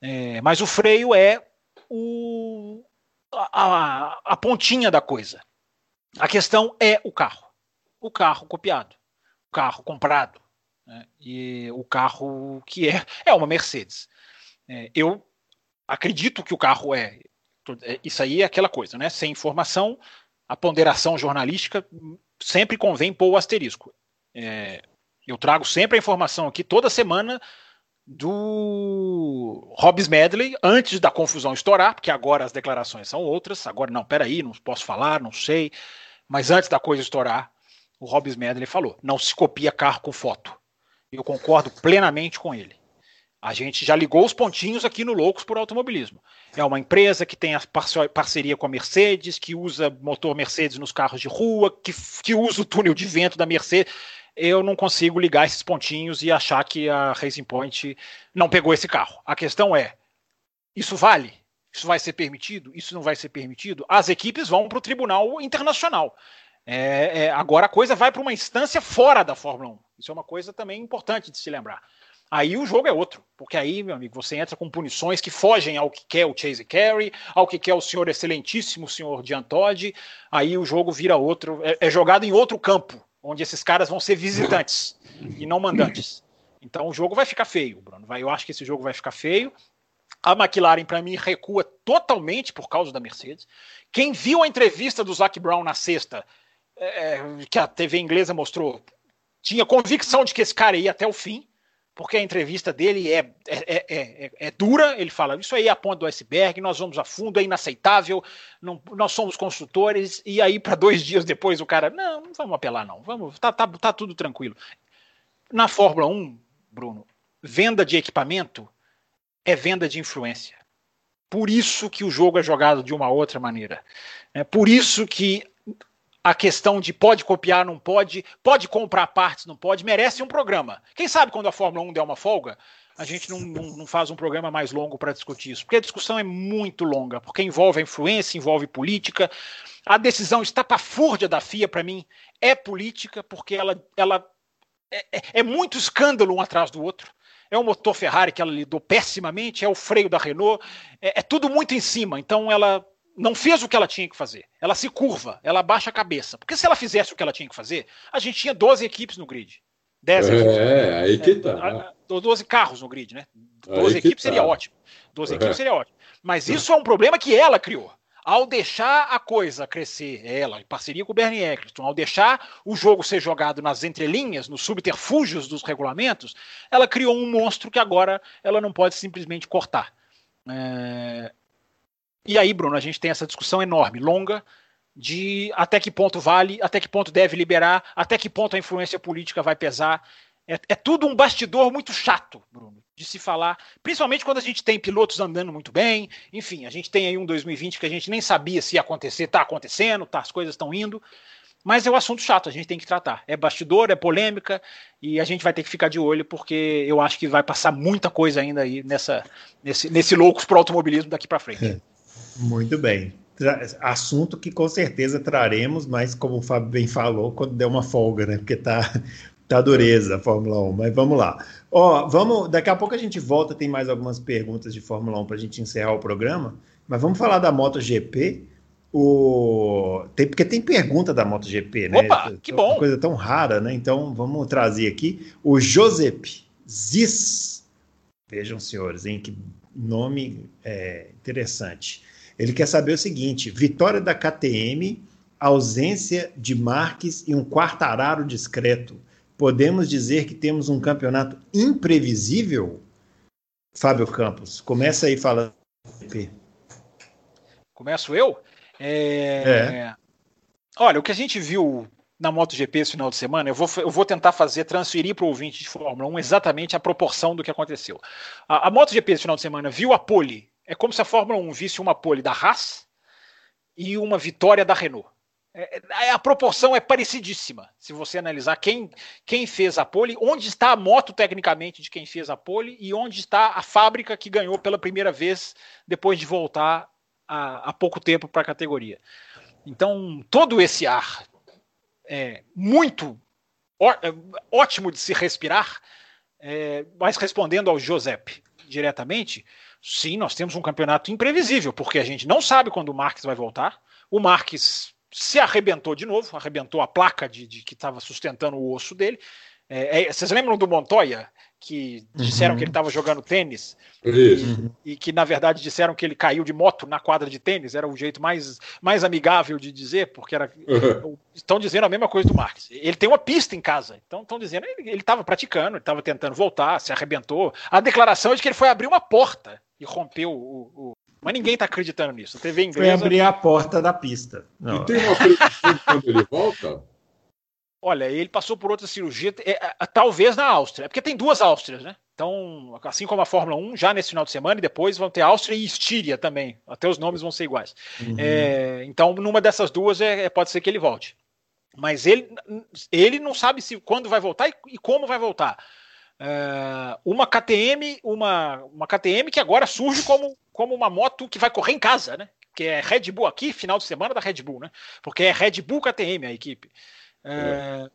É, mas o freio é o, a, a pontinha da coisa. A questão é o carro. O carro copiado carro comprado. Né? E o carro que é, é uma Mercedes. É, eu acredito que o carro é, é. Isso aí é aquela coisa, né? Sem informação, a ponderação jornalística sempre convém pôr o asterisco. É, eu trago sempre a informação aqui toda semana do Hobbs Medley antes da confusão estourar, porque agora as declarações são outras. Agora, não, peraí, não posso falar, não sei. Mas antes da coisa estourar, o Rob Smedley falou: não se copia carro com foto. Eu concordo plenamente com ele. A gente já ligou os pontinhos aqui no Loucos por Automobilismo. É uma empresa que tem a parceria com a Mercedes, que usa motor Mercedes nos carros de rua, que, que usa o túnel de vento da Mercedes. Eu não consigo ligar esses pontinhos e achar que a Racing Point não pegou esse carro. A questão é: isso vale? Isso vai ser permitido? Isso não vai ser permitido? As equipes vão para o Tribunal Internacional. É, é, agora a coisa vai para uma instância fora da Fórmula 1. Isso é uma coisa também importante de se lembrar. Aí o jogo é outro, porque aí, meu amigo, você entra com punições que fogem ao que quer o Chase Carey, ao que quer o senhor excelentíssimo senhor Jean Todt, aí o jogo vira outro, é, é jogado em outro campo, onde esses caras vão ser visitantes e não mandantes. Então o jogo vai ficar feio, Bruno. Vai, eu acho que esse jogo vai ficar feio. A McLaren, para mim, recua totalmente por causa da Mercedes. Quem viu a entrevista do Zac Brown na sexta é, que a TV inglesa mostrou, tinha convicção de que esse cara ia até o fim, porque a entrevista dele é, é, é, é, dura. Ele fala: Isso aí é a ponta do iceberg, nós vamos a fundo, é inaceitável, não, nós somos construtores. E aí, para dois dias depois, o cara: Não, não vamos apelar, não, vamos, tá, tá, tá tudo tranquilo. Na Fórmula 1, Bruno, venda de equipamento é venda de influência. Por isso que o jogo é jogado de uma outra maneira. É por isso que a questão de pode copiar, não pode, pode comprar partes, não pode, merece um programa. Quem sabe quando a Fórmula 1 der uma folga, a gente não, não, não faz um programa mais longo para discutir isso, porque a discussão é muito longa, porque envolve a influência, envolve política. A decisão estapafúrdia da FIA, para mim, é política, porque ela, ela é, é, é muito escândalo um atrás do outro é o motor Ferrari que ela lidou pessimamente, é o freio da Renault, é, é, tudo muito em cima. Então ela não fez o que ela tinha que fazer. Ela se curva, ela baixa a cabeça. Porque se ela fizesse o que ela tinha que fazer, a gente tinha 12 equipes no grid. 10 é, equipes. É, aí que tá. É, 12 carros no grid, né? 12 equipes tá. seria ótimo. 12 é. equipes seria ótimo. Mas isso é um problema que ela criou. Ao deixar a coisa crescer, ela, em parceria com o Bernie Eccleston, ao deixar o jogo ser jogado nas entrelinhas, nos subterfúgios dos regulamentos, ela criou um monstro que agora ela não pode simplesmente cortar. É, e aí, Bruno, a gente tem essa discussão enorme, longa, de até que ponto vale, até que ponto deve liberar, até que ponto a influência política vai pesar. É, é, tudo um bastidor muito chato, Bruno, de se falar, principalmente quando a gente tem pilotos andando muito bem. Enfim, a gente tem aí um 2020 que a gente nem sabia se ia acontecer, está acontecendo, tá, as coisas estão indo. Mas é um assunto chato, a gente tem que tratar. É bastidor, é polêmica, e a gente vai ter que ficar de olho, porque eu acho que vai passar muita coisa ainda aí nessa, nesse, nesse loucos pro automobilismo daqui para frente. Muito bem. assunto que com certeza traremos, mas como o Fábio bem falou, quando der uma folga, né? Porque tá, tá dureza a Fórmula 1. Mas vamos lá. Ó, vamos, daqui a pouco a gente volta, tem mais algumas perguntas de Fórmula 1 para a gente encerrar o programa. Mas vamos falar da MotoGP. O... Tem, porque tem pergunta da MotoGP, né? Opa, que bom! Uma coisa tão rara, né? Então vamos trazer aqui o Josep Ziz. Vejam, senhores, hein? Que nome é, interessante. Ele quer saber o seguinte: vitória da KTM, ausência de Marques e um quartararo discreto. Podemos dizer que temos um campeonato imprevisível? Fábio Campos, começa aí falando. Começo eu? É... É. Olha, o que a gente viu na MotoGP esse final de semana, eu vou, eu vou tentar fazer, transferir para o ouvinte de Fórmula 1 exatamente a proporção do que aconteceu. A, a MotoGP esse final de semana viu a pole, é como se a Fórmula 1 visse uma pole da Haas e uma vitória da Renault. É, é, a proporção é parecidíssima. Se você analisar quem, quem fez a pole, onde está a moto tecnicamente de quem fez a pole e onde está a fábrica que ganhou pela primeira vez depois de voltar há, há pouco tempo para a categoria. Então, todo esse ar é, muito é, ótimo de se respirar, é, mas respondendo ao Josep diretamente, sim, nós temos um campeonato imprevisível, porque a gente não sabe quando o Marques vai voltar. O Marques se arrebentou de novo, arrebentou a placa de, de que estava sustentando o osso dele. É, é, vocês lembram do Montoya? Que disseram uhum. que ele estava jogando tênis e, e, que na verdade disseram que ele caiu de moto na quadra de tênis. Era o jeito mais, mais amigável de dizer porque era uhum. estão dizendo a mesma coisa do Marques. Ele tem uma pista em casa. Então estão dizendo ele estava praticando ele estava tentando voltar se arrebentou. A declaração é de que ele foi abrir uma porta e rompeu o, o... mas ninguém está acreditando nisso. A TV inglesa foi abrir a porta da pista. Não. e tem uma previsão quando ele volta Olha, ele passou por outra cirurgia, é, é, talvez na Áustria, é porque tem duas Áustrias, né? Então, assim como a Fórmula 1, já nesse final de semana, e depois vão ter Áustria e Estíria também. Até os nomes vão ser iguais. Uhum. É, então, numa dessas duas, é, é, pode ser que ele volte. Mas ele, ele não sabe se quando vai voltar e, e como vai voltar. É, uma KTM, uma, uma KTM que agora surge como, como uma moto que vai correr em casa, né? Que é Red Bull aqui, final de semana da Red Bull, né? Porque é Red Bull KTM a equipe. É,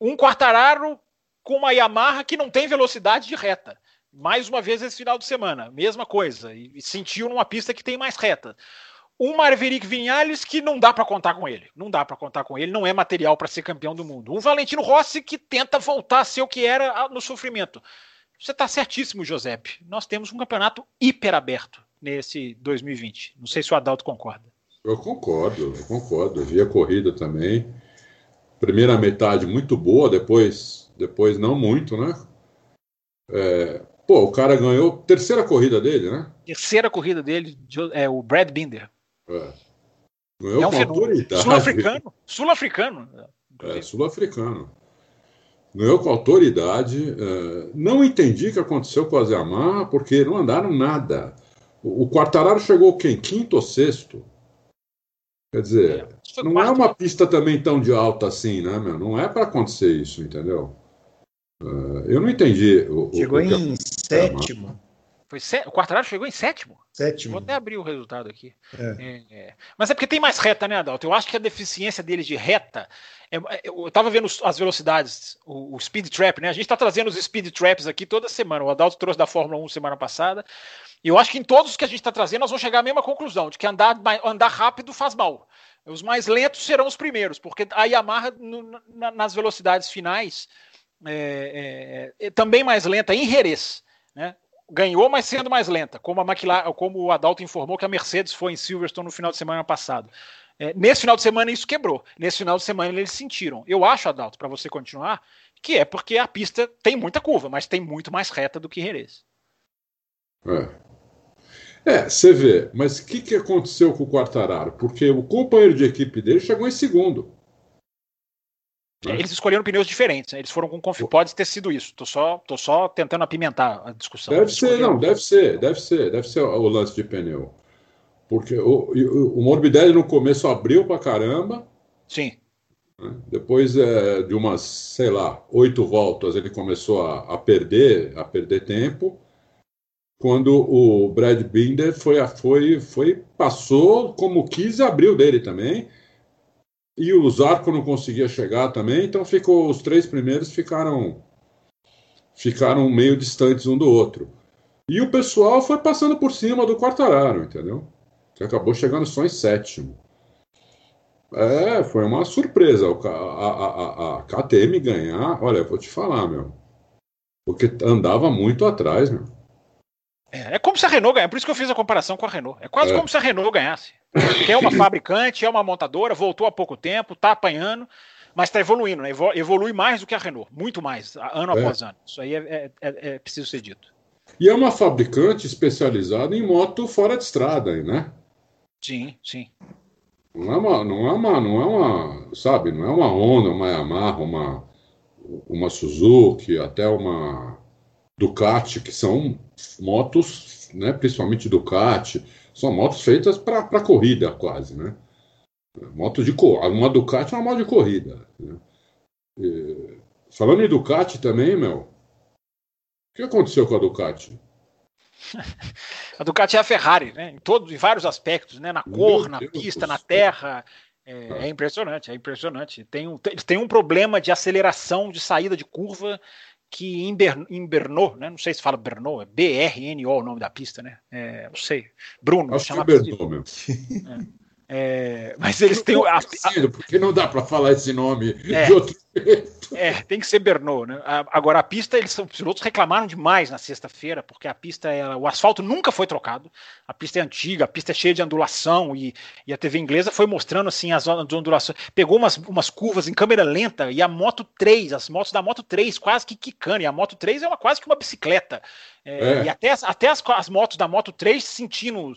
um Quartararo com uma Yamaha que não tem velocidade de reta. Mais uma vez esse final de semana, mesma coisa. E, e sentiu numa pista que tem mais reta. Um Maverick Vinhales que não dá para contar com ele. Não dá para contar com ele, não é material para ser campeão do mundo. Um Valentino Rossi que tenta voltar a ser o que era no sofrimento. Você está certíssimo, Giuseppe. Nós temos um campeonato hiper aberto nesse 2020. Não sei se o Adalto concorda. Eu concordo, eu concordo. Eu vi a corrida também primeira metade muito boa, depois, depois não muito, né? É, pô, o cara ganhou terceira corrida dele, né? Terceira corrida dele, é o Brad Binder. É. Ganhou é um com autoridade. Sul-africano. Sul-africano. É, sul-africano. Ganhou com autoridade. É, não entendi o que aconteceu com a Yamaha, porque não andaram nada. O, o Quartararo chegou quem? Quinto ou sexto? Quer dizer, é, não é uma pista também tão de alta assim, né, meu? Não é para acontecer isso, entendeu? Uh, eu não entendi. O, chegou o em sétimo. Foi O Quartararo chegou em sétimo? Sétimo. Vou até abrir o resultado aqui. É. É, é. Mas é porque tem mais reta, né, Adalto? Eu acho que a deficiência deles de reta. É, é, eu estava vendo as velocidades, o, o, Speed Trap, né? A gente está trazendo os Speed Traps aqui toda semana. O Adalto trouxe da Fórmula 1 semana passada. E eu acho que em todos os que a gente está trazendo, nós vamos chegar à mesma conclusão, de que andar, andar rápido faz mal. Os mais lentos serão os primeiros, porque a Yamaha, no, na, nas velocidades finais, é, é, é, também mais lenta em Jerez. Né? Ganhou, mas sendo mais lenta, como, a McLaren, como o Adalto informou que a Mercedes foi em Silverstone no final de semana passado. É, nesse final de semana isso quebrou. Nesse final de semana eles sentiram. Eu acho, Adalto, para você continuar, que é porque a pista tem muita curva, mas tem muito mais reta do que Jerez. É. É, você vê, mas o que, que aconteceu com o Quartararo? Porque o companheiro de equipe dele chegou em segundo. Né? Eles escolheram pneus diferentes, né? eles foram com confi... Pode ter sido isso. Tô só, tô só tentando apimentar a discussão. Deve ser, não, deve ser, deve ser, deve ser o lance de pneu. Porque o, o, o Morbidelli no começo abriu pra caramba. Sim. Né? Depois é, de umas, sei lá, oito voltas, ele começou a, a perder, a perder tempo. quando o Brad Binder foi, foi, foi passou como quis e abriu dele também. E o Zarco não conseguia chegar também, então ficou os três primeiros ficaram ficaram meio distantes um do outro. E o pessoal foi passando por cima do Quartararo, entendeu? Que acabou chegando só em sétimo. É, foi uma surpresa a, a, a, a KTM ganhar. Olha, eu vou te falar, meu. Porque andava muito atrás, meu. É, é, como se a Renault ganhasse, por isso que eu fiz a comparação com a Renault. É quase é. como se a Renault ganhasse. Que é uma fabricante, é uma montadora, voltou há pouco tempo, está apanhando, mas está evoluindo, né? Evolui mais do que a Renault, muito mais, ano é. após ano. Isso aí é, é, é, é, preciso ser dito. E é uma fabricante especializada em moto fora de estrada, né? Sim, sim. Não é uma, não é uma, não é uma, sabe, não é uma Honda, uma Yamaha, uma, uma Suzuki, até uma Ducati, que são motos, né, principalmente Ducati, são motos feitas para corrida quase, né? Moto de uma Ducati é uma moto de corrida. Né? E, falando em Ducati também, meu, o que aconteceu com a Ducati? a Ducati é a Ferrari, né? Em todos, em vários aspectos, né? Na cor, Meu na Deus pista, na terra. É, ah. é, impressionante, é impressionante. Tem um, tem um problema de aceleração, de saída de curva que invernou, né? Não sei se fala Bernou, é B-R-N-O o nome da pista, né? É, não sei. Bruno, Acho chama que é Bernou mesmo. É. É, mas eles têm. A, a, porque não dá para falar esse nome é, de outro jeito. É, tem que ser Bernot, né? Agora, a pista, eles, os pilotos reclamaram demais na sexta-feira, porque a pista, ela, o asfalto nunca foi trocado. A pista é antiga, a pista é cheia de ondulação, e, e a TV inglesa foi mostrando assim as ondulações. Pegou umas, umas curvas em câmera lenta, e a Moto 3, as motos da Moto 3 quase que quicando, e a Moto 3 é uma, quase que uma bicicleta. É, é. E até, até as, as motos da Moto 3 sentindo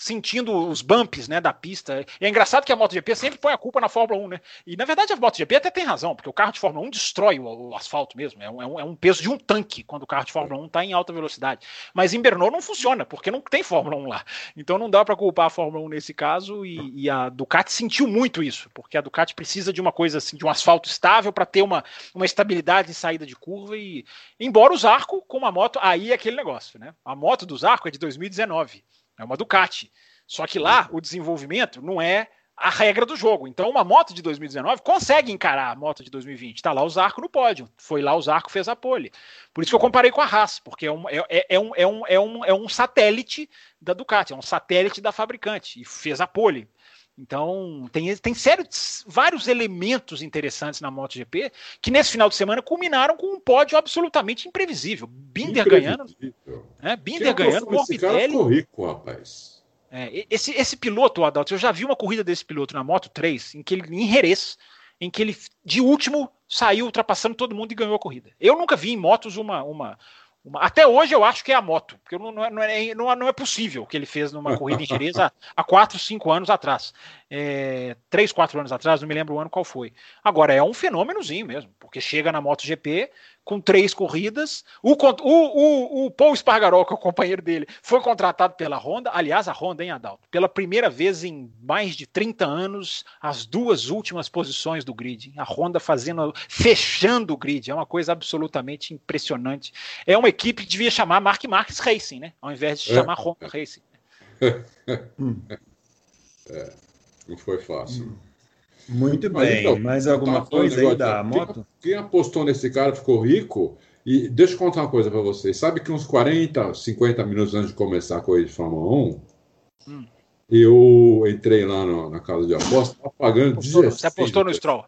sentindo os bumps né, da pista. E é engraçado que a MotoGP sempre põe a culpa na Fórmula 1, né? E na verdade a MotoGP até tem razão, porque o carro de Fórmula 1 destrói o, o asfalto mesmo. É um, é um, peso de um tanque quando o carro de Fórmula 1 está em alta velocidade. Mas em Bernou não funciona, porque não tem Fórmula 1 lá. Então não dá para culpar a Fórmula 1 nesse caso. E, e, a Ducati sentiu muito isso, porque a Ducati precisa de uma coisa assim, de um asfalto estável para ter uma, uma estabilidade em saída de curva. E embora os arcos com uma moto, aí é aquele negócio, né? A moto dos arcos é de 2019. É uma Ducati. Só que lá o desenvolvimento não é a regra do jogo. Então, uma moto de 2019 consegue encarar a moto de 2020. Está lá o Zarco no pódio. Foi lá o Zarco fez a pole. Por isso que eu comparei com a Haas, porque é um, é, é, é, um, é, um, é, um, é um satélite da Ducati, é um satélite da fabricante. E fez a pole. Então, tem, tem sério, vários elementos interessantes na MotoGP que nesse final de semana culminaram com um pódio absolutamente imprevisível. Binder ganhando. Né? Binder ganhando, Morbidelli. Esse cara ficou rico, rapaz. É, esse, esse piloto, Adalto, eu já vi uma corrida desse piloto na Moto 3, em que ele, em Jerez, em que ele, de último, saiu ultrapassando todo mundo e ganhou a corrida. Eu nunca vi em motos uma, uma, uma, até hoje eu acho que é a moto, porque não, não, é, não, é, não é possível o que ele fez numa corrida em Jerez há, há 4, 5 anos atrás. É, 3, 4 anos atrás, não me lembro o ano qual foi. Agora, é um fenômenozinho mesmo, porque chega na MotoGP com três corridas. O, o, o, o Paul Spargaró, que é o companheiro dele, foi contratado pela Honda. Aliás, a Honda, hein, Adalto? Pela primeira vez em mais de 30 anos, as duas últimas posições do grid. A Honda fazendo, fechando o grid. É uma coisa absolutamente impressionante. É uma equipe que devia chamar Mark Marques Racing, né? Ao invés de é. chamar Honda Racing. é, não foi fácil. Muito bem. Então, Mais alguma coisa aí da moto? Quem, apostou nesse cara ficou rico. E deixa eu contar uma coisa para vocês. Sabe que uns 40, 50 minutos antes de começar a corrida de Fórmula 1, hum. eu entrei lá no, na casa de aposta, estava pagando apostou, 16. Você apostou no Stroll?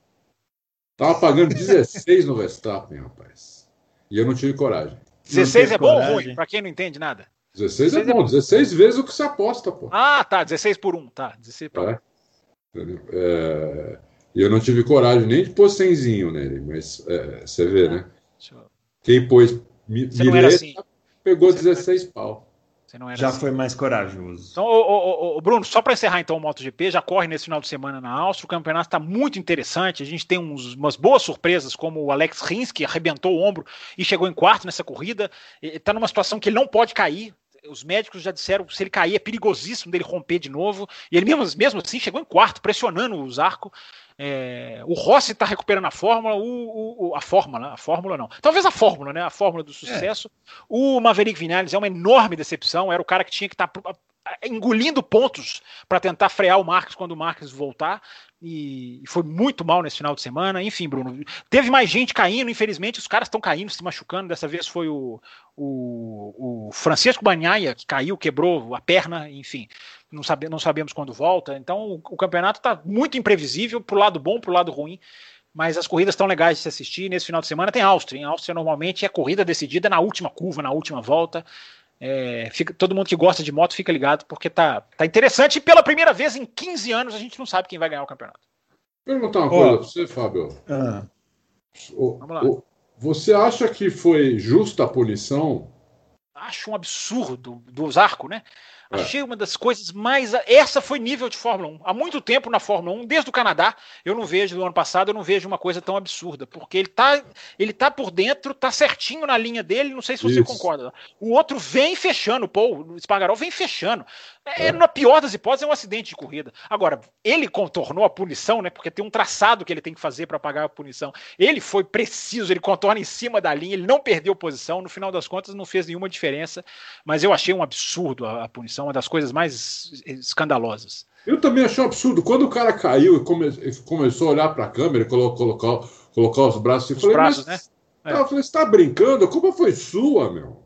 Tava pagando 16 no Verstappen, rapaz. E eu não tive coragem. 16 é bom coragem. ou ruim? Para quem não entende nada. 16, 16 é bom, 16 vezes o que você aposta, pô. Ah, tá, 16 por 1, tá. 16 por é. 1. É, e eu não tive coragem nem de pôr cenzinho nele, mas é, você vê, né? Quem pôs mileta assim. pegou você 16 pau. já assim. foi mais corajoso. Então, ô, ô, ô, Bruno, só para encerrar então o MotoGP, já corre nesse final de semana na Áustria, o campeonato está muito interessante, a gente tem uns, umas boas surpresas, como o Alex Rins, que arrebentou o ombro e chegou em quarto nessa corrida, está numa situação que ele não pode cair, os médicos já disseram que se ele cair é perigosíssimo dele romper de novo. E ele mesmo, mesmo assim chegou em quarto, pressionando o Zarco. É, o Rossi está recuperando a fórmula, o, o, a fórmula, a fórmula não. Talvez a fórmula, né? A fórmula do sucesso. É. O Maverick Vinales é uma enorme decepção. Era o cara que tinha que estar tá engolindo pontos para tentar frear o Marques quando o Marques voltar. E foi muito mal nesse final de semana. Enfim, Bruno, teve mais gente caindo, infelizmente, os caras estão caindo, se machucando. Dessa vez foi o, o, o Francisco Banhaia que caiu, quebrou a perna, enfim, não, sabe, não sabemos quando volta. Então o, o campeonato está muito imprevisível, pro lado bom, pro lado ruim. Mas as corridas estão legais de se assistir. Nesse final de semana tem Áustria. Em Áustria, normalmente, é corrida decidida na última curva, na última volta. É, fica, todo mundo que gosta de moto fica ligado, porque tá, tá interessante. E pela primeira vez em 15 anos a gente não sabe quem vai ganhar o campeonato. Perguntar uma oh. coisa pra você, Fábio. Ah. O, Vamos lá. O, você acha que foi justa a punição? Acho um absurdo do Zarco, né? É. Achei uma das coisas mais. Essa foi nível de Fórmula 1. Há muito tempo na Fórmula 1, desde o Canadá, eu não vejo, do ano passado, eu não vejo uma coisa tão absurda. Porque ele tá, ele tá por dentro, tá certinho na linha dele, não sei se você Isso. concorda. O outro vem fechando, pô, o Espargaró vem fechando. É. Na pior das hipóteses, é um acidente de corrida. Agora, ele contornou a punição, né? Porque tem um traçado que ele tem que fazer para pagar a punição. Ele foi preciso, ele contorna em cima da linha, ele não perdeu posição. No final das contas, não fez nenhuma diferença. Mas eu achei um absurdo a, a punição, uma das coisas mais escandalosas. Eu também achei um absurdo. Quando o cara caiu e come, começou a olhar para a câmera e colocou, colocar, os braços, os falei, braços, né? É. Eu falei, você tá brincando? A culpa foi sua, meu.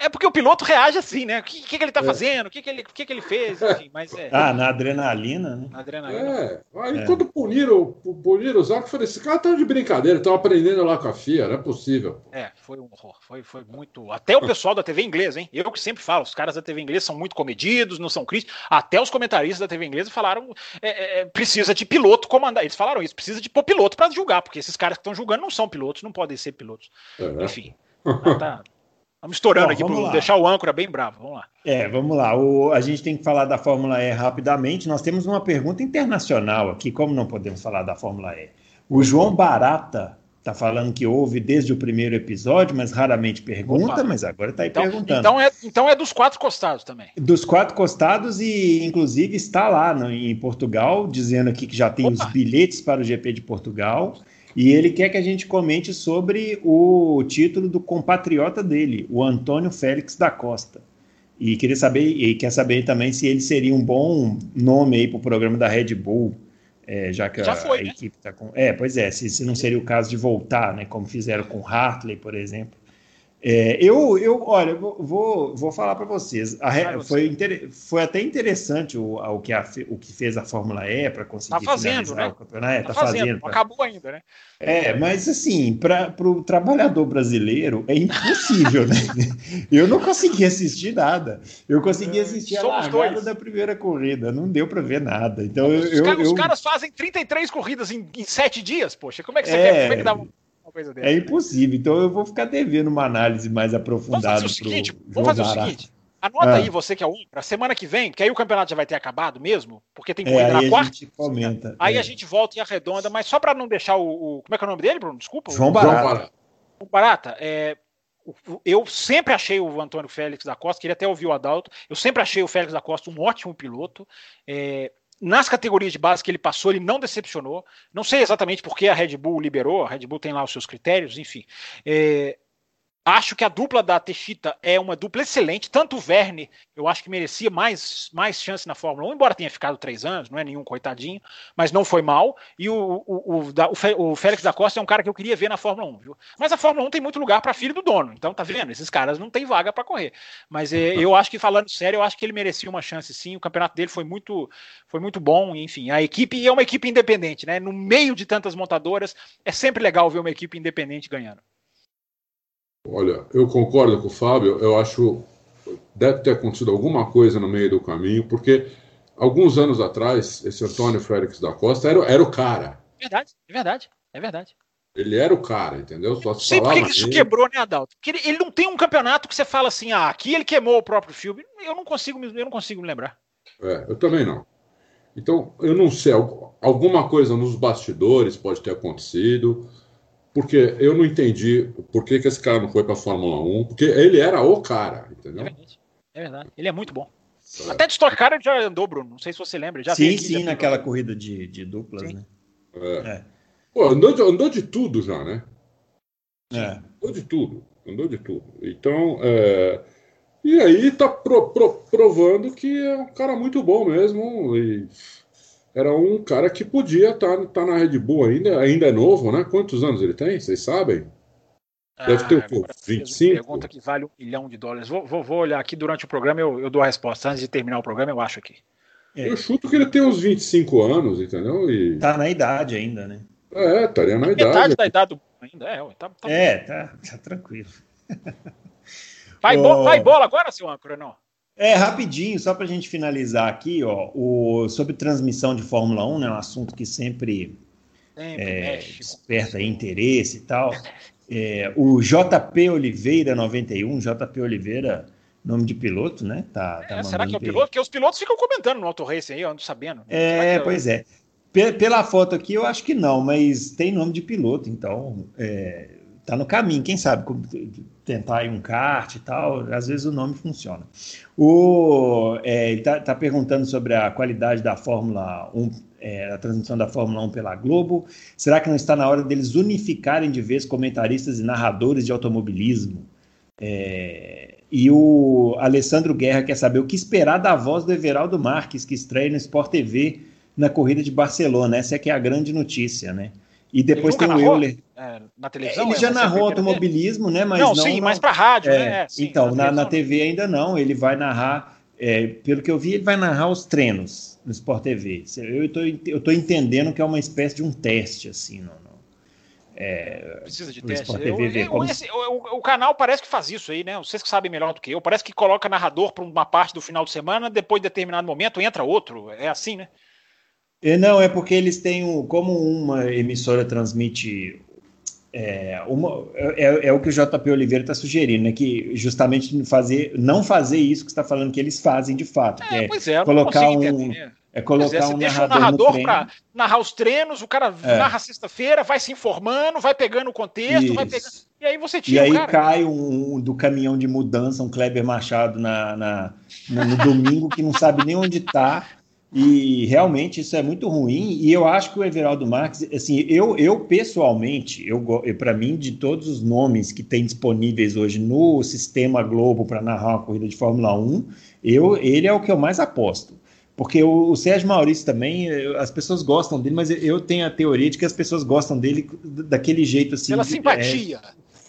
É porque o piloto reage assim, né? O que, que, que ele tá é. fazendo? O que, que, ele, o que, que ele fez? Enfim, mas é. Ah, na adrenalina, né? Na adrenalina. É. Aí é. quando puniram, puniram o Zaco, eu falei: esse cara tá de brincadeira, estão aprendendo lá com a FIA, não é possível. É, foi um horror. Foi, foi muito. Até o pessoal da TV inglesa, hein? Eu que sempre falo, os caras da TV inglesa são muito comedidos, não são críticos. Até os comentaristas da TV inglesa falaram: é, é, precisa de piloto comandar. Eles falaram isso, precisa de pôr piloto para julgar, porque esses caras que estão julgando não são pilotos, não podem ser pilotos. É. Enfim. tá, Estamos estourando Bom, aqui para deixar o âncora bem bravo. Vamos lá. É, vamos lá. O, a gente tem que falar da Fórmula E rapidamente. Nós temos uma pergunta internacional aqui, como não podemos falar da Fórmula E? O João Barata está falando que ouve desde o primeiro episódio, mas raramente pergunta, Opa. mas agora está aí então, perguntando. Então é, então é dos quatro costados também. Dos quatro costados e, inclusive, está lá no, em Portugal, dizendo aqui que já tem Opa. os bilhetes para o GP de Portugal. E ele quer que a gente comente sobre o título do compatriota dele, o Antônio Félix da Costa. E queria saber, e quer saber também se ele seria um bom nome aí para o programa da Red Bull, é, já que já a, foi, a né? equipe está com. É, pois é, se, se não seria o caso de voltar, né? Como fizeram com Hartley, por exemplo. É, eu, eu, olha, vou, vou falar para vocês. A, foi, inter, foi até interessante o, o, que a, o que fez a Fórmula E para conseguir tá fazendo, né? o campeonato. É, tá, tá fazendo, fazendo pra... acabou ainda, né? É, mas assim, para o trabalhador brasileiro é impossível, né? Eu não consegui assistir nada. Eu consegui é, assistir a largada dois. da primeira corrida, não deu para ver nada. Então os, eu, caras, eu... os caras fazem 33 corridas em, em 7 dias, poxa. Como é que você é... quer? Como é que dá uma coisa dessa. É impossível. Então eu vou ficar devendo uma análise mais aprofundada. Vamos fazer o seguinte: vamos fazer o seguinte. Anota ah. aí você que é um para semana que vem, que aí o campeonato já vai ter acabado mesmo, porque tem corrida é, na quarta. A comenta, aí é. a gente volta em arredonda, mas só para não deixar o, o, Como é que é o nome dele, Bruno? Desculpa. João Barata. João Barata, é, eu sempre achei o Antônio Félix da Costa, queria até ouvir o Adalto, eu sempre achei o Félix da Costa um ótimo piloto. É, nas categorias de base que ele passou, ele não decepcionou. Não sei exatamente porque a Red Bull liberou, a Red Bull tem lá os seus critérios, enfim. É, Acho que a dupla da Teixeira é uma dupla excelente. Tanto o Verne, eu acho que merecia mais, mais chance na Fórmula 1, embora tenha ficado três anos, não é nenhum coitadinho, mas não foi mal. E o, o, o, o, Félix da Costa é um cara que eu queria ver na Fórmula 1, viu? Mas a Fórmula 1 tem muito lugar para filho do dono, então tá vendo? Esses caras não têm vaga para correr. Mas é, eu acho que, falando sério, eu acho que ele merecia uma chance sim. O campeonato dele foi muito, foi muito bom, enfim. A equipe é uma equipe independente, né? No meio de tantas montadoras, é sempre legal ver uma equipe independente ganhando. Olha, eu concordo com o Fábio, eu acho deve ter acontecido alguma coisa no meio do caminho, porque alguns anos atrás, esse Antônio Félix da Costa era, era o cara. É verdade, é verdade, é verdade. Ele era o cara, entendeu? Só se Sei por que isso quebrou, né, Adalto? Porque ele, ele, não tem um campeonato que você fala assim, ah, aqui ele queimou o próprio filme. Eu não consigo, eu não consigo me lembrar. É, eu também não. Então, eu não sei, alguma coisa nos bastidores pode ter acontecido porque eu não entendi por que, que esse cara não foi para a Fórmula 1, porque ele era o cara, entendeu? É verdade, é verdade. ele é muito bom. É. Até de Stock Car ele já andou, Bruno, não sei se você lembra. Já sim, aqui, sim, já naquela corrida de, de duplas, sim. né? É. é. Pô, andou de, andou de tudo já, né? É. Andou de tudo. Andou de tudo. Então, é... e aí tá pro, pro, provando que é um cara muito bom mesmo. E era um cara que podia estar tá, tá na Red Bull ainda. Ainda é novo, né? Quantos anos ele tem? Vocês sabem? Deve ter o ah, 25? Pergunta que vale um milhão de dólares. Vou, vou, vou olhar aqui durante o programa, eu, eu, dou a resposta. Antes de terminar o programa, eu acho aqui. É. Eu chuto que ele tem uns 25 anos, entendeu? E... Tá na idade ainda, né? É, estaria na idade. Metade da idade do ainda é, tá, tá é, tá, tá, tranquilo. Vai, oh. bo vai bola agora, seu âncora, não? É, rapidinho, só para a gente finalizar aqui, ó, o, sobre transmissão de Fórmula 1, né, um assunto que sempre, sempre é, desperta interesse e tal. É, o JP Oliveira 91, JP Oliveira, nome de piloto, né? Tá, tá é, será que é o piloto? Porque os pilotos ficam comentando no Auto Race aí, eu ando sabendo. É, é, pois é. Pela foto aqui, eu acho que não, mas tem nome de piloto, então é, tá no caminho. Quem sabe tentar ir um kart e tal, às vezes o nome funciona. O, é, ele tá, tá perguntando sobre a qualidade da Fórmula 1, é, a transmissão da Fórmula 1 pela Globo. Será que não está na hora deles unificarem de vez comentaristas e narradores de automobilismo? É, e o Alessandro Guerra quer saber o que esperar da voz do Everaldo Marques, que estreia no Sport TV na corrida de Barcelona. Essa é que é a grande notícia, né? E depois tem o Euler. É, na televisão? Ele já narrou automobilismo, né? Mas não, não sim, mas para rádio, é, né? É, sim, então, na, na, TV ainda não. Ele vai narrar, é, pelo que eu vi, ele vai narrar os treinos no Sport TV. Eu estou eu tô entendendo que é uma espécie de um teste, assim, é, Precisa de teste. Eu, eu, como... esse, o, o, canal parece que faz isso aí, né? Vocês que sabem melhor do que eu. Parece que coloca narrador para uma parte do final de semana, depois de determinado momento entra outro. É assim, né? É, não, é porque eles têm um, como uma emissora transmite é, uma, é, é, o que o JP Oliveira está sugerindo, né? Que justamente fazer, não fazer isso que está falando que eles fazem de fato. É, é, é colocar um, é colocar é, um narrador, narrador para narrar os treinos, o cara é. narra sexta-feira, vai se informando, vai pegando o contexto, isso. vai pegando. E aí você tira. E aí cai um, um, do caminhão de mudança, um Kleber Machado na, na, na no domingo que não sabe nem onde está e realmente isso é muito ruim. E eu acho que o Everaldo Marques, assim, eu, eu pessoalmente, eu, para mim, de todos os nomes que tem disponíveis hoje no sistema Globo para narrar uma corrida de Fórmula 1, eu, ele é o que eu mais aposto. Porque o, o Sérgio Maurício também, as pessoas gostam dele, mas eu tenho a teoria de que as pessoas gostam dele daquele jeito assim. Pela simpatia.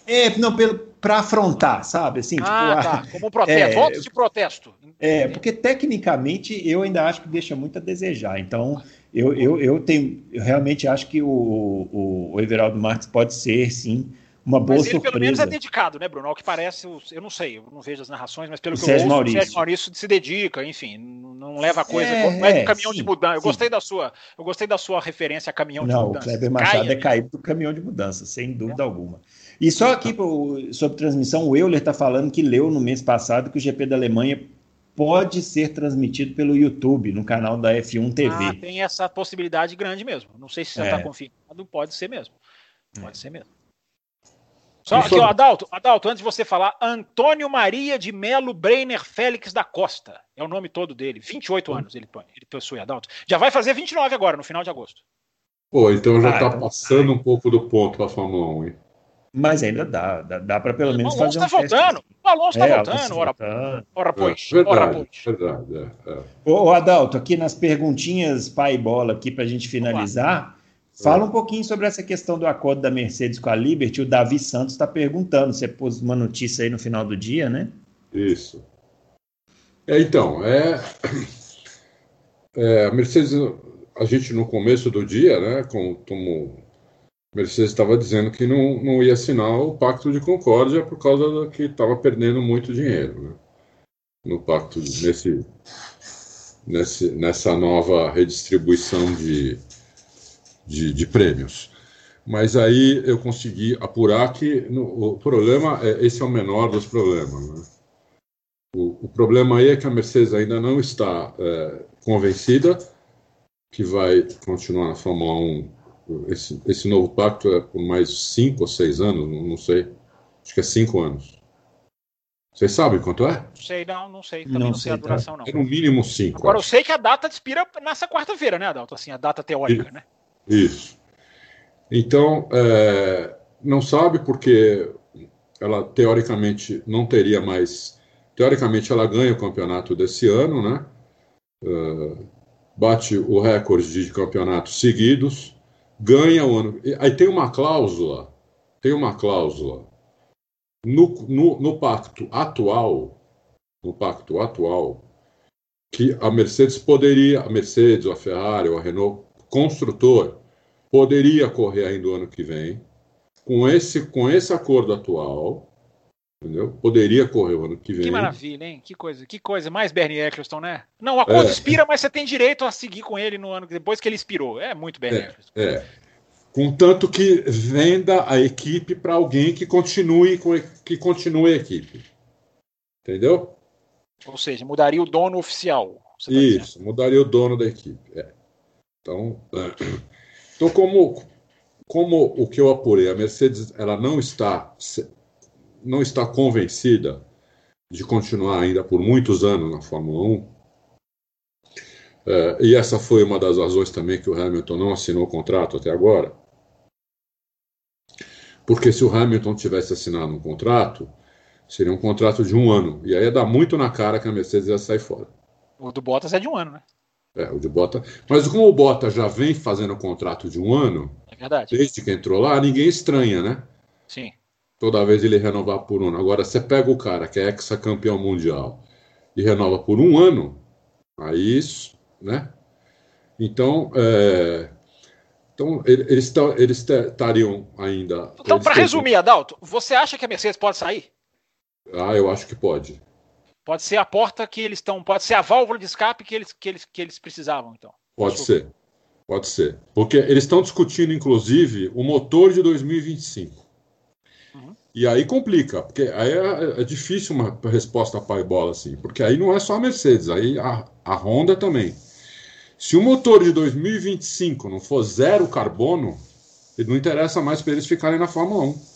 É, é não, para afrontar, sabe? Assim, ah, tipo, tá. Como protesto, é, votos de protesto. É, porque tecnicamente eu ainda acho que deixa muito a desejar. Então, eu, eu, eu tenho, eu realmente acho que o, o, o Everaldo Marques pode ser, sim, uma boa mas ele, surpresa. pelo menos é dedicado, né, Bruno? Ao que parece, eu não sei, eu não vejo as narrações, mas pelo que Sérgio eu ouço, Maurício. o Sérgio Maurício se dedica, enfim, não leva a coisa, é, não é, é caminhão sim, de mudança. Eu gostei da sua, eu gostei da sua referência a caminhão não, de mudança. Não, o Kleber Machado Caia, é caído do caminhão de mudança, sem dúvida é. alguma. E só aqui sobre transmissão, o Euler está falando que leu no mês passado que o GP da Alemanha pode ser transmitido pelo YouTube, no canal da F1 TV. Ah, tem essa possibilidade grande mesmo. Não sei se já está é. confirmado, pode ser mesmo. Pode é. ser mesmo. Só aqui, ó, Adalto, Adalto, antes de você falar, Antônio Maria de Melo Breiner Félix da Costa. É o nome todo dele. 28 hum. anos ele, ele possui, Adalto. Já vai fazer 29 agora, no final de agosto. Pô, então já está ah, passando um pouco do ponto para a Fórmula 1, hein? Mas ainda dá, dá, dá para pelo menos fazer tá um voltando. O Alonso está é, voltando, ora, ora pois. É, verdade, ora pois. Verdade, é, é. Ô, Adalto, aqui nas perguntinhas pai e bola aqui para a gente finalizar, fala um pouquinho sobre essa questão do acordo da Mercedes com a Liberty. O Davi Santos está perguntando, você pôs uma notícia aí no final do dia, né? Isso. É, então, é, é a Mercedes, a gente no começo do dia, né, como, como Mercedes estava dizendo que não, não ia assinar o Pacto de Concórdia por causa que estava perdendo muito dinheiro né? no pacto nesse, nesse, nessa nova redistribuição de, de, de, prêmios. Mas aí eu consegui apurar que no, o problema é, esse é o menor dos problemas. Né? O, o, problema aí é que a Mercedes ainda não está é, convencida que vai continuar na Fórmula 1 esse, esse novo pacto é por mais cinco ou seis anos, não sei. Acho que é cinco anos. Vocês sabem quanto é? Não sei, não, não sei. Também não, não sei, sei a duração, não. É no mínimo cinco. Agora, acho. eu sei que a data expira nessa quarta-feira, né, Adalto? Assim, a data teórica, e, né? Isso. Então, é, não sabe porque ela teoricamente não teria mais. Teoricamente, ela ganha o campeonato desse ano, né? Uh, bate o recorde de campeonatos seguidos, ganha o ano. Aí tem uma cláusula, tem uma cláusula no, no, no pacto atual, no pacto atual, que a Mercedes poderia, a Mercedes, a Ferrari, ou a Renault, construtor, poderia correr ainda o ano que vem, com esse, com esse acordo atual, entendeu? Poderia correr o ano que vem. Que maravilha, hein? Que coisa, que coisa. Mais Bernie Eccleston, né? Não, o acordo é. expira, mas você tem direito a seguir com ele no ano depois que ele expirou. É muito Bernie é, Eccleston. É. Contanto que venda a equipe para alguém que continue com que continue a equipe. Entendeu? Ou seja, mudaria o dono oficial. Tá Isso, mudaria o dono da equipe. É. Então, então como, como o que eu apurei, a Mercedes ela não está não está convencida de continuar ainda por muitos anos na Fórmula 1. É, e essa foi uma das razões também que o Hamilton não assinou o contrato até agora. Porque se o Hamilton tivesse assinado um contrato, seria um contrato de um ano. E aí ia dar muito na cara que a Mercedes ia sair fora. O do Bottas é de um ano, né? É, o de Bottas. Mas como o Bottas já vem fazendo contrato de um ano, é desde que entrou lá, ninguém estranha, né? Sim. Toda vez ele renovar por um ano. Agora, você pega o cara que é ex-campeão mundial e renova por um ano, aí isso, né? Então, é... então eles estariam ainda. Então, para resumir, Adalto, você acha que a Mercedes pode sair? Ah, eu acho que pode. Pode ser a porta que eles estão, pode ser a válvula de escape que eles, que eles, que eles precisavam, então. Pode ser. Pode ser. Porque eles estão discutindo, inclusive, o motor de 2025. E aí complica, porque aí é, é, difícil uma resposta pai bola assim, porque aí não é só a Mercedes, aí a, a Honda também. Se o motor de 2025 não for zero carbono, não interessa mais para eles ficarem na Fórmula 1.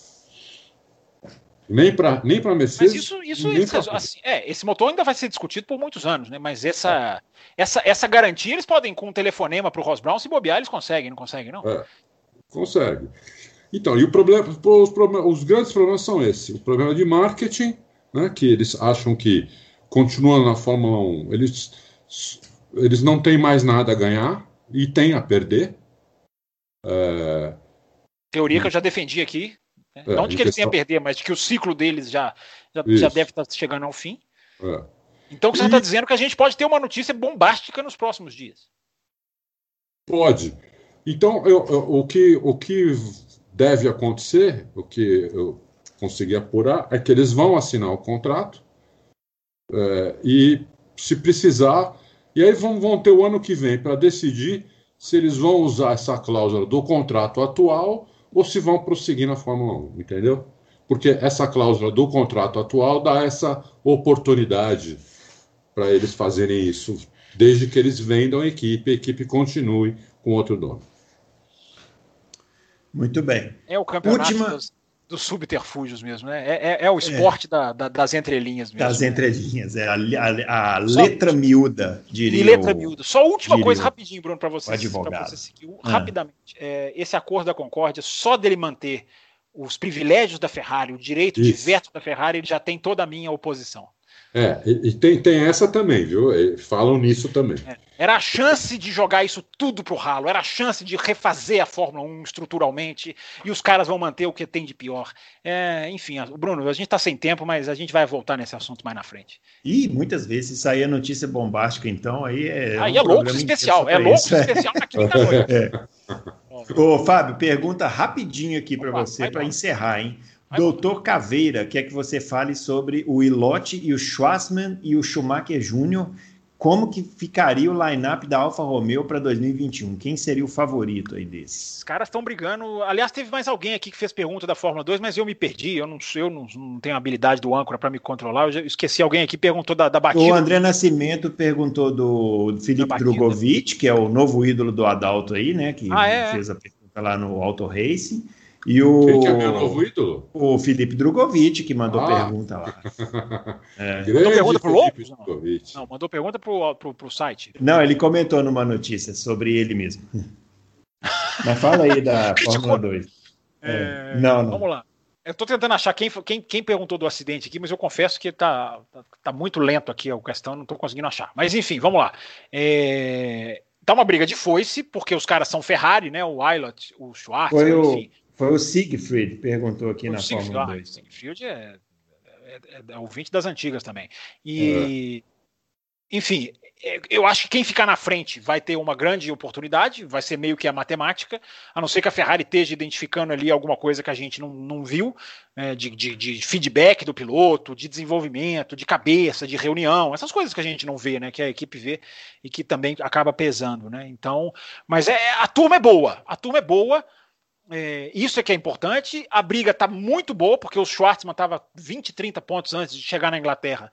Nem para nem para Mercedes. Mas isso, isso, isso assim, é, esse motor ainda vai ser discutido por muitos anos, né? Mas essa, essa, essa garantia eles podem, com um telefonema para o Ross Brown, se bobear, eles conseguem, não conseguem, não? É, consegue. Então, e o problema, os, os grandes problemas são esses: o problema de marketing, né? Que eles acham que continuando na Fórmula 1, eles, eles não têm mais nada a ganhar e têm a perder. É... Teoria que eu já defendi aqui, né? É, não de que eles tenham a perder, mas de que o ciclo deles já, já, já deve estar chegando ao fim. É. Então você está dizendo que a gente pode ter uma notícia bombástica nos próximos dias. Pode. Então, eu, eu, o, que, o que deve acontecer, o que eu consegui apurar, é que eles vão assinar o contrato é, e, se precisar, e aí vão, vão ter o ano que vem para decidir se eles vão usar essa cláusula do contrato atual ou se vão prosseguir na Fórmula 1, entendeu? Porque essa cláusula do contrato atual dá essa oportunidade para eles fazerem isso, desde que eles vendam a equipe, a equipe continue com outro dono. Muito bem. É o campeonato Última... dos, dos subterfúgios mesmo, né? É, é, é o esporte é. Da, da, das entrelinhas mesmo. Das entrelinhas, é a, a, a letra miúda, diria. E letra miúda. Só última coisa rapidinho, Bruno, para você, você seguir ah. rapidamente. É, esse acordo da Concórdia, só dele manter os privilégios da Ferrari, o direito Isso. de veto da Ferrari, ele já tem toda a minha oposição. É, e tem, tem essa também, viu? Falam nisso também. É. Era a chance de jogar isso tudo pro ralo, era a chance de refazer a Fórmula 1 estruturalmente e os caras vão manter o que tem de pior. É, enfim, Bruno, a gente tá sem tempo, mas a gente vai voltar nesse assunto mais na frente. E muitas vezes isso aí é notícia bombástica, então aí é. Aí um é louco especial, é louco especial na quinta-noite. É. Ô, Fábio, pergunta rapidinho aqui para você, para encerrar, hein? Doutor Caveira quer que você fale sobre o Ilote e o Schwarzman e o Schumacher Júnior. Como que ficaria o line-up da Alfa Romeo para 2021? Quem seria o favorito aí desses? Os caras estão brigando. Aliás, teve mais alguém aqui que fez pergunta da Fórmula 2, mas eu me perdi. Eu não, eu não, não tenho habilidade do âncora para me controlar. Eu já esqueci alguém aqui perguntou da, da batida. O André Nascimento perguntou do Felipe Drogovic, que é o novo ídolo do Adalto aí, né? Que ah, é? fez a pergunta lá no Auto Racing. E o, Quem que é meu novo ídolo? O Felipe Drogovic, que mandou ah. pergunta lá. É. Mandou pergunta pro Lopes? Não. não, mandou pergunta pro, pro, pro site. Não, ele comentou numa notícia sobre ele mesmo. Mas fala aí da Fórmula 2. É, é, não, não. Vamos lá. Eu estou tentando achar quem, quem, quem perguntou do acidente aqui, mas eu confesso que está tá, tá muito lento aqui a questão, não estou conseguindo achar. Mas enfim, vamos lá. É, tá uma briga de foice, porque os caras são Ferrari, né? O Wilot, o Schwartz, foi o, Foi o Siegfried, perguntou aqui o na Siegfried, Fórmula 2. Ah, Siegfried é, é, é, é ouvinte das antigas também. E, é. enfim, é, eu acho que quem ficar na frente vai ter uma grande oportunidade, vai ser meio que a matemática, a não ser que a Ferrari esteja identificando ali alguma coisa que a gente não, não viu, né, de, de, de, feedback do piloto, de desenvolvimento, de cabeça, de reunião, essas coisas que a gente não vê, né, que a equipe vê e que também acaba pesando, né? Então, mas é, a turma é boa, a turma é boa. É, isso é que é importante. A briga está muito boa, porque o Schwartzman estava 20, 30 pontos antes de chegar na Inglaterra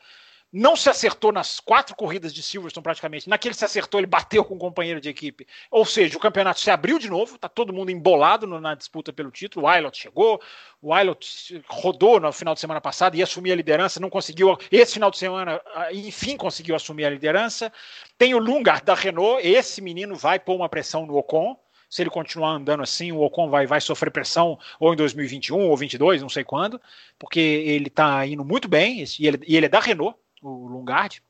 não se acertou nas quatro corridas de Silverstone praticamente. Naquele se acertou, ele bateu com o um companheiro de equipe. Ou seja, o campeonato se abriu de novo, tá todo mundo embolado no, na disputa pelo título. O Aylot chegou, o Aylot rodou no final de semana passado e assumiu a liderança, não conseguiu. Esse final de semana, enfim, conseguiu assumir a liderança. Tem o Lungard da Renault, esse menino vai pôr uma pressão no Ocon se ele continuar andando assim, o Ocon vai, vai sofrer pressão ou em 2021 ou 2022, não sei quando, porque ele está indo muito bem e ele, e ele é da Renault o Lungard,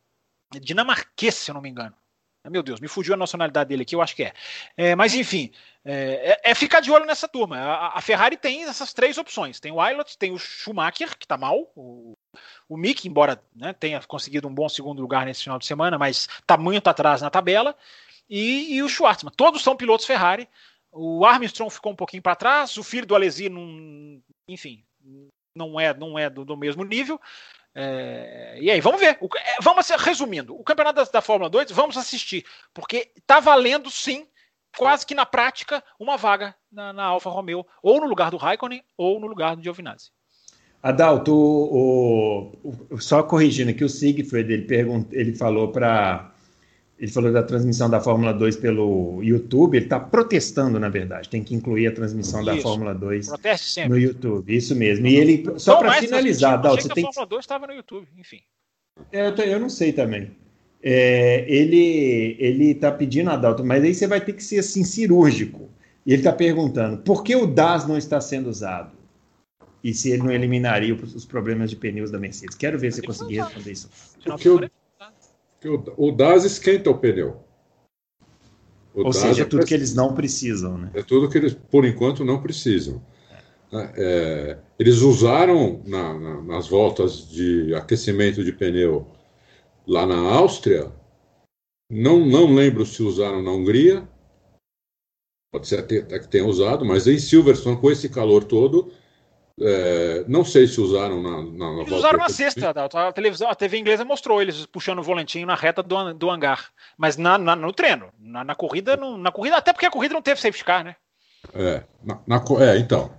é dinamarquês, se eu não me engano. Meu Deus, me fugiu a nacionalidade dele aqui, eu acho que é. é mas enfim, é, é, é, ficar de olho nessa turma. A, a, Ferrari tem essas três opções: tem o Aylot, tem o Schumacher, que está mal, o, o Mick, embora né, tenha conseguido um bom segundo lugar nesse final de semana, mas está muito atrás na tabela, e, e o Schwartzman. Todos são pilotos Ferrari. O Armstrong ficou um pouquinho para trás, o filho do Alesi, não, enfim, não é, não é do, do mesmo nível. É, e aí, vamos ver. O, é, vamos resumindo, o campeonato da, da, Fórmula 2, vamos assistir, porque está valendo sim, quase que na prática, uma vaga na, na Alfa Romeo, ou no lugar do Raikkonen, ou no lugar do Giovinazzi. Adalto, o, o, só corrigindo aqui, o Siegfried, ele, pergunt, ele falou para ele falou da transmissão da Fórmula 2 pelo YouTube, ele está protestando, na verdade. Tem que incluir a transmissão isso. da Fórmula 2 no YouTube. Isso mesmo. E ele, só para finalizar, Dal, você tem. A Fórmula 2 estava no YouTube, enfim. É, eu, eu não sei também. É, ele ele está pedindo a Dalton, mas aí você vai ter que ser assim cirúrgico. E ele está perguntando por que o DAS não está sendo usado e se ele não eliminaria os problemas de pneus da Mercedes. Quero ver se você conseguir responder isso. Porque o, o, o DAS esquenta o pneu. O Ou DAS seja, é tudo que eles não precisam, né? É tudo que eles, por enquanto, não precisam. É, é eles usaram na, na, nas voltas de aquecimento de pneu lá na Áustria. Não, não lembro se usaram na Hungria. Pode ser até, até que tenha usado, mas em Silverstone, com esse calor todo, é, não sei se usaram na, na, na Eles usaram na sexta, a televisão, a TV inglesa mostrou eles puxando o volantinho na reta do, do hangar, mas na, na no treino, na, na corrida, no, na corrida, até porque a corrida não teve safety car, né? É, na, é então,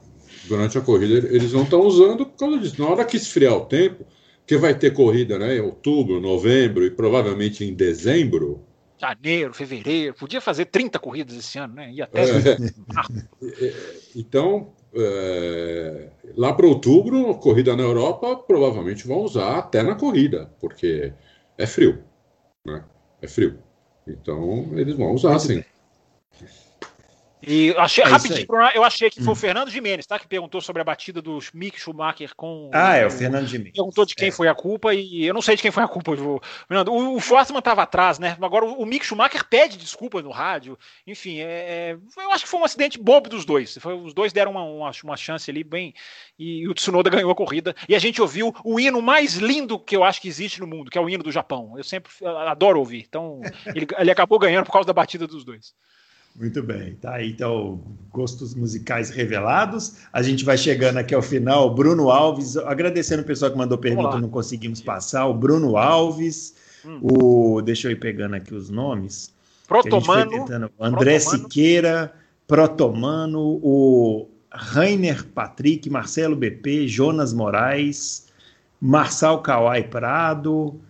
durante a corrida eles não estão usando por causa disso. Na hora que esfriar o tempo, que vai ter corrida, né, em outubro, novembro e provavelmente em dezembro, janeiro, fevereiro, podia fazer 30 corridas esse ano, né? Ia até. É, então, é, lá para outubro, corrida na Europa, provavelmente vão usar até na corrida, porque é frio. Né? É frio. Então, eles vão usar sim. E achei, é rapidinho, eu achei que foi hum. o Fernando Jimenez, tá? Que perguntou sobre a batida do Mick Schumacher com. Ah, é, o Fernando Jimenez. Perguntou de quem é. foi a culpa e eu não sei de quem foi a culpa. Fernando. O, o Schwarzman estava atrás, né? Agora o, o Mick Schumacher pede desculpa no rádio. Enfim, é, é, eu acho que foi um acidente bobo dos dois. Foi, os dois deram uma, uma, uma, chance ali bem. E, e o Tsunoda ganhou a corrida. E a gente ouviu o hino mais lindo que eu acho que existe no mundo, que é o hino do Japão. Eu sempre adoro ouvir. Então, ele, ele acabou ganhando por causa da batida dos dois. Muito bem, tá aí então gostos musicais revelados. A gente vai chegando aqui ao final. Bruno Alves, agradecendo o pessoal que mandou pergunta, não conseguimos passar. O Bruno Alves, hum. o deixa eu ir pegando aqui os nomes. Protomano, tentando, André Protomano. Siqueira, Protomano, o Rainer Patrick, Marcelo BP, Jonas Moraes, Marçal Kawai Prado.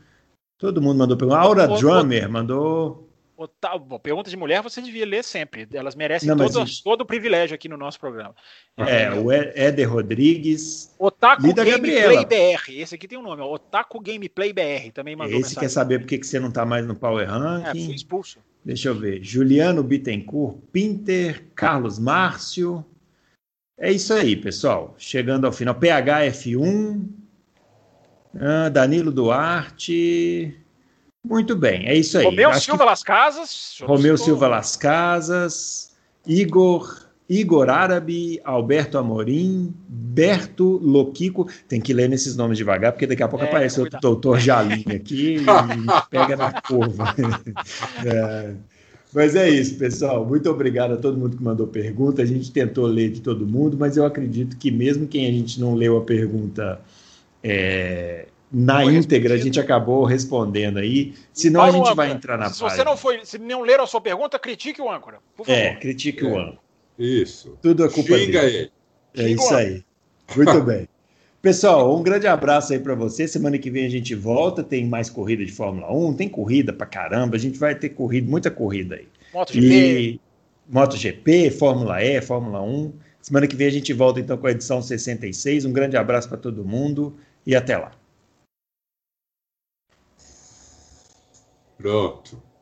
Todo mundo mandou pergunta. Aura Drummer mandou Otávio, pergunta de mulher você devia ler sempre. Elas merecem Não, todo, todo o privilégio aqui no nosso programa. É, é o Éder Rodrigues. Otaku Lida Gameplay Gabriela. BR. Esse aqui tem um nome, ó, Otaku Gameplay BR. Também mandou Esse mensagem. quer saber por que você não está mais no Power Ranking. É, fui expulso. Deixa eu ver. Juliano Bittencourt, Pinter, Carlos Márcio. É isso aí, pessoal. Chegando ao final. PHF1, ah, Danilo Duarte. Muito bem, é isso aí. Romeu Acho Silva que... Las Casas. Romeu Silva Las Casas. Igor Igor Árabe, Alberto Amorim, Berto Loquico. Tem que ler nesses nomes devagar, porque daqui a pouco é, aparece o doutor Jalim aqui e pega na curva. é. Mas é isso, pessoal. Muito obrigado a todo mundo que mandou pergunta. A gente tentou ler de todo mundo, mas eu acredito que mesmo quem a gente não leu a pergunta é, na íntegra, a gente acabou respondendo aí. Senão a gente vai entrar na Se página. você não foi, se não leram a sua pergunta, critique o âncora. É, critique é. o âncora. Isso. Tudo é culpa Xinga dele. Ele. É isso aí. Muito bem. Pessoal, um grande abraço aí para você. Semana que vem a gente volta. Tem mais corrida de Fórmula 1, tem corrida para caramba. A gente vai ter corrida, muita corrida aí. MotoGP. E... MotoGP, Fórmula E, Fórmula 1. Semana que vem a gente volta então com a edição 66. Um grande abraço para todo mundo e até lá. Pronto.